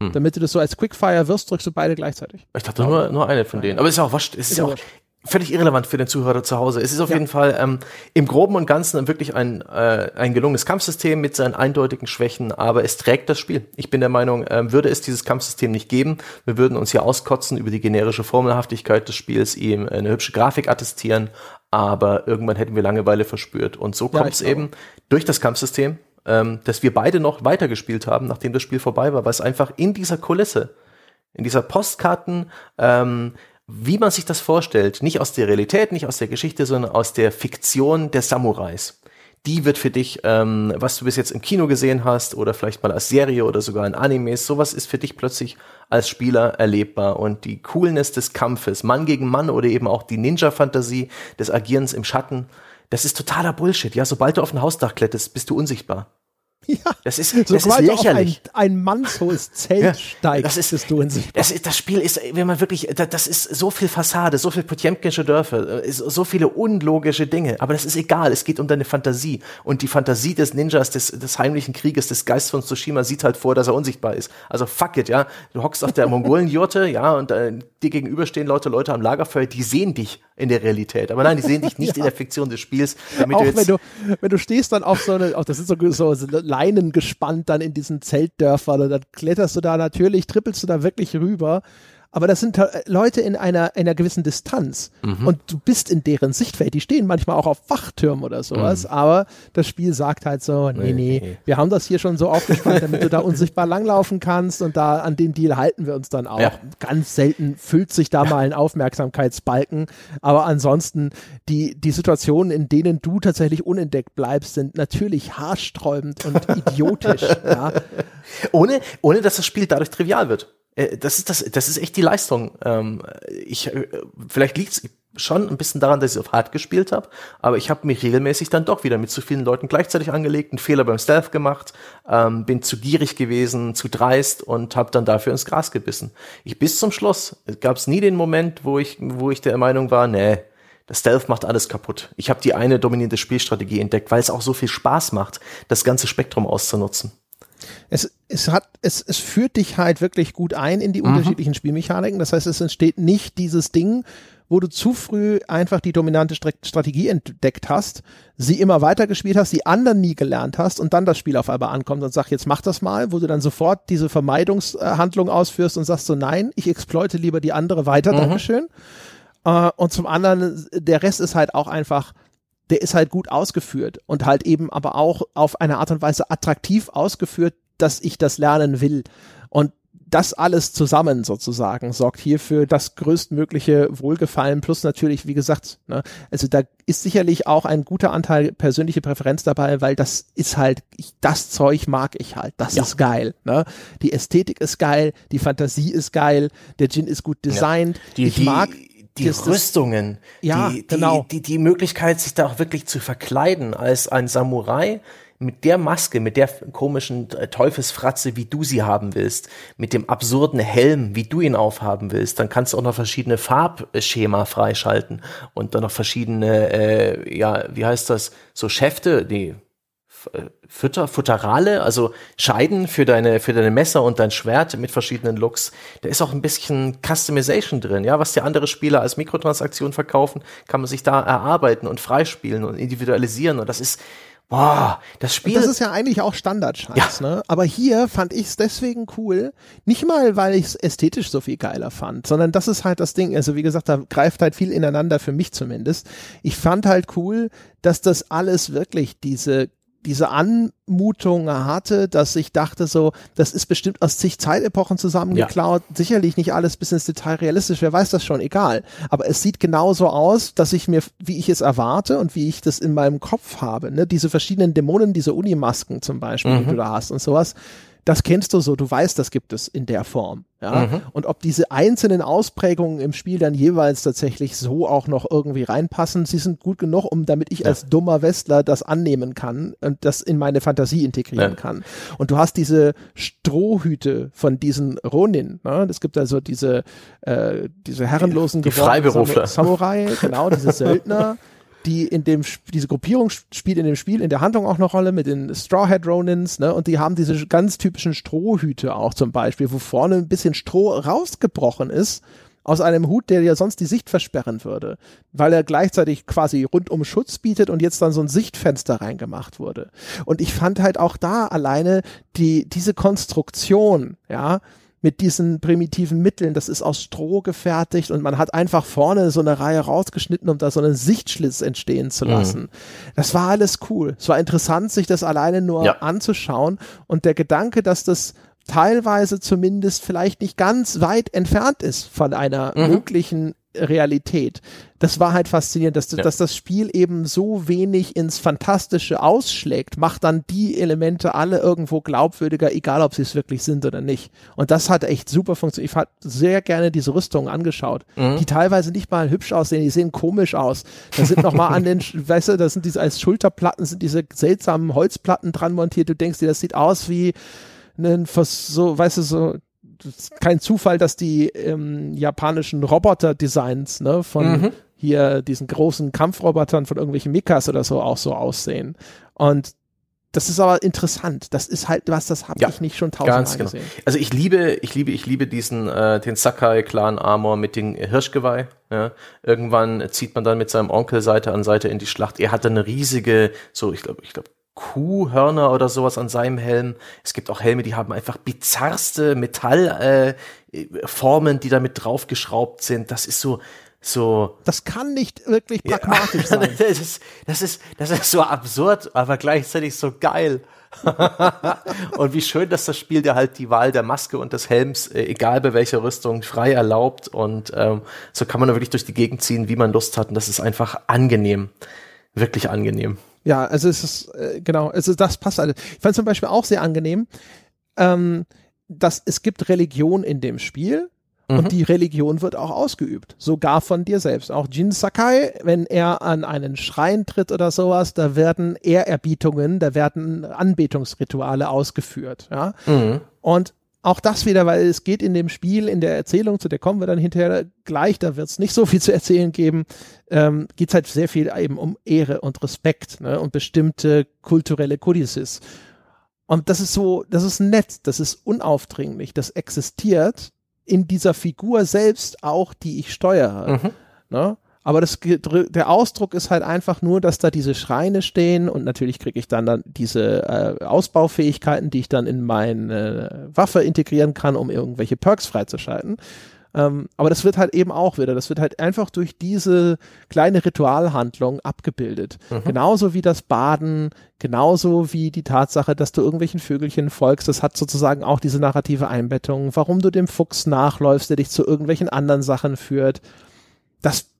Hm. Damit du das so als Quickfire wirst, drückst du beide gleichzeitig. Ich dachte nur, nur eine von denen. Aber ist ja auch. Es ist, Ist ja ja auch. Völlig irrelevant für den Zuhörer zu Hause. Es ist auf Ja. jeden Fall ähm, im Groben und Ganzen wirklich ein, äh, ein gelungenes Kampfsystem mit seinen eindeutigen Schwächen, aber es trägt das Spiel. Ich bin der Meinung, ähm, würde es dieses Kampfsystem nicht geben, wir würden uns hier auskotzen über die generische Formelhaftigkeit des Spiels, ihm eine hübsche Grafik attestieren, aber irgendwann hätten wir Langeweile verspürt. Und so Ja, kommt es glaube. eben durch das Kampfsystem, ähm, dass wir beide noch weitergespielt haben, nachdem das Spiel vorbei war, weil es einfach in dieser Kulisse in dieser Postkarten, ähm, wie man sich das vorstellt, nicht aus der Realität, nicht aus der Geschichte, sondern aus der Fiktion der Samurais. Die wird für dich, ähm, was du bis jetzt im Kino gesehen hast oder vielleicht mal als Serie oder sogar in Animes, sowas ist für dich plötzlich als Spieler erlebbar und die Coolness des Kampfes, Mann gegen Mann oder eben auch die Ninja-Fantasie des Agierens im Schatten, das ist totaler Bullshit. Ja, sobald du auf ein Hausdach kletterst, bist du unsichtbar. Ja, Das ist, das ist lächerlich. Ein, ein mannshohes Zelt Ja, steigst, das ist- du in sich. Das, ist, das Spiel ist, wenn man wirklich, da- das ist so viel Fassade, so viel Potjemkinsche Dörfer, äh, so viele unlogische Dinge. Aber das ist egal. Es geht um deine Fantasie. Und die Fantasie des Ninjas, des, des heimlichen Krieges, des Geistes von Tsushima sieht halt vor, dass er unsichtbar ist. Also fuck it, ja. Du hockst auf der Mongolenjurte, ja, und äh, dir gegenüber stehen Leute, Leute am Lagerfeuer, die sehen dich in der Realität. Aber nein, die sehen dich nicht in der Fiktion des Spiels, damit Auch du jetzt. wenn du, wenn du stehst dann auf so eine, auf, das sind so, so Leinen gespannt dann in diesen Zeltdörfern und dann kletterst du da natürlich, trippelst du da wirklich rüber. Aber das sind äh, Leute in einer, einer gewissen Distanz. Mhm. Und du bist in deren Sichtfeld. Die stehen manchmal auch auf Wachtürmen oder sowas. Aber das Spiel sagt halt so, nee, Mhm. Nee, nee, wir haben das hier schon so aufgespannt, damit du da unsichtbar langlaufen kannst. Und da an den Deal halten wir uns dann auch. Ja. Ganz selten füllt sich da mal ein Aufmerksamkeitsbalken. Aber ansonsten, die, die Situationen, in denen du tatsächlich unentdeckt bleibst, sind natürlich haarsträubend und idiotisch. Ja. ohne, ohne dass das Spiel dadurch trivial wird. Äh, Das ist, das, das ist echt die Leistung. Ähm, Ich, äh, vielleicht liegt's schon ein bisschen daran, dass ich auf hart gespielt habe, aber ich habe mich regelmäßig dann doch wieder mit zu vielen Leuten gleichzeitig angelegt, einen Fehler beim Stealth gemacht, ähm, bin zu gierig gewesen, zu dreist und habe dann dafür ins Gras gebissen. Ich bis zum Schluss gab es nie den Moment, wo ich, wo ich der Meinung war, nee, das Stealth macht alles kaputt. Ich habe die eine dominierende Spielstrategie entdeckt, weil es auch so viel Spaß macht, das ganze Spektrum auszunutzen. Es, es hat, es, es führt dich halt wirklich gut ein in die Mhm. unterschiedlichen Spielmechaniken. Das heißt, es entsteht nicht dieses Ding, wo du zu früh einfach die dominante Stra- Strategie entdeckt hast, sie immer weitergespielt hast, die anderen nie gelernt hast und dann das Spiel auf einmal ankommt und sagt, jetzt mach das mal, wo du dann sofort diese Vermeidungshandlung ausführst und sagst so, nein, ich exploite lieber die andere weiter, Dankeschön. Äh, und zum anderen, der Rest ist halt auch einfach, der ist halt gut ausgeführt und halt eben aber auch auf eine Art und Weise attraktiv ausgeführt, dass ich das lernen will. Und das alles zusammen sozusagen sorgt hierfür das größtmögliche Wohlgefallen plus natürlich, wie gesagt, ne, also da ist sicherlich auch ein guter Anteil persönliche Präferenz dabei, weil das ist halt, ich, das Zeug mag ich halt, das Ja. ist geil. Ne? Die Ästhetik ist geil, die Fantasie ist geil, der Gin ist gut designt, Die, ich die, mag die das- Rüstungen, Ja, die, die, genau. die, die Möglichkeit, sich da auch wirklich zu verkleiden als ein Samurai mit der Maske, mit der komischen äh, Teufelsfratze, wie du sie haben willst, mit dem absurden Helm, wie du ihn aufhaben willst, dann kannst du auch noch verschiedene Farbschema freischalten und dann noch verschiedene, äh, ja, wie heißt das, so Schäfte, nee, äh, Fütter, Futterale, also Scheiden für deine, für deine Messer und dein Schwert mit verschiedenen Looks. Da ist auch ein bisschen Customization drin, ja, was dir andere Spieler als Mikrotransaktion verkaufen, kann man sich da erarbeiten und freispielen und individualisieren und das ist, boah, das Spiel. Das ist ja eigentlich auch Standardscheiß, ne? Aber hier fand ich es deswegen cool, nicht mal, weil ich es ästhetisch so viel geiler fand, sondern das ist halt das Ding. Also wie gesagt, da greift halt viel ineinander für mich zumindest. Ich fand halt cool, dass das alles wirklich diese diese Anmutung hatte, dass ich dachte so, das ist bestimmt aus zig Zeitepochen zusammengeklaut, sicherlich nicht alles bis ins Detail realistisch, wer weiß das schon, egal. Aber es sieht genauso aus, dass ich mir, wie ich es erwarte und wie ich das in meinem Kopf habe, ne, diese verschiedenen Dämonen, diese Unimasken zum Beispiel, die du da hast und sowas, das kennst du so, du weißt, das gibt es in der Form. Ja? Und ob diese einzelnen Ausprägungen im Spiel dann jeweils tatsächlich so auch noch irgendwie reinpassen, sie sind gut genug, um damit ich als dummer Westler das annehmen kann und das in meine Fantasie integrieren Ja. kann. Und du hast diese Strohhüte von diesen Ronin. Ne? Es gibt also diese, äh, diese herrenlosen Die gewordenen Freiberufler. Samurai, genau, diese Söldner die in dem diese Gruppierung sp- spielt in dem Spiel in der Handlung auch eine Rolle mit den Strawhead Ronins, ne? Und die haben diese ganz typischen Strohhüte auch zum Beispiel, wo vorne ein bisschen Stroh rausgebrochen ist aus einem Hut, der ja sonst die Sicht versperren würde, weil er gleichzeitig quasi rundum Schutz bietet und jetzt dann so ein Sichtfenster reingemacht wurde. Und ich fand halt auch da alleine die diese Konstruktion, ja, mit diesen primitiven Mitteln. Das ist aus Stroh gefertigt und man hat einfach vorne so eine Reihe rausgeschnitten, um da so einen Sichtschlitz entstehen zu lassen. Das war alles cool. Es war interessant, sich das alleine nur Ja. anzuschauen und der Gedanke, dass das teilweise zumindest vielleicht nicht ganz weit entfernt ist von einer möglichen Realität. Das war halt faszinierend, dass, ja. dass das Spiel eben so wenig ins Fantastische ausschlägt, macht dann die Elemente alle irgendwo glaubwürdiger, egal ob sie es wirklich sind oder nicht. Und das hat echt super funktioniert. Ich habe sehr gerne diese Rüstungen angeschaut, mhm. die teilweise nicht mal hübsch aussehen, die sehen komisch aus. Da sind noch mal an den, weißt du, da sind diese als Schulterplatten sind diese seltsamen Holzplatten dran montiert. Du denkst dir, das sieht aus wie ein, so, weißt du, so kein Zufall, dass die ähm, japanischen Roboter-Designs ne, von mhm. hier diesen großen Kampfrobotern von irgendwelchen Mikas oder so auch so aussehen. Und das ist aber interessant. Das ist halt was, das habe ja, ich nicht schon tausendmal genau. gesehen. Also ich liebe, ich liebe, ich liebe diesen äh, den Sakai Clan Armor mit dem Hirschgeweih. Ja. Irgendwann zieht man dann mit seinem Onkel Seite an Seite in die Schlacht. Er hat eine riesige, so ich glaube, ich glaube Kuhhörner oder sowas an seinem Helm. Es gibt auch Helme, die haben einfach bizarrste Metallformen, äh, die damit draufgeschraubt sind. Das ist so, so. Das kann nicht wirklich pragmatisch ja. sein. das, ist, das, ist, das ist so absurd, aber gleichzeitig so geil. und wie schön, dass das Spiel dir halt die Wahl der Maske und des Helms, äh, egal bei welcher Rüstung, frei erlaubt. Und ähm, so kann man da wirklich durch die Gegend ziehen, wie man Lust hat. Und das ist einfach angenehm. Wirklich angenehm. Ja, also es ist, äh, genau, also das passt alles. Ich fand zum Beispiel auch sehr angenehm, ähm, dass es gibt Religion in dem Spiel und mhm. die Religion wird auch ausgeübt, sogar von dir selbst. Auch Jin Sakai, wenn er an einen Schrein tritt oder sowas, da werden Ehrerbietungen, da werden Anbetungsrituale ausgeführt. Ja? Mhm. Und auch das wieder, weil es geht in dem Spiel, in der Erzählung, zu der kommen wir dann hinterher gleich, da wird es nicht so viel zu erzählen geben, ähm, geht es halt sehr viel eben um Ehre und Respekt ne, und bestimmte kulturelle Kodices. Und das ist so, das ist nett, das ist unaufdringlich, das existiert in dieser Figur selbst auch, die ich steuere. Mhm. Ne? Aber das, der Ausdruck ist halt einfach nur, dass da diese Schreine stehen und natürlich kriege ich dann, dann diese äh, Ausbaufähigkeiten, die ich dann in meine Waffe integrieren kann, um irgendwelche Perks freizuschalten. Ähm, aber das wird halt eben auch wieder, das wird halt einfach durch diese kleine Ritualhandlung abgebildet. Mhm. Genauso wie das Baden, genauso wie die Tatsache, dass du irgendwelchen Vögelchen folgst, das hat sozusagen auch diese narrative Einbettung, warum du dem Fuchs nachläufst, der dich zu irgendwelchen anderen Sachen führt. Das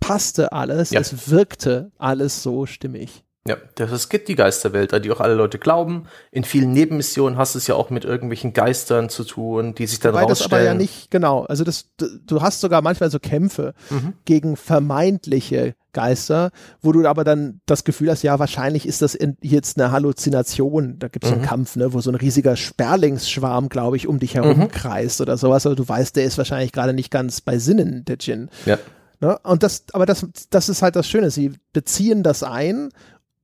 passte alles, ja. es wirkte alles so stimmig. Ja, das gibt die Geisterwelt, an die auch alle Leute glauben. In vielen Nebenmissionen hast du es ja auch mit irgendwelchen Geistern zu tun, die sich dann Wobei rausstellen. das aber ja nicht, genau. Also das, du hast sogar manchmal so Kämpfe mhm. gegen vermeintliche Geister, wo du aber dann das Gefühl hast, ja, wahrscheinlich ist das in, jetzt eine Halluzination. Da gibt es mhm. einen Kampf, ne, wo so ein riesiger Sperlingsschwarm, glaube ich, um dich herum mhm. kreist oder sowas. Aber du weißt, der ist wahrscheinlich gerade nicht ganz bei Sinnen, der Djinn. Ja. Ne? Und das, aber das, das ist halt das Schöne. Sie beziehen das ein,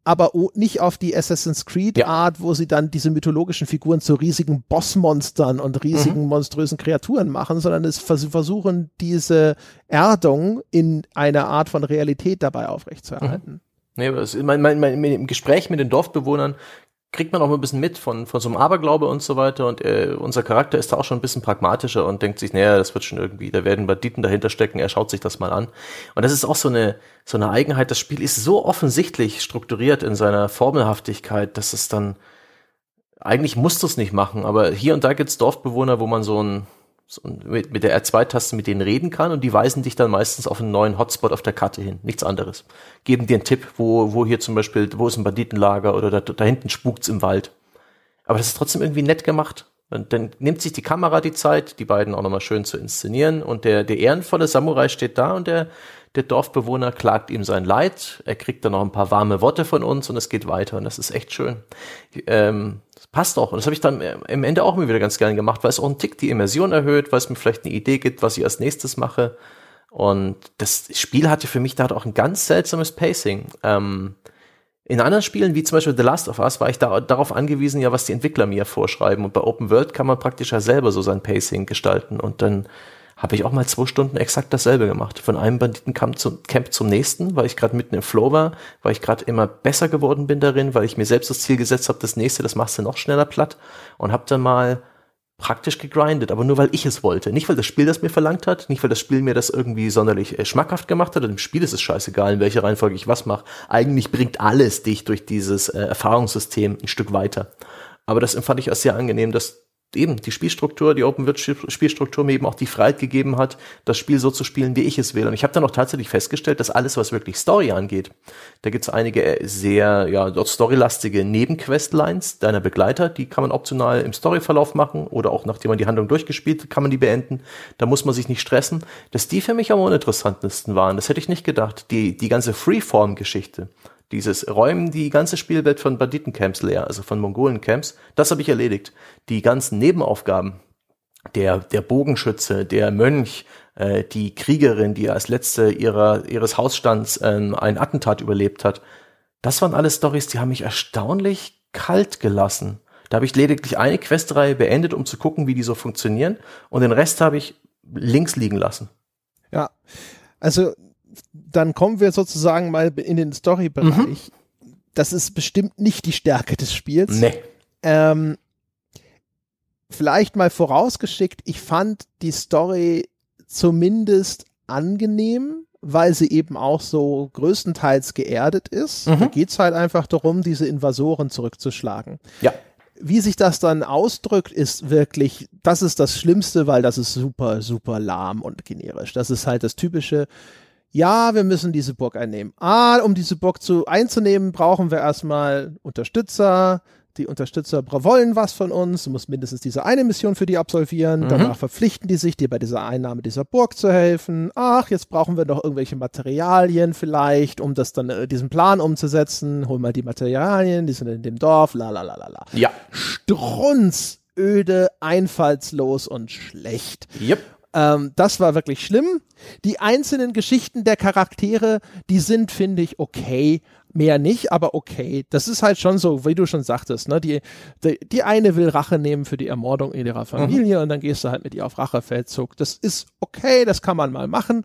aber nicht auf die Assassin's Creed ja. Art, wo sie dann diese mythologischen Figuren zu riesigen Bossmonstern und riesigen mhm. monströsen Kreaturen machen, sondern es vers versuchen, diese Erdung in einer Art von Realität dabei aufrechtzuerhalten. Mhm. Nee, aber es, mein, mein, mein, im Gespräch mit den Dorfbewohnern kriegt man auch mal ein bisschen mit von, von so einem Aberglaube und so weiter. Und äh, unser Charakter ist da auch schon ein bisschen pragmatischer und denkt sich, naja, das wird schon irgendwie, da werden Banditen dahinter stecken, er schaut sich das mal an. Und das ist auch so eine, so eine Eigenheit. Das Spiel ist so offensichtlich strukturiert in seiner Formelhaftigkeit, dass es dann, eigentlich muss das nicht machen, aber hier und da gibt's Dorfbewohner, wo man so ein, mit, mit der R2-Taste mit denen reden kann und die weisen dich dann meistens auf einen neuen Hotspot auf der Karte hin. Nichts anderes. Geben dir einen Tipp, wo, wo hier zum Beispiel, wo ist ein Banditenlager oder da, da hinten spukt's im Wald. Aber das ist trotzdem irgendwie nett gemacht. Und dann nimmt sich die Kamera die Zeit, die beiden auch nochmal schön zu inszenieren und der, der ehrenvolle Samurai steht da und der, der Dorfbewohner klagt ihm sein Leid. Er kriegt dann noch ein paar warme Worte von uns und es geht weiter und das ist echt schön. Ähm, passt auch. Und das habe ich dann im Ende auch immer wieder ganz gerne gemacht, weil es auch einen Tick die Immersion erhöht, weil es mir vielleicht eine Idee gibt, was ich als nächstes mache. Und das Spiel hatte für mich da auch ein ganz seltsames Pacing. Ähm, in anderen Spielen, wie zum Beispiel The Last of Us, war ich da, darauf angewiesen, ja, was die Entwickler mir vorschreiben. Und bei Open World kann man praktisch ja selber so sein Pacing gestalten. Und dann habe ich auch mal zwei Stunden exakt dasselbe gemacht. Von einem Banditencamp zum, Camp zum nächsten, weil ich gerade mitten im Flow war, weil ich gerade immer besser geworden bin darin, weil ich mir selbst das Ziel gesetzt habe, das nächste, das machst du noch schneller platt und habe dann mal praktisch gegrindet, aber nur weil ich es wollte. Nicht, weil das Spiel das mir verlangt hat, nicht, weil das Spiel mir das irgendwie sonderlich äh, schmackhaft gemacht hat. Dem Spiel ist es scheißegal, in welcher Reihenfolge ich was mache. Eigentlich bringt alles dich durch dieses äh, Erfahrungssystem ein Stück weiter. Aber das empfand ich als sehr angenehm, dass eben die Spielstruktur, die Open World Spielstruktur mir eben auch die Freiheit gegeben hat, das Spiel so zu spielen, wie ich es will. Und ich habe dann auch tatsächlich festgestellt, dass alles, was wirklich Story angeht, da gibt es einige äh, sehr ja storylastige Nebenquestlines deiner Begleiter, die kann man optional im Storyverlauf machen oder auch nachdem man die Handlung durchgespielt, kann man die beenden. Da muss man sich nicht stressen. Dass die für mich am uninteressantesten waren, das hätte ich nicht gedacht. Die die ganze Freeform-Geschichte dieses Räumen die ganze Spielwelt von Banditencamps leer, also von Mongolencamps, das habe ich erledigt. Die ganzen Nebenaufgaben, der, der Bogenschütze, der Mönch, äh, die Kriegerin, die als letzte ihrer, ihres Hausstands ähm, ein Attentat überlebt hat, das waren alles Stories, die haben mich erstaunlich kalt gelassen. Da habe ich lediglich eine Questreihe beendet, um zu gucken, wie die so funktionieren, und den Rest habe ich links liegen lassen. Ja, also dann kommen wir sozusagen mal in den Story-Bereich. Mhm. Das ist bestimmt nicht die Stärke des Spiels. Nee. Ähm, vielleicht mal vorausgeschickt, ich fand die Story zumindest angenehm, weil sie eben auch so größtenteils geerdet ist. Mhm. Da geht's halt einfach darum, diese Invasoren zurückzuschlagen. Ja. Wie sich das dann ausdrückt, ist wirklich, das ist das Schlimmste, weil das ist super, super lahm und generisch. Das ist halt das typische, ja, wir müssen diese Burg einnehmen. Ah, um diese Burg zu einzunehmen, brauchen wir erstmal Unterstützer. Die Unterstützer wollen was von uns. Du musst mindestens diese eine Mission für die absolvieren. Mhm. Danach verpflichten die sich, dir bei dieser Einnahme dieser Burg zu helfen. Ach, jetzt brauchen wir noch irgendwelche Materialien vielleicht, um das dann, äh, diesen Plan umzusetzen. Hol mal die Materialien, die sind in dem Dorf, la, la, la, la, la. Ja. Strunzöde, einfallslos und schlecht. Yep. Ähm, das war wirklich schlimm. Die einzelnen Geschichten der Charaktere, die sind, finde ich, okay. Mehr nicht, aber okay. Das ist halt schon so, wie du schon sagtest, ne? Die, die, die eine will Rache nehmen für die Ermordung in ihrer Familie mhm. und dann gehst du halt mit ihr auf Rachefeldzug. Das ist okay, das kann man mal machen.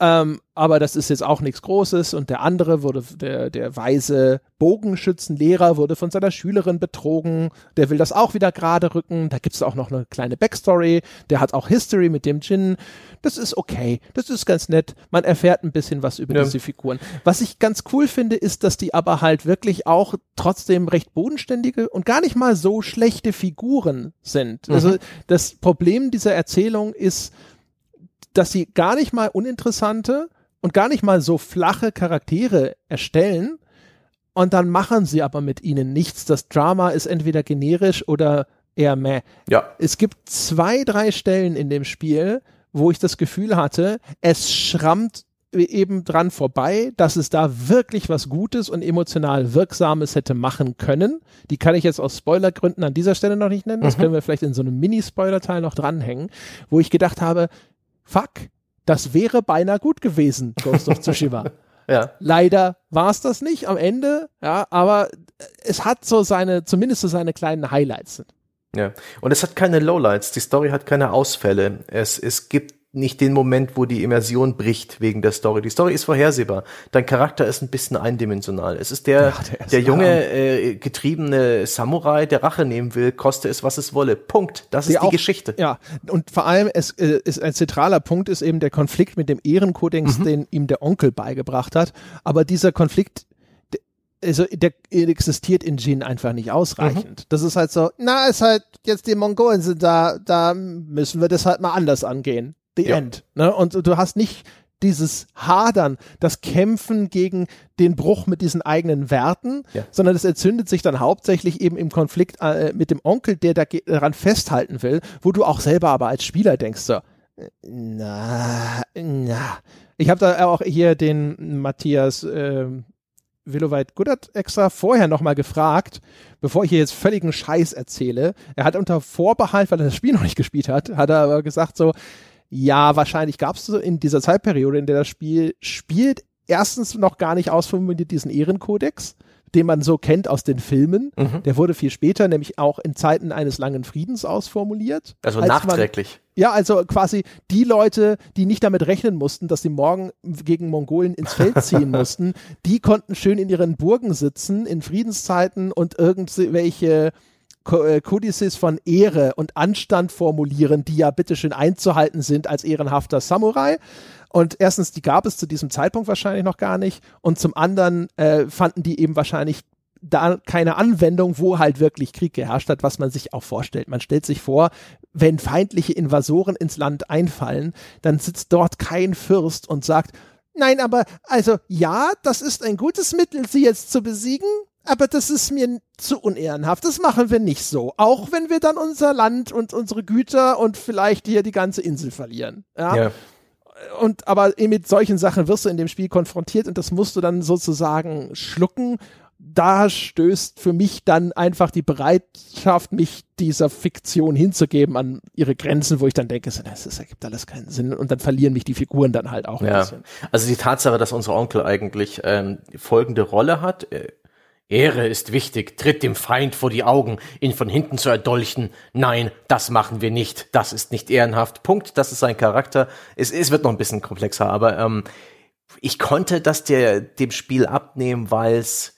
Ähm, aber das ist jetzt auch nichts Großes. Und der andere wurde, der, der weise Bogenschützenlehrer wurde von seiner Schülerin betrogen. Der will das auch wieder gerade rücken. Da gibt's auch noch eine kleine Backstory. Der hat auch History mit dem Djinn. Das ist okay. Das ist ganz nett. Man erfährt ein bisschen was über ja. diese Figuren. Was ich ganz cool finde, ist, dass die aber halt wirklich auch trotzdem recht bodenständige und gar nicht mal so schlechte Figuren sind. Mhm. Also das Problem dieser Erzählung ist, dass sie gar nicht mal uninteressante und gar nicht mal so flache Charaktere erstellen und dann machen sie aber mit ihnen nichts. Das Drama ist entweder generisch oder eher meh. Ja. Es gibt zwei, drei Stellen in dem Spiel, wo ich das Gefühl hatte, es schrammt eben dran vorbei, dass es da wirklich was Gutes und emotional Wirksames hätte machen können. Die kann ich jetzt aus Spoilergründen an dieser Stelle noch nicht nennen. Das mhm. können wir vielleicht in so einem Mini-Spoiler-Teil noch dranhängen, wo ich gedacht habe, fuck, das wäre beinahe gut gewesen, Ghost of Tsushima. ja. Leider war es das nicht am Ende, ja, aber es hat so seine, zumindest so seine kleinen Highlights. Ja, und es hat keine Lowlights, die Story hat keine Ausfälle. Es, es gibt nicht den Moment, wo die Immersion bricht wegen der Story. Die Story ist vorhersehbar. Dein Charakter ist ein bisschen eindimensional. Es ist der, ja, der, der junge, äh, getriebene Samurai, der Rache nehmen will, koste es, was es wolle. Punkt. Das ist die, die Geschichte. Ja, und vor allem, es äh, ist ein zentraler Punkt ist eben der Konflikt mit dem Ehrenkodex, mhm. den ihm der Onkel beigebracht hat. Aber dieser Konflikt also der existiert in Jin einfach nicht ausreichend. Mhm. Das ist halt so, na, ist halt jetzt die Mongolen sind da, da müssen wir das halt mal anders angehen the ja. end. Ne? Und du hast nicht dieses Hadern, das Kämpfen gegen den Bruch mit diesen eigenen Werten, ja. sondern es entzündet sich dann hauptsächlich eben im Konflikt äh, mit dem Onkel, der daran festhalten will, wo du auch selber aber als Spieler denkst so, na, na. Ich habe da auch hier den Matthias äh, Willoweit Goodert extra vorher nochmal gefragt, bevor ich hier jetzt völligen Scheiß erzähle. Er hat unter Vorbehalt, weil er das Spiel noch nicht gespielt hat, hat er aber gesagt so, ja, wahrscheinlich gab es so in dieser Zeitperiode, in der das Spiel spielt, erstens noch gar nicht ausformuliert diesen Ehrenkodex, den man so kennt aus den Filmen. Mhm. Der wurde viel später, nämlich auch in Zeiten eines langen Friedens ausformuliert. Also als nachträglich. Man, ja, also quasi die Leute, die nicht damit rechnen mussten, dass sie morgen gegen Mongolen ins Feld ziehen mussten, die konnten schön in ihren Burgen sitzen in Friedenszeiten und irgendwelche Kodizes von Ehre und Anstand formulieren, die ja bitteschön einzuhalten sind als ehrenhafter Samurai. Und erstens, die gab es zu diesem Zeitpunkt wahrscheinlich noch gar nicht. Und zum anderen äh, fanden die eben wahrscheinlich da keine Anwendung, wo halt wirklich Krieg geherrscht hat, was man sich auch vorstellt. Man stellt sich vor, wenn feindliche Invasoren ins Land einfallen, dann sitzt dort kein Fürst und sagt, nein, aber also ja, das ist ein gutes Mittel, sie jetzt zu besiegen, aber das ist mir zu unehrenhaft. Das machen wir nicht so. Auch wenn wir dann unser Land und unsere Güter und vielleicht hier die ganze Insel verlieren. Ja. ja. Und aber mit solchen Sachen wirst du in dem Spiel konfrontiert und das musst du dann sozusagen schlucken da stößt für mich dann einfach die Bereitschaft, mich dieser Fiktion hinzugeben an ihre Grenzen, wo ich dann denke, das, ergibt alles keinen Sinn und dann verlieren mich die Figuren dann halt auch ein ja. bisschen. Also die Tatsache, dass unser Onkel eigentlich ähm, folgende Rolle hat, äh, Ehre ist wichtig, tritt dem Feind vor die Augen, ihn von hinten zu erdolchen. Nein, das machen wir nicht. Das ist nicht ehrenhaft. Punkt. Das ist sein Charakter. Es, es wird noch ein bisschen komplexer, aber ähm, ich konnte das der, dem Spiel abnehmen, weil es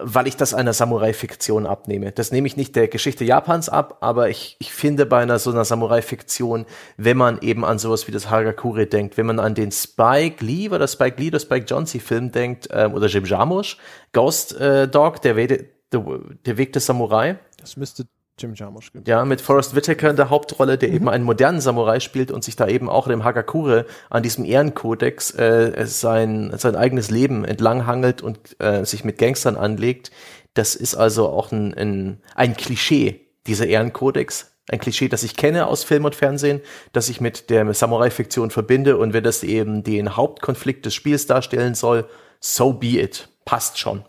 weil ich das einer Samurai-Fiktion abnehme. Das nehme ich nicht der Geschichte Japans ab, aber ich, ich finde bei einer so einer Samurai-Fiktion, wenn man eben an sowas wie das Hagakure denkt, wenn man an den Spike Lee oder Spike Lee oder Spike Jonze-Film denkt, ähm, oder Jim Jarmusch, Ghost äh, Dog, der, We der Weg des Samurai. Das müsste Jim Jarmusch. Genau. Ja, mit Forrest Whitaker in der Hauptrolle, der mhm. eben einen modernen Samurai spielt und sich da eben auch dem Hagakure an diesem Ehrenkodex äh, sein, sein eigenes Leben entlanghangelt und äh, sich mit Gangstern anlegt. Das ist also auch ein, ein, ein Klischee, dieser Ehrenkodex. Ein Klischee, das ich kenne aus Film und Fernsehen, das ich mit der Samurai-Fiktion verbinde und wenn das eben den Hauptkonflikt des Spiels darstellen soll, so be it. Passt schon.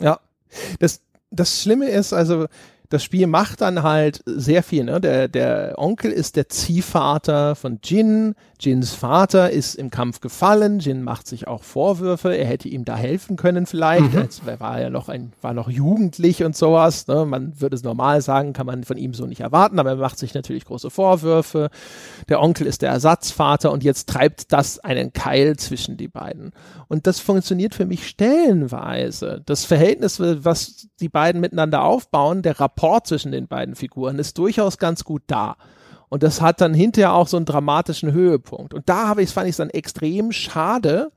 Ja, das, das Schlimme ist also, das Spiel macht dann halt sehr viel. Ne? Der, der Onkel ist der Ziehvater von Jin. Jins Vater ist im Kampf gefallen. Jin macht sich auch Vorwürfe. Er hätte ihm da helfen können vielleicht. Mhm. Er war ja noch ein, war noch jugendlich und sowas. Ne? Man würde es normal sagen, kann man von ihm so nicht erwarten, aber er macht sich natürlich große Vorwürfe. Der Onkel ist der Ersatzvater und jetzt treibt das einen Keil zwischen die beiden. Und das funktioniert für mich stellenweise. Das Verhältnis, was die beiden miteinander aufbauen, der Rapport zwischen den beiden Figuren ist durchaus ganz gut da. Und das hat dann hinterher auch so einen dramatischen Höhepunkt. Und da habe ich, fand ich es dann extrem schade,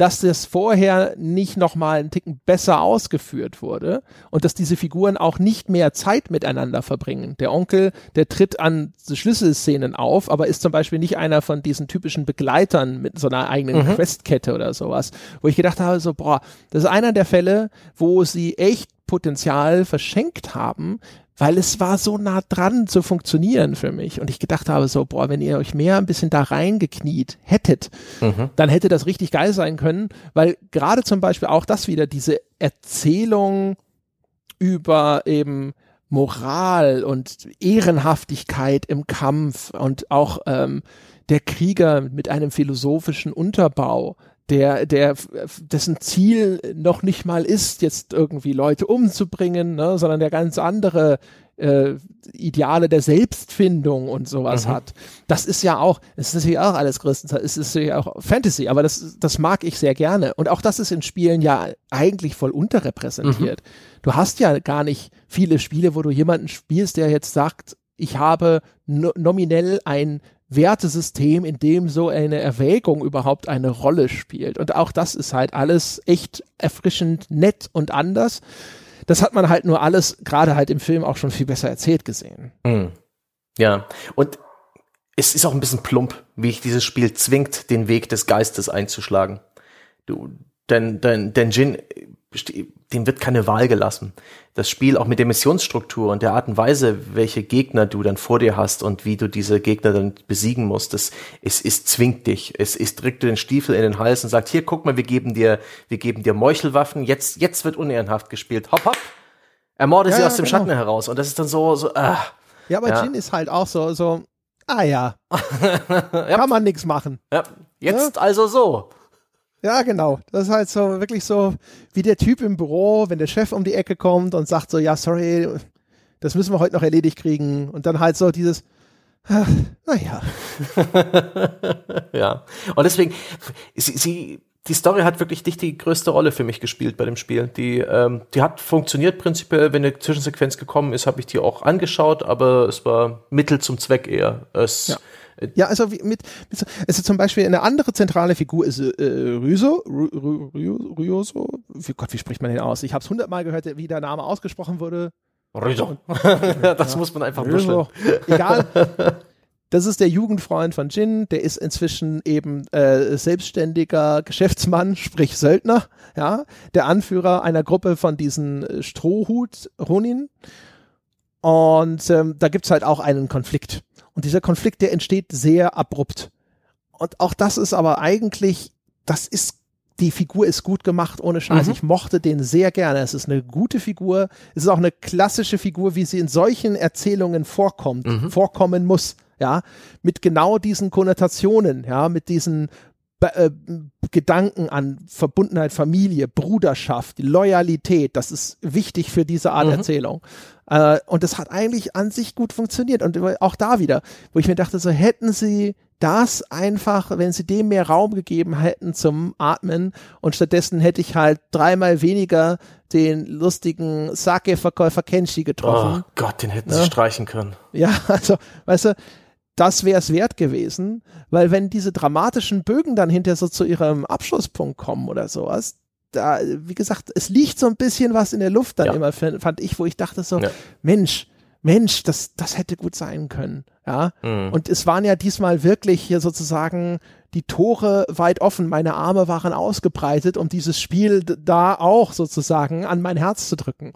dass das vorher nicht nochmal einen Ticken besser ausgeführt wurde und dass diese Figuren auch nicht mehr Zeit miteinander verbringen. Der Onkel, der tritt an Schlüsselszenen auf, aber ist zum Beispiel nicht einer von diesen typischen Begleitern mit so einer eigenen mhm. Questkette oder sowas, wo ich gedacht habe, so, boah, das ist einer der Fälle, wo sie echt Potenzial verschenkt haben, weil es war so nah dran zu funktionieren für mich. Und ich gedacht habe so, boah, wenn ihr euch mehr ein bisschen da reingekniet hättet, mhm. dann hätte das richtig geil sein können, weil gerade zum Beispiel auch das wieder, diese Erzählung über eben Moral und Ehrenhaftigkeit im Kampf und auch ähm, der Krieger mit einem philosophischen Unterbau, der, der, dessen Ziel noch nicht mal ist, jetzt irgendwie Leute umzubringen, ne, sondern der ganz andere äh, Ideale der Selbstfindung und sowas mhm. hat. Das ist ja auch, es ist ja auch alles größtenteils, es ist ja auch Fantasy, aber das, das mag ich sehr gerne. Und auch das ist in Spielen ja eigentlich voll unterrepräsentiert. Mhm. Du hast ja gar nicht viele Spiele, wo du jemanden spielst, der jetzt sagt, ich habe no nominell ein Wertesystem, in dem so eine Erwägung überhaupt eine Rolle spielt. Und auch das ist halt alles echt erfrischend, nett und anders. Das hat man halt nur alles, gerade halt im Film auch schon viel besser erzählt gesehen. Mhm. Ja, und es ist auch ein bisschen plump, wie ich dieses Spiel zwingt, den Weg des Geistes einzuschlagen. Du, denn, denn, denn Jin dem wird keine Wahl gelassen. Das Spiel auch mit der Missionsstruktur und der Art und Weise, welche Gegner du dann vor dir hast und wie du diese Gegner dann besiegen musst, das, es, es zwingt dich. Es, es drückt dir den Stiefel in den Hals und sagt, hier, guck mal, wir geben dir, wir geben dir Meuchelwaffen, jetzt, jetzt wird unehrenhaft gespielt. Hopp, hopp. Ermorde ja, sie aus dem genau. Schatten heraus. Und das ist dann so, so, ah. Ja, aber ja. Jin ist halt auch so, so, ah ja. Kann man nichts machen. Ja. Jetzt ja? also so. Ja, genau. Das ist halt so wirklich so wie der Typ im Büro, wenn der Chef um die Ecke kommt und sagt so, ja, sorry, das müssen wir heute noch erledigt kriegen. Und dann halt so dieses, ah, naja. ja. Und deswegen, sie, sie, die Story hat wirklich nicht die größte Rolle für mich gespielt bei dem Spiel. Die, ähm, die hat funktioniert prinzipiell, wenn eine Zwischensequenz gekommen ist, habe ich die auch angeschaut, aber es war Mittel zum Zweck eher. Es, ja Ja, also wie, mit, mit so, also zum Beispiel eine andere zentrale Figur ist äh, Ryuso, Ryuso, wie Gott, wie spricht man den aus? Ich habe es hundertmal gehört, wie der Name ausgesprochen wurde. Ryuso. das ja, muss man einfach Ryuso. Egal. Das ist der Jugendfreund von Jin, der ist inzwischen eben äh, selbstständiger Geschäftsmann, sprich Söldner, ja, der Anführer einer Gruppe von diesen äh, Strohhut-Ronin. Und ähm, da gibt's halt auch einen Konflikt. Und dieser Konflikt, der entsteht sehr abrupt. Und auch das ist aber eigentlich, das ist die Figur ist gut gemacht, ohne Scheiß. Mhm. Ich mochte den sehr gerne. Es ist eine gute Figur. Es ist auch eine klassische Figur, wie sie in solchen Erzählungen vorkommt, mhm. vorkommen muss ja, mit genau diesen Konnotationen, ja, mit diesen äh, Gedanken an Verbundenheit, Familie, Bruderschaft, Loyalität, das ist wichtig für diese Art mhm. Erzählung. Äh, und das hat eigentlich an sich gut funktioniert. Und auch da wieder, wo ich mir dachte, so hätten sie das einfach, wenn sie dem mehr Raum gegeben hätten zum Atmen und stattdessen hätte ich halt dreimal weniger den lustigen Sake-Verkäufer Kenshi getroffen. Oh Gott, den hätten ja. sie streichen können. Ja, also, weißt du, das wäre es wert gewesen, weil wenn diese dramatischen Bögen dann hinter so zu ihrem Abschlusspunkt kommen oder sowas, da, wie gesagt, es liegt so ein bisschen was in der Luft dann ja. immer, fand ich, wo ich dachte so, ja. Mensch, Mensch, das, das hätte gut sein können, ja. Mhm. Und es waren ja diesmal wirklich hier sozusagen die Tore weit offen, meine Arme waren ausgebreitet, um dieses Spiel da auch sozusagen an mein Herz zu drücken.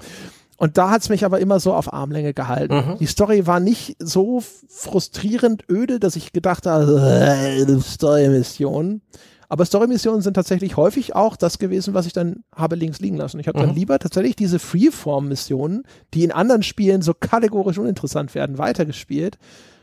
Und da hat's mich aber immer so auf Armlänge gehalten. Mhm. Die Story war nicht so frustrierend öde, dass ich gedacht habe, äh, Story-Mission. Aber Story-Missionen sind tatsächlich häufig auch das gewesen, was ich dann habe links liegen lassen. Ich habe mhm. dann lieber tatsächlich diese Freeform-Missionen, die in anderen Spielen so kategorisch uninteressant werden, weitergespielt.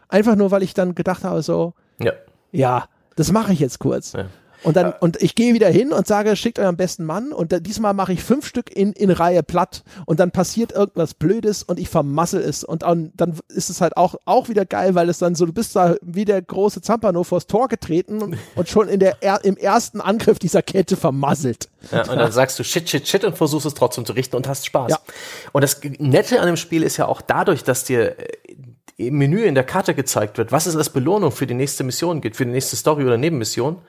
Einfach nur, weil ich dann gedacht habe, so, ja, ja das mache ich jetzt kurz. Ja. Und dann, und ich gehe wieder hin und sage, schickt euren besten Mann und da, diesmal mache ich fünf Stück in, in Reihe platt und dann passiert irgendwas Blödes und ich vermassel es und dann, dann ist es halt auch, auch wieder geil, weil es dann so, du bist da wie der große Zampano vors Tor getreten und, und schon in der, im ersten Angriff dieser Kette vermasselt. Ja, und dann sagst du shit, shit, shit und versuchst es trotzdem zu richten und hast Spaß. Ja. Und das Nette an dem Spiel ist ja auch dadurch, dass dir äh, im Menü in der Karte gezeigt wird, was es als Belohnung für die nächste Mission gibt, für die nächste Story oder Nebenmission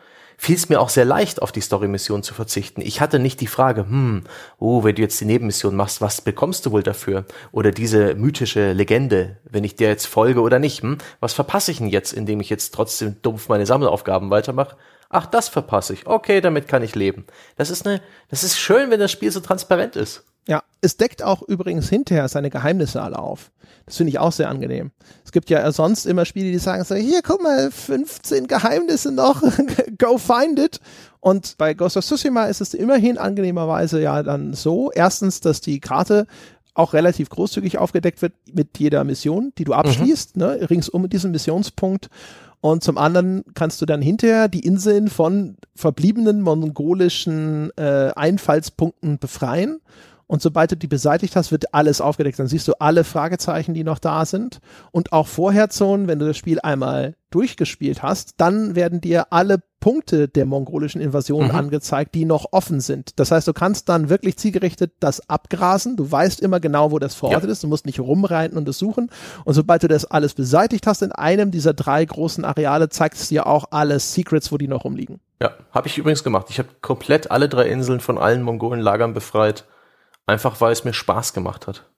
fiel es mir auch sehr leicht, auf die Story-Mission zu verzichten. Ich hatte nicht die Frage, hm, oh, wenn du jetzt die Nebenmission machst, was bekommst du wohl dafür? Oder diese mythische Legende, wenn ich dir jetzt folge oder nicht, hm, was verpasse ich denn jetzt, indem ich jetzt trotzdem dumpf meine Sammelaufgaben weitermache? Ach, das verpasse ich. Okay, damit kann ich leben. Das ist eine, das ist schön, wenn das Spiel so transparent ist. Ja, es deckt auch übrigens hinterher seine Geheimnisse alle auf. Das finde ich auch sehr angenehm. Es gibt ja sonst immer Spiele, die sagen so, hier, guck mal, 15 Geheimnisse noch, go find it. Und bei Ghost of Tsushima ist es immerhin angenehmerweise ja dann so, erstens, dass die Karte auch relativ großzügig aufgedeckt wird mit jeder Mission, die du abschließt, mhm. ne, ringsum mit diesem Missionspunkt. Und zum anderen kannst du dann hinterher die Inseln von verbliebenen mongolischen äh, Einfallspunkten befreien und sobald du die beseitigt hast, wird alles aufgedeckt. Dann siehst du alle Fragezeichen, die noch da sind. Und auch Vorherzonen, wenn du das Spiel einmal durchgespielt hast, dann werden dir alle Punkte der mongolischen Invasion mhm. angezeigt, die noch offen sind. Das heißt, du kannst dann wirklich zielgerichtet das abgrasen. Du weißt immer genau, wo das verortet ja. ist. Du musst nicht rumreiten und es suchen. Und sobald du das alles beseitigt hast in einem dieser drei großen Areale, zeigt es dir auch alle Secrets, wo die noch rumliegen. Ja, habe ich übrigens gemacht. Ich habe komplett alle drei Inseln von allen mongolen Lagern befreit. Einfach weil es mir Spaß gemacht hat.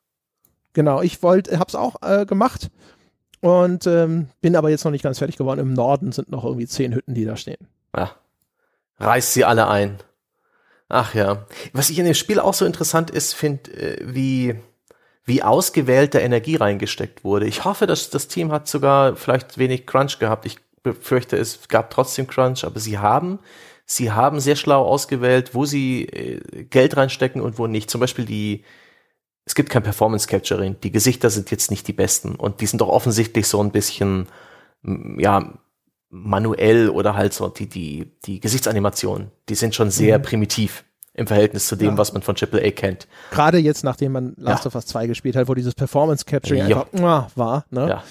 Genau, ich wollte, hab's auch äh, gemacht und ähm, bin aber jetzt noch nicht ganz fertig geworden. Im Norden sind noch irgendwie zehn Hütten, die da stehen. Ja. Reiß sie alle ein. Ach ja. Was ich in dem Spiel auch so interessant ist, finde, äh, wie, wie ausgewählte Energie reingesteckt wurde. Ich hoffe, dass das Team hat sogar vielleicht wenig Crunch gehabt. Ich befürchte, es gab trotzdem Crunch, aber sie haben Sie haben sehr schlau ausgewählt, wo sie äh, Geld reinstecken und wo nicht. Zum Beispiel die, es gibt kein Performance Capturing. Die Gesichter sind jetzt nicht die besten und die sind doch offensichtlich so ein bisschen, ja, manuell oder halt so die, die, die Gesichtsanimationen, die sind schon sehr mhm. primitiv im Verhältnis zu dem, ja. was man von AAA kennt. Gerade jetzt, nachdem man Last ja. of Us 2 gespielt hat, wo dieses Performance Capturing ja. einfach war, ne? Ja.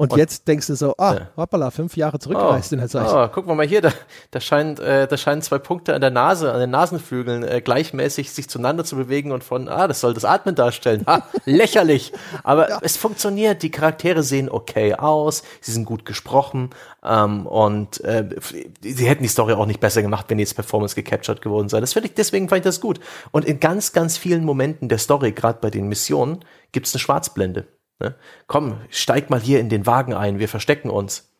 Und, und jetzt denkst du so, ah, ja. hoppala, fünf Jahre zurückgereist oh, in der Zeit. Oh, guck mal mal hier, da, da, scheint, äh, da scheinen zwei Punkte an der Nase, an den Nasenflügeln äh, gleichmäßig sich zueinander zu bewegen und von, ah, das soll das Atmen darstellen. Ha, lächerlich. Aber ja. es funktioniert, die Charaktere sehen okay aus, sie sind gut gesprochen ähm, und äh, sie hätten die Story auch nicht besser gemacht, wenn jetzt Performance gecaptured geworden sei. Das finde ich, deswegen fand ich das gut. Und in ganz, ganz vielen Momenten der Story, gerade bei den Missionen, gibt's eine Schwarzblende. Ne? Komm, steig mal hier in den Wagen ein, wir verstecken uns.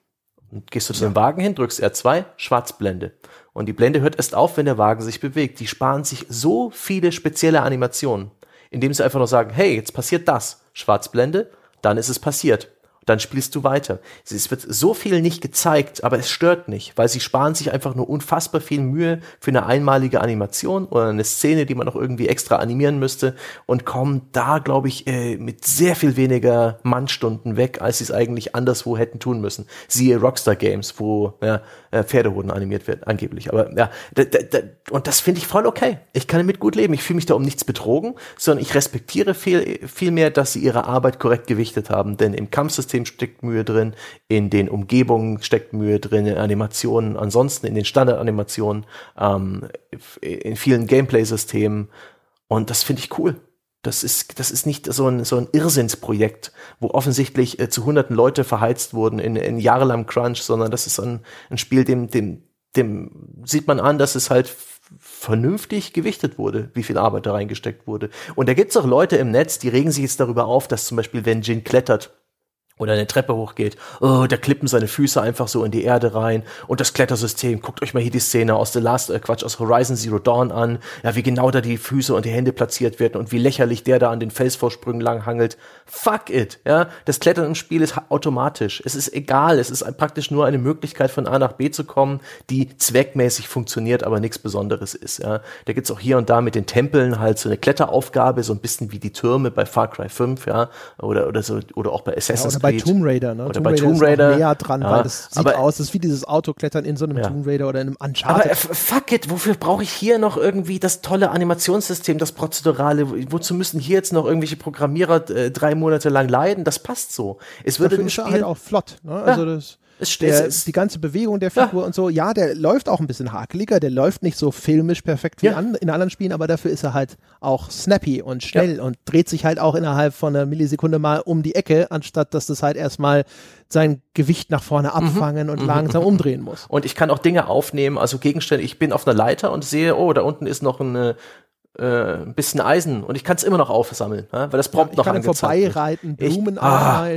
Und gehst du zu dem Wagen hin, drückst R2, Schwarzblende. Und die Blende hört erst auf, wenn der Wagen sich bewegt. Die sparen sich so viele spezielle Animationen, indem sie einfach nur sagen, hey, jetzt passiert das. Schwarzblende, dann ist es passiert dann spielst du weiter. Es wird so viel nicht gezeigt, aber es stört nicht, weil sie sparen sich einfach nur unfassbar viel Mühe für eine einmalige Animation oder eine Szene, die man noch irgendwie extra animieren müsste und kommen da, glaube ich, äh, mit sehr viel weniger Mannstunden weg, als sie es eigentlich anderswo hätten tun müssen. Siehe Rockstar Games, wo ja, äh, Pferdehoden animiert werden, angeblich. Aber ja, und das finde ich voll okay. Ich kann damit gut leben. Ich fühle mich da um nichts betrogen, sondern ich respektiere viel, viel mehr, dass sie ihre Arbeit korrekt gewichtet haben, denn im Kampfsystem System steckt Mühe drin, in den Umgebungen steckt Mühe drin, in Animationen, ansonsten in den Standardanimationen, ähm, in vielen Gameplay-Systemen. Und das finde ich cool. Das ist, das ist nicht so ein, so ein Irrsinnsprojekt, wo offensichtlich äh, zu hunderten Leute verheizt wurden in, in jahrelangem Crunch, sondern das ist ein, ein Spiel, dem, dem, dem sieht man an, dass es halt vernünftig gewichtet wurde, wie viel Arbeit da reingesteckt wurde. Und da gibt's auch Leute im Netz, die regen sich jetzt darüber auf, dass zum Beispiel, wenn Jin klettert, oder eine Treppe hochgeht, oh, da klippen seine Füße einfach so in die Erde rein und das Klettersystem, guckt euch mal hier die Szene aus The Last, äh, Quatsch, aus Horizon Zero Dawn an, ja, wie genau da die Füße und die Hände platziert werden und wie lächerlich der da an den Felsvorsprüngen lang hangelt. Fuck it, ja, das Klettern im Spiel ist automatisch, es ist egal, es ist praktisch nur eine Möglichkeit von A nach B zu kommen, die zweckmäßig funktioniert, aber nichts Besonderes ist, ja. Da gibt's auch hier und da mit den Tempeln halt so eine Kletteraufgabe, so ein bisschen wie die Türme bei Far Cry 5, ja, oder, oder so, oder auch bei Assassin's ja, bei Tomb Raider, ne? Oder Tomb bei Raider Tomb Raider. näher dran, ja, weil das sieht aber, aus, das ist wie dieses Autoklettern in so einem ja. Tomb Raider oder in einem Uncharted. Aber äh, fuck it, wofür brauche ich hier noch irgendwie das tolle Animationssystem, das prozedurale? Wozu müssen hier jetzt noch irgendwelche Programmierer äh, drei Monate lang leiden? Das passt so. Es würde Dafür ist Spiel halt auch flott, ne? Also das es der, die ganze Bewegung der Figur ja. und so, ja, der läuft auch ein bisschen hakeliger, der läuft nicht so filmisch perfekt wie ja. an, in anderen Spielen, aber dafür ist er halt auch snappy und schnell ja. und dreht sich halt auch innerhalb von einer Millisekunde mal um die Ecke, anstatt dass das halt erstmal sein Gewicht nach vorne mhm. abfangen mhm. und langsam umdrehen muss. Und ich kann auch Dinge aufnehmen, also Gegenstände, ich bin auf einer Leiter und sehe, oh, da unten ist noch eine, äh, ein bisschen Eisen und ich kann es immer noch aufsammeln, ja, weil das prompt ja, noch angezeigt vorbeireiten, Blumen ich, ah.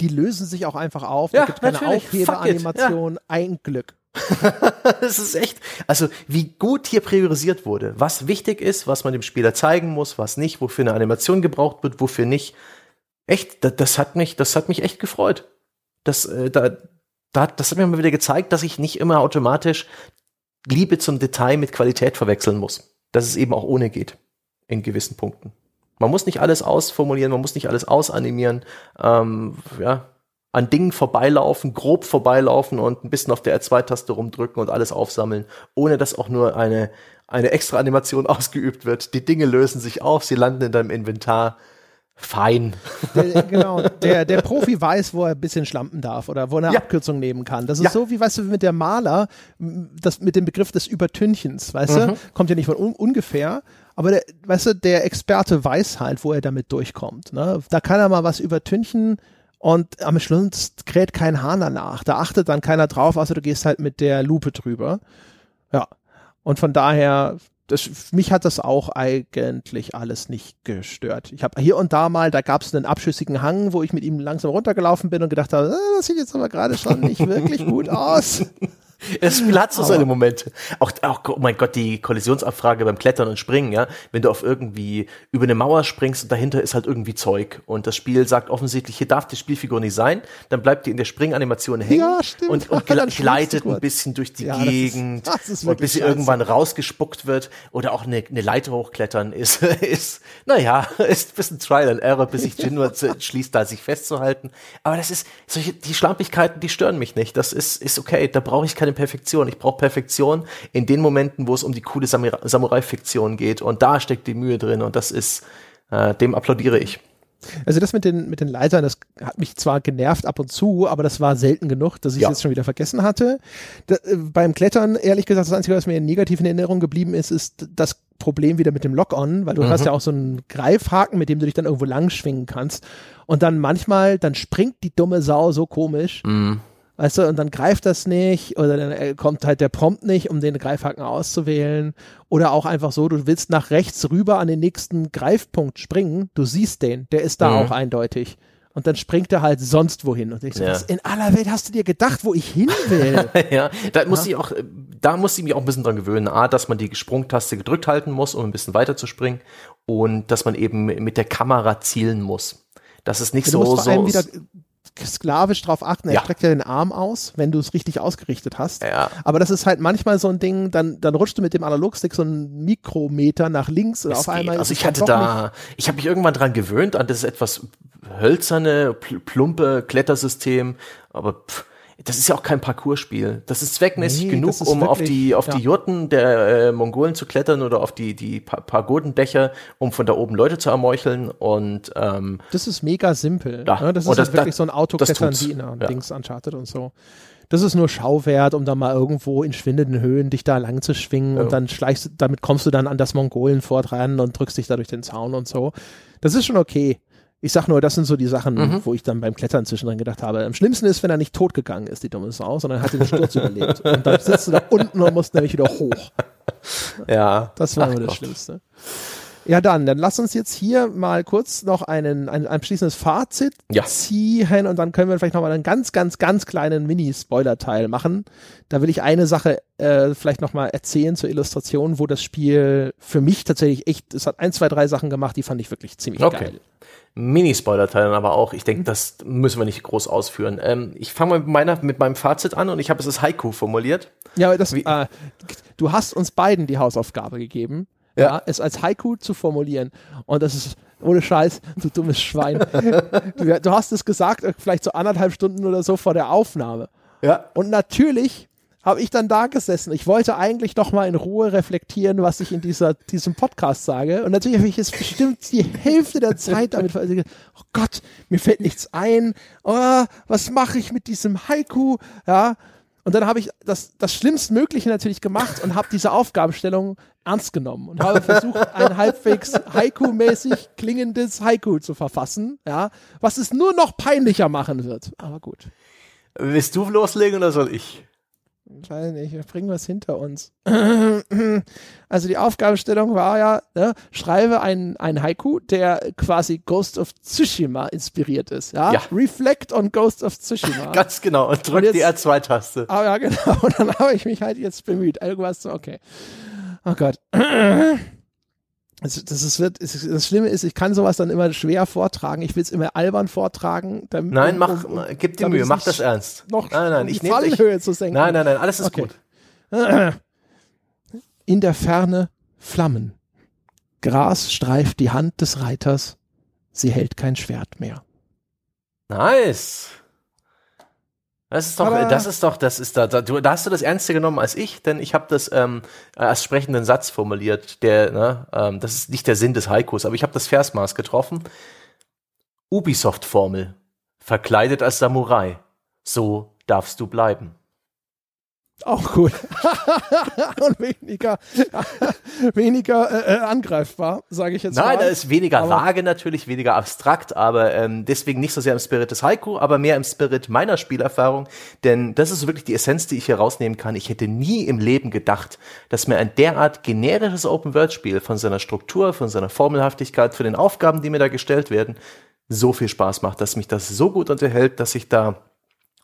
die lösen sich auch einfach auf. Ja, da gibt keine Aufhebeanimation. Ja. Ein Glück. das ist echt, also wie gut hier priorisiert wurde, was wichtig ist, was man dem Spieler zeigen muss, was nicht, wofür eine Animation gebraucht wird, wofür nicht. Echt, das, das hat mich, das hat mich echt gefreut. Das, äh, da, da, das hat mir mal wieder gezeigt, dass ich nicht immer automatisch Liebe zum Detail mit Qualität verwechseln muss dass es eben auch ohne geht in gewissen Punkten. Man muss nicht alles ausformulieren, man muss nicht alles ausanimieren, ähm, ja, an Dingen vorbeilaufen, grob vorbeilaufen und ein bisschen auf der R2-Taste rumdrücken und alles aufsammeln, ohne dass auch nur eine, eine extra Animation ausgeübt wird. Die Dinge lösen sich auf, sie landen in deinem Inventar fein. Der, genau, der, der Profi weiß, wo er ein bisschen schlampen darf oder wo er eine ja. Abkürzung nehmen kann. Das ist ja. so wie, weißt du, mit der Maler, das mit dem Begriff des Übertünchens, weißt mhm. du, kommt ja nicht von un ungefähr, aber der, weißt du, der Experte weiß halt, wo er damit durchkommt. Ne? Da kann er mal was übertünchen und am Schluss kräht kein Hahn danach. Da achtet dann keiner drauf, also du gehst halt mit der Lupe drüber. Ja. Und von daher, das, mich hat das auch eigentlich alles nicht gestört. Ich habe hier und da mal, da gab es einen abschüssigen Hang, wo ich mit ihm langsam runtergelaufen bin und gedacht habe, äh, das sieht jetzt aber gerade schon nicht wirklich gut aus. Das Spiel hat so seine Momente. Auch, auch, oh mein Gott, die Kollisionsabfrage beim Klettern und Springen, ja. Wenn du auf irgendwie über eine Mauer springst und dahinter ist halt irgendwie Zeug und das Spiel sagt offensichtlich, hier darf die Spielfigur nicht sein, dann bleibt die in der Springanimation hängen ja, und, und gleitet ein bisschen durch die ja, Gegend das ist, das ist und bis sie irgendwann rausgespuckt wird oder auch eine, eine Leiter hochklettern ist, ist, naja, ist ein bisschen Trial and Error, bis sich Jinwa entschließt, da sich festzuhalten. Aber das ist, solche, die Schlampigkeiten, die stören mich nicht. Das ist, ist okay. Da brauche ich keine keine Perfektion. Ich brauche Perfektion in den Momenten, wo es um die coole Samurai-Fiktion geht. Und da steckt die Mühe drin und das ist, äh, dem applaudiere ich. Also das mit den, mit den Leitern, das hat mich zwar genervt ab und zu, aber das war selten genug, dass ich es Ja. jetzt schon wieder vergessen hatte. Da, äh, beim Klettern, ehrlich gesagt, das Einzige, was mir negativ in Erinnerung geblieben ist, ist das Problem wieder mit dem Lock-on, weil du Mhm. hast ja auch so einen Greifhaken, mit dem du dich dann irgendwo lang schwingen kannst. Und dann manchmal, dann springt die dumme Sau so komisch, Mhm. Weißt du, und dann greift das nicht oder dann äh, kommt halt der Prompt nicht, um den Greifhaken auszuwählen. Oder auch einfach so, du willst nach rechts rüber an den nächsten Greifpunkt springen, du siehst den, der ist da Mhm. auch eindeutig. Und dann springt er halt sonst wohin. Und ich so, Ja. was in aller Welt hast du dir gedacht, wo ich hin will? ja, da muss ich auch, äh, da muss ich mich auch ein bisschen dran gewöhnen. A, dass man die Sprungtaste gedrückt halten muss, um ein bisschen weiter zu springen. Und dass man eben mit der Kamera zielen muss. Das ist nicht du so, so. wieder sklavisch drauf achten, er Ja. streckt ja den Arm aus, wenn du es richtig ausgerichtet hast. Ja. Aber das ist halt manchmal so ein Ding, dann, dann rutscht du mit dem Analogstick so einen Mikrometer nach links und Es auf geht. einmal also ich hatte da, ich habe mich irgendwann dran gewöhnt an das etwas hölzerne, pl plumpe Klettersystem, aber pff, das ist ja auch kein Parcourspiel. Das ist zweckmäßig Nee, genug, ist um auf wirklich- die auf die ja. Jurten der äh, Mongolen zu klettern oder auf die die pa Pagodendächer, um von da oben Leute zu ermeucheln und ähm, Das ist mega simpel. Ja, Ne? Das ist und das- halt wirklich das- so ein Autoklettern wie in einem Ja. Dings Uncharted und so. Das ist nur Schauwert, um dann mal irgendwo in schwindenden Höhen dich da lang zu schwingen Ja. und dann schleichst du, damit kommst du dann an das Mongolenfort ran und drückst dich da durch den Zaun und so. Das ist schon okay. Ich sag nur, das sind so die Sachen, Mhm. wo ich dann beim Klettern zwischendrin gedacht habe. Am schlimmsten ist, wenn er nicht tot gegangen ist, die dumme Sau, sondern hat den Sturz überlebt. Und dann sitzt du da unten und musst nämlich wieder hoch. ja. Das war Ach das Gott. Schlimmste. Ja, dann, dann lass uns jetzt hier mal kurz noch einen, ein abschließendes Fazit Ja. ziehen und dann können wir vielleicht noch mal einen ganz, ganz, ganz kleinen Mini-Spoiler-Teil machen. Da will ich eine Sache äh, vielleicht noch mal erzählen zur Illustration, wo das Spiel für mich tatsächlich echt, es hat ein, zwei, drei Sachen gemacht, die fand ich wirklich ziemlich Okay. geil. Mini-Spoiler-Teil dann aber auch. Ich denke, das müssen wir nicht groß ausführen. Ähm, ich fange mal mit, meiner, mit meinem Fazit an und ich habe es als Haiku formuliert. Ja, das, Wie- äh, du hast uns beiden die Hausaufgabe gegeben, Ja. ja. es als Haiku zu formulieren. Und das ist ohne Scheiß, du dummes Schwein. du, du hast es gesagt, äh, vielleicht so anderthalb Stunden oder so vor der Aufnahme. Ja. Und natürlich habe ich dann da gesessen. Ich wollte eigentlich noch mal in Ruhe reflektieren, was ich in dieser, diesem Podcast sage. Und natürlich habe ich jetzt bestimmt die Hälfte der Zeit damit vergessen. Oh Gott, mir fällt nichts ein. Oh, was mache ich mit diesem Haiku? Ja. Und dann habe ich das, das Schlimmstmögliche natürlich gemacht und habe diese Aufgabenstellung ernst genommen und habe versucht, ein halbwegs Haiku-mäßig klingendes Haiku zu verfassen, ja, was es nur noch peinlicher machen wird. Aber gut. Willst du loslegen oder soll ich? Ich weiß nicht, wir bringen was hinter uns. Also die Aufgabenstellung war ja, ne, schreibe ein, ein Haiku, der quasi Ghost of Tsushima inspiriert ist. Ja? Ja. Reflect on Ghost of Tsushima. Ganz genau. Und drück Und die jetzt- R2-Taste. Ah ja, genau. Und dann habe ich mich halt jetzt bemüht. Irgendwas so, okay. Oh Gott. Das, das, wird, das Schlimme ist, ich kann sowas dann immer schwer vortragen. Ich will es immer albern vortragen. damit- Nein, um- mach, um- gib dir Mühe, mach das ernst. Noch nein, nein, um ich die nehme dich. Zu senken. Nein, nein, nein, alles ist Okay. gut. In der Ferne Flammen. Gras streift die Hand des Reiters. Sie hält kein Schwert mehr. Nice. Das ist doch, das ist doch, das ist da, da, du, da hast du das ernster genommen als ich, denn ich habe das ähm, als sprechenden Satz formuliert. Der, ne, ähm, das ist nicht der Sinn des Haikus, aber ich habe das Versmaß getroffen. Ubisoft-Formel. Verkleidet als Samurai. So darfst du bleiben. Auch gut. Und weniger, weniger äh, äh, angreifbar, sage ich jetzt Nein, mal. da ist weniger Aber- vage natürlich, weniger abstrakt, aber ähm, deswegen nicht so sehr im Spirit des Haiku, aber mehr im Spirit meiner Spielerfahrung, denn das ist wirklich die Essenz, die ich hier rausnehmen kann. Ich hätte nie im Leben gedacht, dass mir ein derart generisches Open-World-Spiel von seiner Struktur, von seiner Formelhaftigkeit, von den Aufgaben, die mir da gestellt werden, so viel Spaß macht, dass mich das so gut unterhält, dass ich da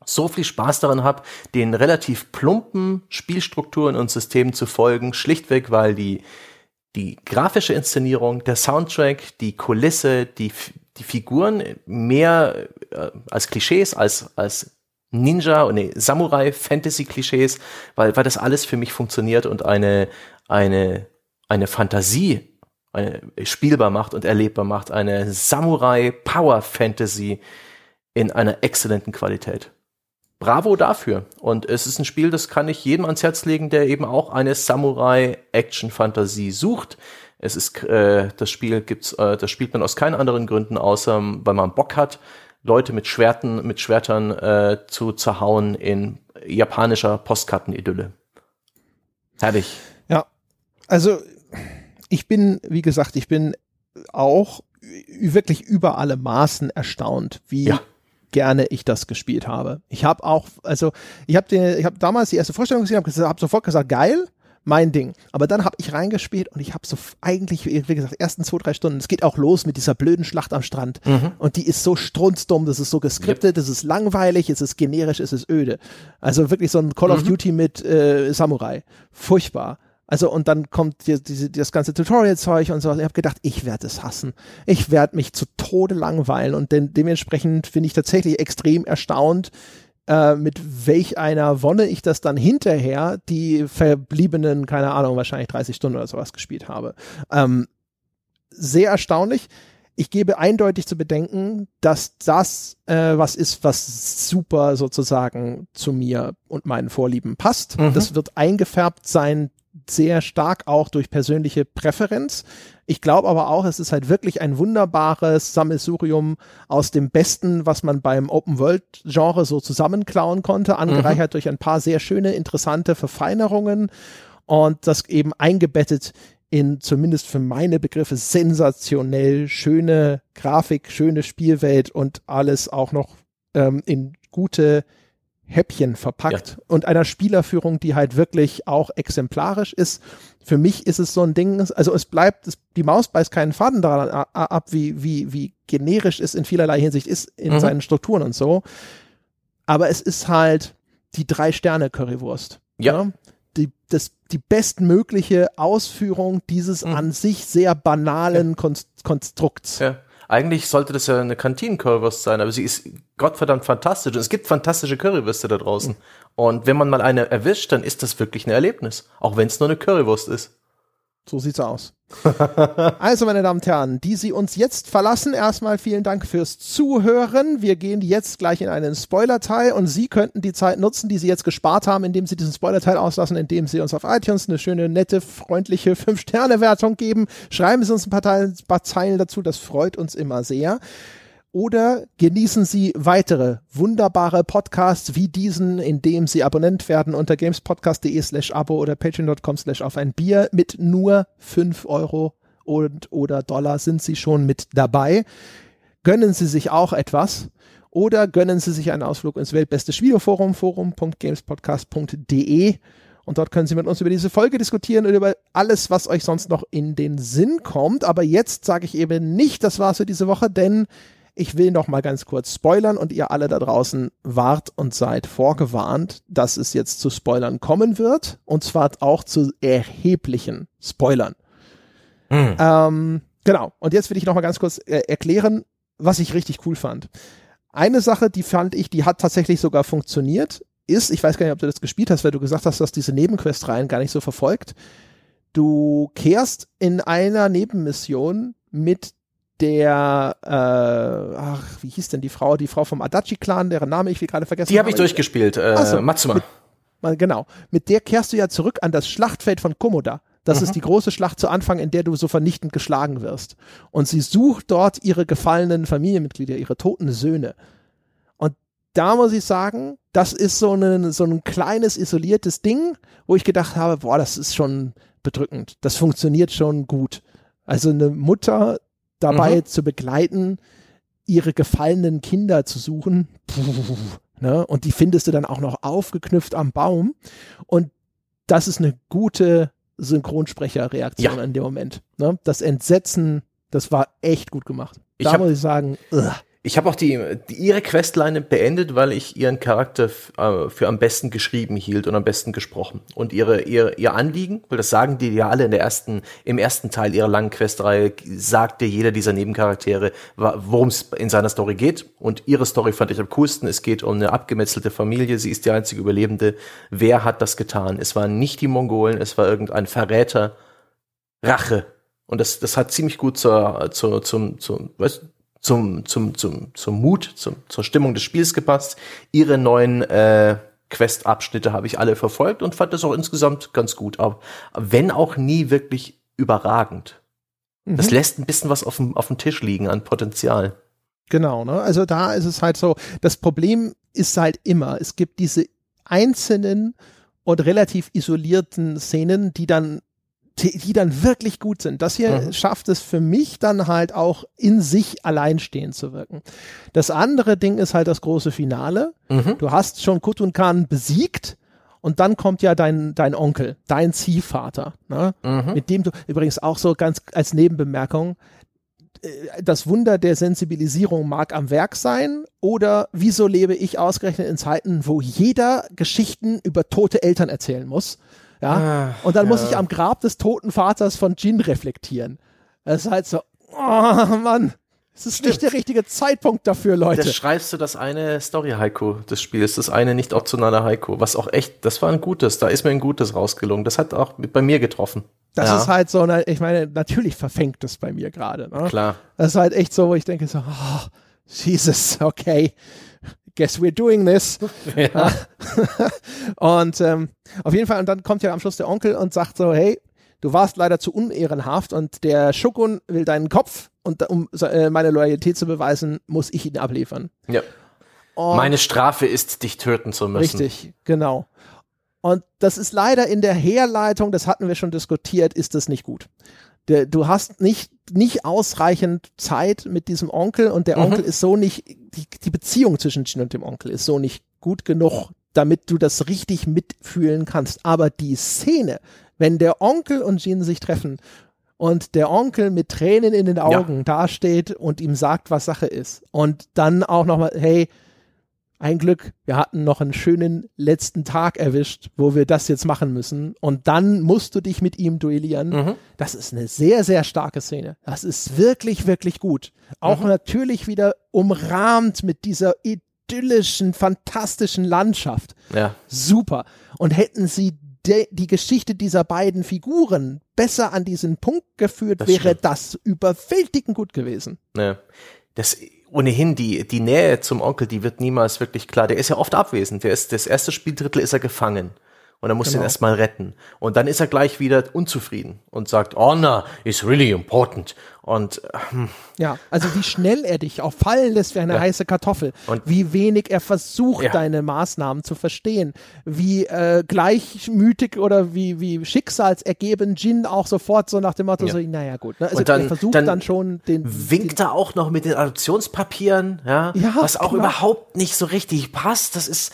so viel Spaß daran habe, den relativ plumpen Spielstrukturen und Systemen zu folgen, schlichtweg, weil die, die grafische Inszenierung, der Soundtrack, die Kulisse, die, die Figuren mehr äh, als Klischees, als, als Ninja und nee, Samurai-Fantasy-Klischees, weil, weil das alles für mich funktioniert und eine, eine, eine Fantasie eine, spielbar macht und erlebbar macht, eine Samurai-Power-Fantasy in einer exzellenten Qualität. Bravo dafür. Und es ist ein Spiel, das kann ich jedem ans Herz legen, der eben auch eine Samurai-Action-Fantasie sucht. Es ist äh, das Spiel gibt's, äh, das spielt man aus keinen anderen Gründen außer weil man Bock hat, Leute mit Schwerten, mit Schwertern äh, zu zerhauen in japanischer Postkartenidylle. Herrlich. Ja, also ich bin, wie gesagt, ich bin auch wirklich über alle Maßen erstaunt, wie ja. Gerne ich das gespielt habe. Ich habe auch, also ich habe habe damals die erste Vorstellung gesehen, habe hab sofort gesagt, geil, mein Ding. Aber dann habe ich reingespielt und ich habe so eigentlich, wie gesagt, ersten zwei, drei Stunden, es geht auch los mit dieser blöden Schlacht am Strand. Mhm. Und die ist so strunzdumm, das ist so geskriptet, yep. das ist langweilig, es ist generisch, es ist öde. Also wirklich so ein Call mhm. of Duty mit äh, Samurai. Furchtbar. Also und dann kommt die, die, das ganze Tutorial-Zeug und so. Ich habe gedacht, ich werde es hassen. Ich werde mich zu Tode langweilen und de dementsprechend bin ich tatsächlich extrem erstaunt, äh, mit welch einer Wonne ich das dann hinterher die verbliebenen, keine Ahnung, wahrscheinlich 30 Stunden oder sowas gespielt habe. Ähm, sehr erstaunlich. Ich gebe eindeutig zu bedenken, dass das äh, was ist, was super sozusagen zu mir und meinen Vorlieben passt. Mhm. Das wird eingefärbt sein sehr stark auch durch persönliche Präferenz. Ich glaube aber auch, es ist halt wirklich ein wunderbares Sammelsurium aus dem Besten, was man beim Open-World-Genre so zusammenklauen konnte, angereichert mhm. durch ein paar sehr schöne, interessante Verfeinerungen und das eben eingebettet in zumindest für meine Begriffe sensationell schöne Grafik, schöne Spielwelt und alles auch noch ähm, in gute Häppchen verpackt ja. und einer Spielerführung, die halt wirklich auch exemplarisch ist. Für mich ist es so ein Ding, also es bleibt, es, die Maus beißt keinen Faden daran ab, wie, wie, wie generisch es in vielerlei Hinsicht ist in mhm. seinen Strukturen und so. Aber es ist halt die drei Sterne Currywurst. Ja. ja? Die, das, die bestmögliche Ausführung dieses mhm. an sich sehr banalen ja. Konstrukts. Ja. Eigentlich sollte das ja eine Kantinen-Currywurst sein, aber sie ist gottverdammt fantastisch. Und es gibt fantastische Currywürste da draußen. Mhm. Und wenn man mal eine erwischt, dann ist das wirklich ein Erlebnis. Auch wenn es nur eine Currywurst ist. So sieht's aus. also, meine Damen und Herren, die Sie uns jetzt verlassen, erstmal vielen Dank fürs Zuhören. Wir gehen jetzt gleich in einen Spoiler-Teil und Sie könnten die Zeit nutzen, die Sie jetzt gespart haben, indem Sie diesen Spoiler-Teil auslassen, indem Sie uns auf iTunes eine schöne, nette, freundliche 5-Sterne-Wertung geben. Schreiben Sie uns ein paar, Teil, ein paar Zeilen dazu, das freut uns immer sehr oder genießen Sie weitere wunderbare Podcasts wie diesen, indem Sie Abonnent werden unter gamespodcast.de slash abo oder patreon.com slash auf ein Bier. Mit nur fünf Euro und oder Dollar sind Sie schon mit dabei. Gönnen Sie sich auch etwas oder gönnen Sie sich einen Ausflug ins weltbeste Videoforum, forum.gamespodcast.de und dort können Sie mit uns über diese Folge diskutieren und über alles, was euch sonst noch in den Sinn kommt. Aber jetzt sage ich eben nicht, das war's für diese Woche, denn ich will noch mal ganz kurz spoilern und ihr alle da draußen wart und seid vorgewarnt, dass es jetzt zu Spoilern kommen wird und zwar auch zu erheblichen Spoilern. Mhm. Ähm, genau. Und jetzt will ich noch mal ganz kurz äh, erklären, was ich richtig cool fand. Eine Sache, die fand ich, die hat tatsächlich sogar funktioniert, ist, ich weiß gar nicht, ob du das gespielt hast, weil du gesagt hast, dass diese Nebenquest-Reihen gar nicht so verfolgt. Du kehrst in einer Nebenmission mit der, äh, ach, wie hieß denn die Frau, die Frau vom Adachi-Clan, deren Name ich gerade vergessen Die habe ich durchgespielt, äh, so, Matsuma. Mit, genau. Mit der kehrst du ja zurück an das Schlachtfeld von Komoda. Das mhm. ist die große Schlacht zu Anfang, in der du so vernichtend geschlagen wirst. Und sie sucht dort ihre gefallenen Familienmitglieder, ihre toten Söhne. Und da muss ich sagen, das ist so, eine, so ein kleines, isoliertes Ding, wo ich gedacht habe, boah, das ist schon bedrückend. Das funktioniert schon gut. Also eine Mutter dabei mhm. zu begleiten, ihre gefallenen Kinder zu suchen. Puh, ne? Und die findest du dann auch noch aufgeknüpft am Baum. Und das ist eine gute Synchronsprecherreaktion ja. in dem Moment. Ne? Das Entsetzen, das war echt gut gemacht. Ich da muss ich sagen, ugh. Ich habe auch die, die, ihre Questline beendet, weil ich ihren Charakter äh, für am besten geschrieben hielt und am besten gesprochen. Und ihre, ihr, ihr Anliegen, weil das sagen die ja alle in der ersten, im ersten Teil ihrer langen Questreihe, sagt dir jeder dieser Nebencharaktere, worum es in seiner Story geht. Und ihre Story fand ich am coolsten. Es geht um eine abgemetzelte Familie. Sie ist die einzige Überlebende. Wer hat das getan? Es waren nicht die Mongolen, es war irgendein Verräter. Rache. Und das, das hat ziemlich gut zur, zur, zum, zum, weißt, zum, zum, zum, zum Mut, zum, zur Stimmung des Spiels gepasst. Ihre neuen äh, Quest-Abschnitte habe ich alle verfolgt und fand das auch insgesamt ganz gut. Aber wenn auch nie wirklich überragend. Das lässt ein bisschen was auf dem, auf dem Tisch liegen an Potenzial. Genau, ne? Also da ist es halt so, das Problem ist halt immer, es gibt diese einzelnen und relativ isolierten Szenen, die dann die, dann wirklich gut sind. Das hier Mhm. schafft es für mich dann halt auch in sich alleinstehend zu wirken. Das andere Ding ist halt das große Finale. Mhm. Du hast schon Kutun Khan besiegt und dann kommt ja dein, dein Onkel, dein Ziehvater, ne? Mhm. mit dem du übrigens auch so ganz als Nebenbemerkung, äh, das Wunder der Sensibilisierung mag am Werk sein oder wieso lebe ich ausgerechnet in Zeiten, wo jeder Geschichten über tote Eltern erzählen muss? Ja, Ah, und dann muss ja. ich am Grab des toten Vaters von Jin reflektieren. Das ist halt so, oh Mann, es ist nicht der richtige Zeitpunkt dafür, Leute. Da schreibst du das eine Story-Haiku des Spiels, das eine nicht optionale Haiku, was auch echt, das war ein gutes, da ist mir ein gutes rausgelungen. Das hat auch bei mir getroffen. Das Ja. ist halt so, ich meine, natürlich verfängt es bei mir gerade. Ne? Klar. Das ist halt echt so, wo ich denke so, oh, Jesus, okay, guess we're doing this. Ja. Und ähm, auf jeden Fall, und dann kommt ja am Schluss der Onkel und sagt so, hey, du warst leider zu unehrenhaft und der Shokun will deinen Kopf und um äh, meine Loyalität zu beweisen, muss ich ihn abliefern. ja. Und Meine Strafe ist, dich töten zu müssen. Richtig, genau. Und das ist leider in der Herleitung, das hatten wir schon diskutiert, ist das nicht gut. Der, du hast nicht, nicht ausreichend Zeit mit diesem Onkel und der Mhm. Onkel ist so nicht, die, die Beziehung zwischen Jin und dem Onkel ist so nicht gut genug, damit du das richtig mitfühlen kannst. Aber die Szene, wenn der Onkel und Jin sich treffen und der Onkel mit Tränen in den Augen dasteht und ihm sagt, was Sache ist und dann auch nochmal, hey, ein Glück, wir hatten noch einen schönen letzten Tag erwischt, wo wir das jetzt machen müssen. Und dann musst du dich mit ihm duellieren. Mhm. Das ist eine sehr, sehr starke Szene. Das ist wirklich, wirklich gut. Auch Mhm. natürlich wieder umrahmt mit dieser idyllischen, fantastischen Landschaft. Ja. Super. Und hätten sie die Geschichte dieser beiden Figuren besser an diesen Punkt geführt, Das wäre stimmt. das überwältigend gut gewesen. Ne. Das ohnehin die die Nähe zum Onkel, die wird niemals wirklich klar. Der ist ja oft abwesend. Der ist das erste Spieldrittel ist er gefangen und er muss Genau. ihn erstmal retten und dann ist er gleich wieder unzufrieden und sagt Honor is really important und hm, Ja, also wie schnell er dich auch fallen lässt wie eine Ja. heiße Kartoffel. Und- wie wenig er versucht, Ja. deine Maßnahmen zu verstehen. Wie äh, gleichmütig oder wie, wie schicksalsergeben Jin auch sofort so nach dem Motto Ja. so, naja gut. Ne? Also Und dann- er versucht dann dann, schon den, winkt er auch noch mit den Adoptionspapieren, ja, Ja, was auch genau. überhaupt nicht so richtig passt. Das ist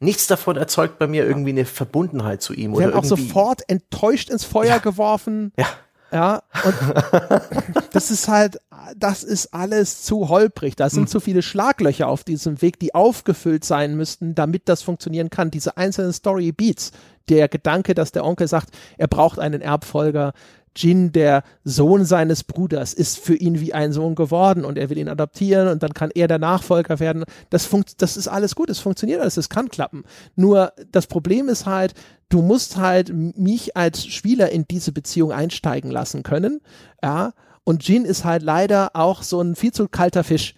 nichts davon erzeugt bei mir irgendwie eine Verbundenheit zu ihm den, oder werden auch sofort enttäuscht ins Feuer Ja. geworfen. Ja. Ja, und das ist halt, das ist alles zu holprig. Da sind zu viele Schlaglöcher auf diesem Weg, die aufgefüllt sein müssten, damit das funktionieren kann. Diese einzelnen Story Beats, der Gedanke, dass der Onkel sagt, er braucht einen Erbfolger. Jin, der Sohn seines Bruders, ist für ihn wie ein Sohn geworden und er will ihn adoptieren und dann kann er der Nachfolger werden. Das, das ist alles gut, es funktioniert alles, es kann klappen. Nur das Problem ist halt, du musst halt mich als Spieler in diese Beziehung einsteigen lassen können. Ja, und Jin ist halt leider auch so ein viel zu kalter Fisch.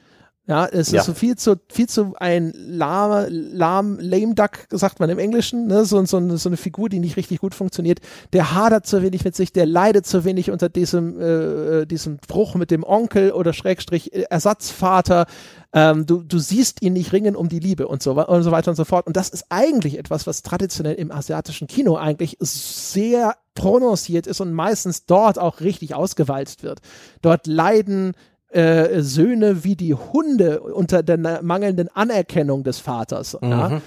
Ja, es Ja. ist so viel zu, viel zu ein lahm, lahm, lame duck, sagt man im Englischen, ne? so, so, eine- so eine Figur, die nicht richtig gut funktioniert. Der hadert zu wenig mit sich, der leidet zu wenig unter diesem, äh, diesem Bruch mit dem Onkel oder Schrägstrich äh, Ersatzvater. Ähm, du, du siehst ihn nicht ringen um die Liebe und so, und so weiter und so fort. Und das ist eigentlich etwas, was traditionell im asiatischen Kino eigentlich sehr prononciert ist und meistens dort auch richtig ausgewalzt wird. Dort leiden äh, Söhne wie die Hunde unter der mangelnden Anerkennung des Vaters. Ja?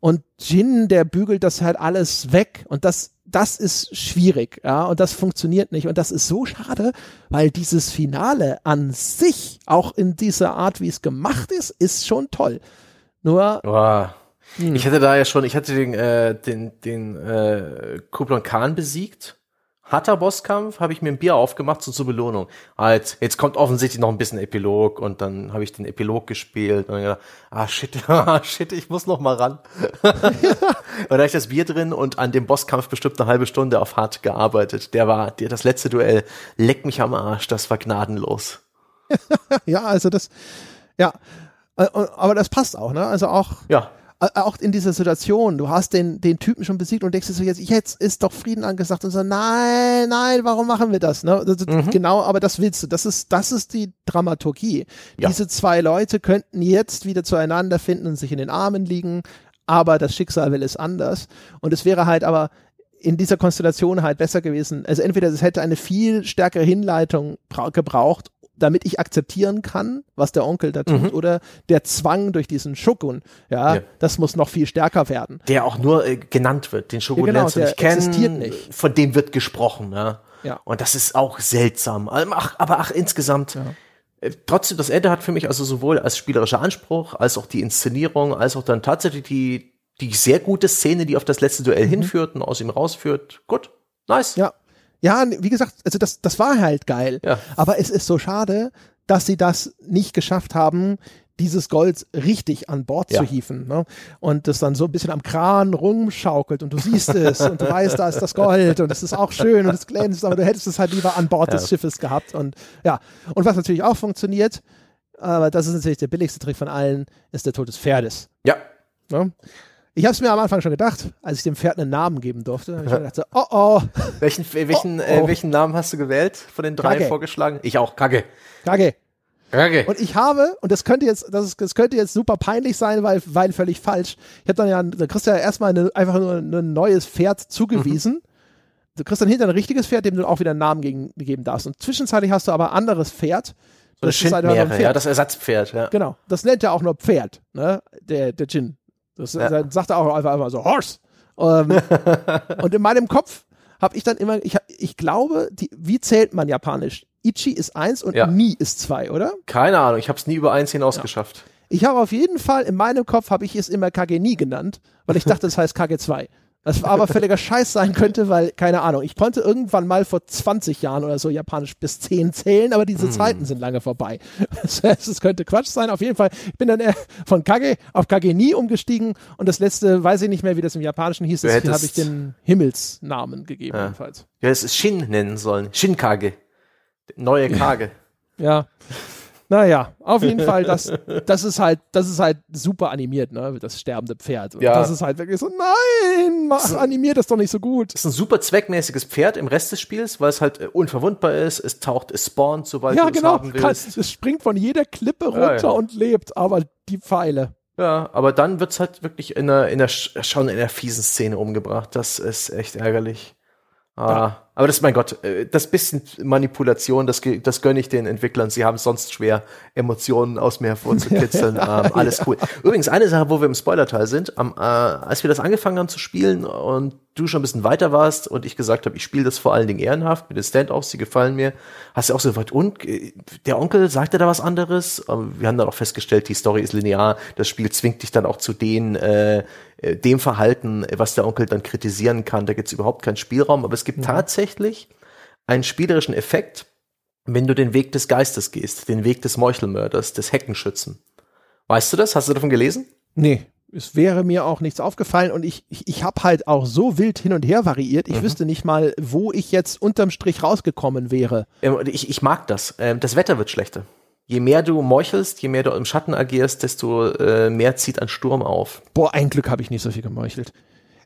Und Jin, der bügelt das halt alles weg und das das ist schwierig, ja, und das funktioniert nicht und das ist so schade, weil dieses Finale an sich auch in dieser Art, wie es gemacht ist, ist schon toll. Nur Boah. Hm. Ich hatte da ja schon, ich hatte den, äh, den, den äh, Kublon Khan besiegt. Harter Bosskampf, habe ich mir ein Bier aufgemacht so zur Belohnung. Halt, jetzt kommt offensichtlich noch ein bisschen Epilog und dann habe ich den Epilog gespielt und dann gedacht, ah shit, ah shit, ich muss noch mal ran. und da ich das Bier drin und an dem Bosskampf bestimmt eine halbe Stunde auf hart gearbeitet. Der war, der, das letzte Duell, leck mich am Arsch, das war gnadenlos. ja, also das ja, äh, aber das passt auch, ne? Also auch Ja, auch in dieser Situation, du hast den, den Typen schon besiegt und denkst dir so, jetzt, jetzt ist doch Frieden angesagt und so, nein, nein, warum machen wir das? Ne? das mhm. Genau, aber das willst du. Das ist, das ist die Dramaturgie. Ja. Diese zwei Leute könnten jetzt wieder zueinander finden und sich in den Armen liegen, aber das Schicksal will es anders. Und es wäre halt aber in dieser Konstellation halt besser gewesen. Also entweder es hätte eine viel stärkere Hinleitung gebraucht damit ich akzeptieren kann, was der Onkel da tut, mhm. oder der Zwang durch diesen Shogun, ja, ja, das muss noch viel stärker werden. Der auch nur äh, genannt wird, den Shogun ja, genau, lernst du nicht kennen, nicht. von dem wird gesprochen, ja. ja. Und das ist auch seltsam. Ach, aber ach, insgesamt, ja. äh, trotzdem, das Ende hat für mich also sowohl als spielerischer Anspruch, als auch die Inszenierung, als auch dann tatsächlich die, die sehr gute Szene, die auf das letzte Duell mhm. hinführt und aus ihm rausführt. Gut, nice. Ja, ja, wie gesagt, also das, das war halt geil. Ja. Aber es ist so schade, dass sie das nicht geschafft haben, dieses Gold richtig an Bord ja. zu hieven. Ne? Und das dann so ein bisschen am Kran rumschaukelt und du siehst es und du weißt, da ist das Gold und es ist auch schön und es glänzt, aber du hättest es halt lieber an Bord ja. des Schiffes gehabt. Und ja, und was natürlich auch funktioniert, aber das ist natürlich der billigste Trick von allen, ist der Tod des Pferdes. Ja. Ne? Ich habe es mir am Anfang schon gedacht, als ich dem Pferd einen Namen geben durfte. Ich gedacht, so, oh oh. Welchen, welchen, oh, oh. Äh, welchen Namen hast du gewählt von den drei Kage. vorgeschlagen? Ich auch, Kage. Kage. Kage. Und ich habe, und das könnte jetzt, das, ist, das könnte jetzt super peinlich sein, weil, weil völlig falsch. Ich habe dann ja, da kriegst du ja erstmal eine, einfach nur ein neues Pferd zugewiesen. Mhm. Du kriegst dann hinter ein richtiges Pferd, dem du auch wieder einen Namen gegen, geben darfst. Und zwischenzeitlich hast du aber ein anderes Pferd. Das ist halt ein Pferd. ja, das Ersatzpferd, ja. Genau. Das nennt ja auch nur Pferd, ne? Der, der Jin. Das ja. sagt er auch einfach, einfach so, Horse. Ähm, und in meinem Kopf habe ich dann immer, ich, ich glaube, die, wie zählt man japanisch? Ichi ist eins und ja. Ni ist zwei, oder? Keine Ahnung, ich habe es nie über eins hinaus ja. geschafft. Ich habe auf jeden Fall, in meinem Kopf habe ich es immer Kage Ni genannt, weil ich dachte, das heißt Kage 2. Was aber völliger Scheiß sein könnte, weil, keine Ahnung, ich konnte irgendwann mal vor 20 Jahren oder so Japanisch bis 10 zählen, aber diese hm. Zeiten sind lange vorbei. Das heißt, es könnte Quatsch sein. Auf jeden Fall, ich bin dann von Kage auf Kage nie umgestiegen und das letzte, weiß ich nicht mehr, wie das im Japanischen hieß, deswegen habe ich den Himmelsnamen gegeben. Ja. Jedenfalls. Ja, es ist Shin nennen sollen. Shin-Kage. Neue Kage. ja. Naja, auf jeden Fall, das, das ist halt, das ist halt super animiert, ne, das sterbende Pferd. Und ja. das ist halt wirklich so, nein, mach, animiert das doch nicht so gut. Das ist ein super zweckmäßiges Pferd im Rest des Spiels, weil es halt äh, unverwundbar ist, es taucht, es spawnt, sobald ja, du genau, es haben willst. Kann, es springt von jeder Klippe runter ja, ja. und lebt, aber die Pfeile. Ja, aber dann wird's halt wirklich in der, in der, schon in der fiesen Szene umgebracht. Das ist echt ärgerlich. Ah, ja. Aber das, mein Gott, äh, das bisschen Manipulation, das, das gönne ich den Entwicklern. Sie haben sonst schwer, Emotionen aus mir hervorzukitzeln. ähm, alles cool. Übrigens, eine Sache, wo wir im Spoilerteil sind, ähm, äh, als wir das angefangen haben zu spielen und du schon ein bisschen weiter warst und ich gesagt habe, ich spiele das vor allen Dingen ehrenhaft mit den Stand-offs, die gefallen mir, hast du auch so weit, und äh, der Onkel sagte da was anderes? Wir haben dann auch festgestellt, die Story ist linear, das Spiel zwingt dich dann auch zu den, äh, äh dem Verhalten, was der Onkel dann kritisieren kann. Da gibt es überhaupt keinen Spielraum, aber es gibt ja. tatsächlich einen spielerischen Effekt, wenn du den Weg des Geistes gehst, den Weg des Meuchelmörders, des Heckenschützen. Weißt du das? Hast du davon gelesen? Nee es wäre mir auch nichts aufgefallen und ich, ich, ich habe halt auch so wild hin und her variiert, ich mhm. wüsste nicht mal, wo ich jetzt unterm Strich rausgekommen wäre. Ähm, ich, ich mag das. Ähm, das Wetter wird schlechter. Je mehr du meuchelst, je mehr du im Schatten agierst, desto äh, mehr zieht ein Sturm auf. Boah, ein Glück habe ich nicht so viel gemeuchelt.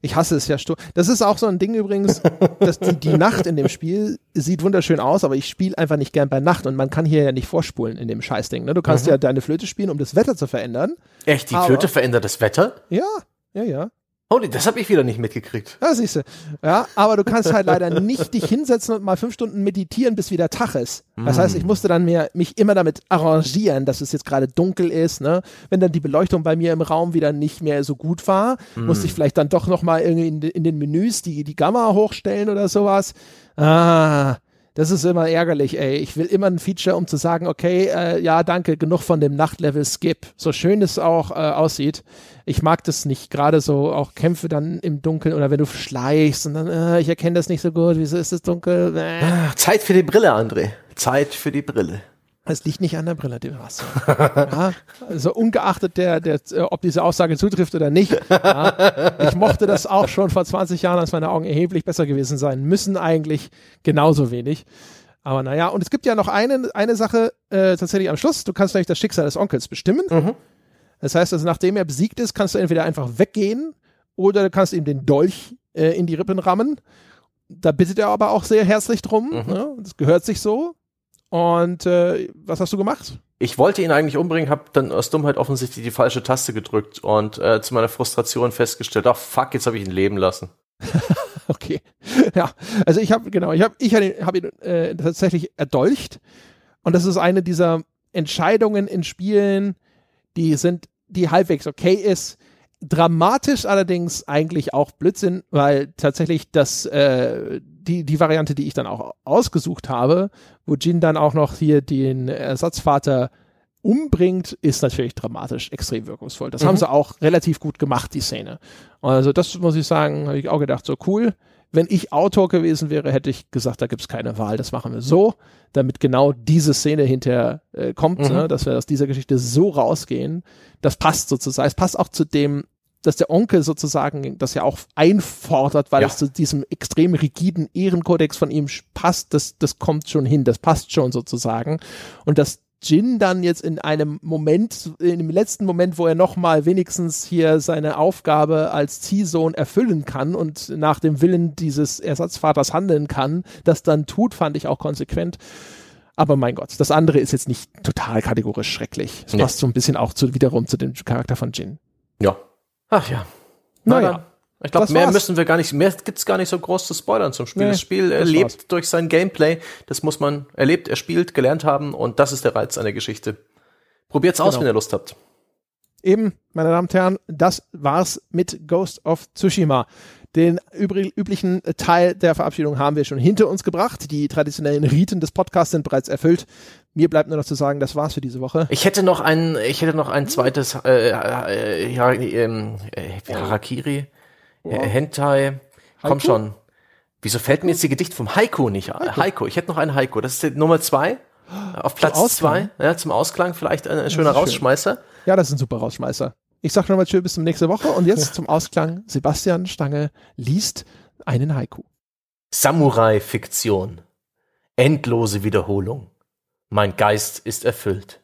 Ich hasse es ja. Das ist auch so ein Ding übrigens, dass die, die Nacht in dem Spiel sieht wunderschön aus, aber ich spiele einfach nicht gern bei Nacht und man kann hier ja nicht vorspulen in dem Scheißding. Ne? Du kannst mhm. ja deine Flöte spielen, um das Wetter zu verändern. Echt? Die Flöte verändert das Wetter? Ja, ja, ja. Holy, das habe ich wieder nicht mitgekriegt. Ja, siehst du. Ja, aber du kannst halt leider nicht dich hinsetzen und mal fünf Stunden meditieren, bis wieder Tag ist. Das heißt, ich musste dann mir, mich immer damit arrangieren, dass es jetzt gerade dunkel ist. Ne? Wenn dann die Beleuchtung bei mir im Raum wieder nicht mehr so gut war, mm. musste ich vielleicht dann doch noch mal irgendwie in, in den Menüs die, die Gamma hochstellen oder sowas. Ah, das ist immer ärgerlich, ey. Ich will immer ein Feature, um zu sagen, okay, äh, ja, danke, genug von dem Nachtlevel Skip. So schön es auch äh, aussieht. Ich mag das nicht. Gerade so auch Kämpfe dann im Dunkeln oder wenn du schleichst und dann, äh, ich erkenne das nicht so gut. Wieso ist es dunkel? Äh. Zeit für die Brille, André. Zeit für die Brille. Es liegt nicht an der Brille, die du hast. Ja, also ungeachtet der, der, ob diese Aussage zutrifft oder nicht. Ja, ich mochte das auch schon vor 20 Jahren, als meine Augen erheblich besser gewesen sein müssen, eigentlich genauso wenig. Aber naja, und es gibt ja noch eine, eine Sache äh, tatsächlich am Schluss. Du kannst nämlich das Schicksal des Onkels bestimmen. Mhm. Das heißt, also nachdem er besiegt ist, kannst du entweder einfach weggehen oder du kannst ihm den Dolch äh, in die Rippen rammen. Da bittet er aber auch sehr herzlich drum. Mhm. Ne? Das gehört sich so. Und äh, was hast du gemacht? Ich wollte ihn eigentlich umbringen, habe dann aus Dummheit offensichtlich die falsche Taste gedrückt und äh, zu meiner Frustration festgestellt, ach fuck, jetzt habe ich ihn leben lassen. okay. Ja, also ich habe genau, ich habe ich hab ihn äh, tatsächlich erdolcht und das ist eine dieser Entscheidungen in Spielen, die sind, die halbwegs okay ist. Dramatisch allerdings eigentlich auch Blödsinn, weil tatsächlich das äh, die die Variante, die ich dann auch ausgesucht habe, wo Jin dann auch noch hier den Ersatzvater umbringt, ist natürlich dramatisch extrem wirkungsvoll. Das mhm. haben sie auch relativ gut gemacht, die Szene. Also das muss ich sagen, habe ich auch gedacht, so cool. Wenn ich Autor gewesen wäre, hätte ich gesagt, da gibt es keine Wahl, das machen wir so, damit genau diese Szene hinterher äh, kommt, mhm. ne, dass wir aus dieser Geschichte so rausgehen. Das passt sozusagen. Es passt auch zu dem, dass der Onkel sozusagen das ja auch einfordert, weil ja. es zu diesem extrem rigiden Ehrenkodex von ihm passt. Das, das kommt schon hin, das passt schon sozusagen. Und dass Jin dann jetzt in einem Moment, in dem letzten Moment, wo er nochmal wenigstens hier seine Aufgabe als Ziehsohn erfüllen kann und nach dem Willen dieses Ersatzvaters handeln kann, das dann tut, fand ich auch konsequent. Aber mein Gott, das andere ist jetzt nicht total kategorisch schrecklich. Es nee. passt so ein bisschen auch zu, wiederum zu dem Charakter von Jin. Ja. Ach ja. Naja. Ich glaube, mehr war's. müssen wir gar nicht, mehr gibt's gar nicht so groß zu spoilern zum Spiel. Nee, das Spiel das lebt war's. durch sein Gameplay. Das muss man erlebt, er spielt, gelernt haben und das ist der Reiz einer Geschichte. Probiert's aus, genau. wenn ihr Lust habt. Eben, meine Damen und Herren, das war's mit Ghost of Tsushima. Den üblichen Teil der Verabschiedung haben wir schon hinter uns gebracht. Die traditionellen Riten des Podcasts sind bereits erfüllt. Mir bleibt nur noch zu sagen, das war's für diese Woche. Ich hätte noch ein, ich hätte noch ein zweites äh, äh, ähm, äh, Harakiri. Wow. Hentai. Komm Haiku? schon. Wieso fällt mir jetzt die Gedicht vom Haiku nicht ein? Haiku. Haiku. Ich hätte noch einen Haiku. Das ist die Nummer zwei. Auf Platz zwei. Ja, zum Ausklang vielleicht ein, ein schöner Rausschmeißer. Schön. Ja, das ist ein super Rausschmeißer. Ich sag nochmal tschüss bis zum nächste Woche und jetzt zum Ausklang Sebastian Stange liest einen Haiku. Samurai-Fiktion. Endlose Wiederholung. Mein Geist ist erfüllt.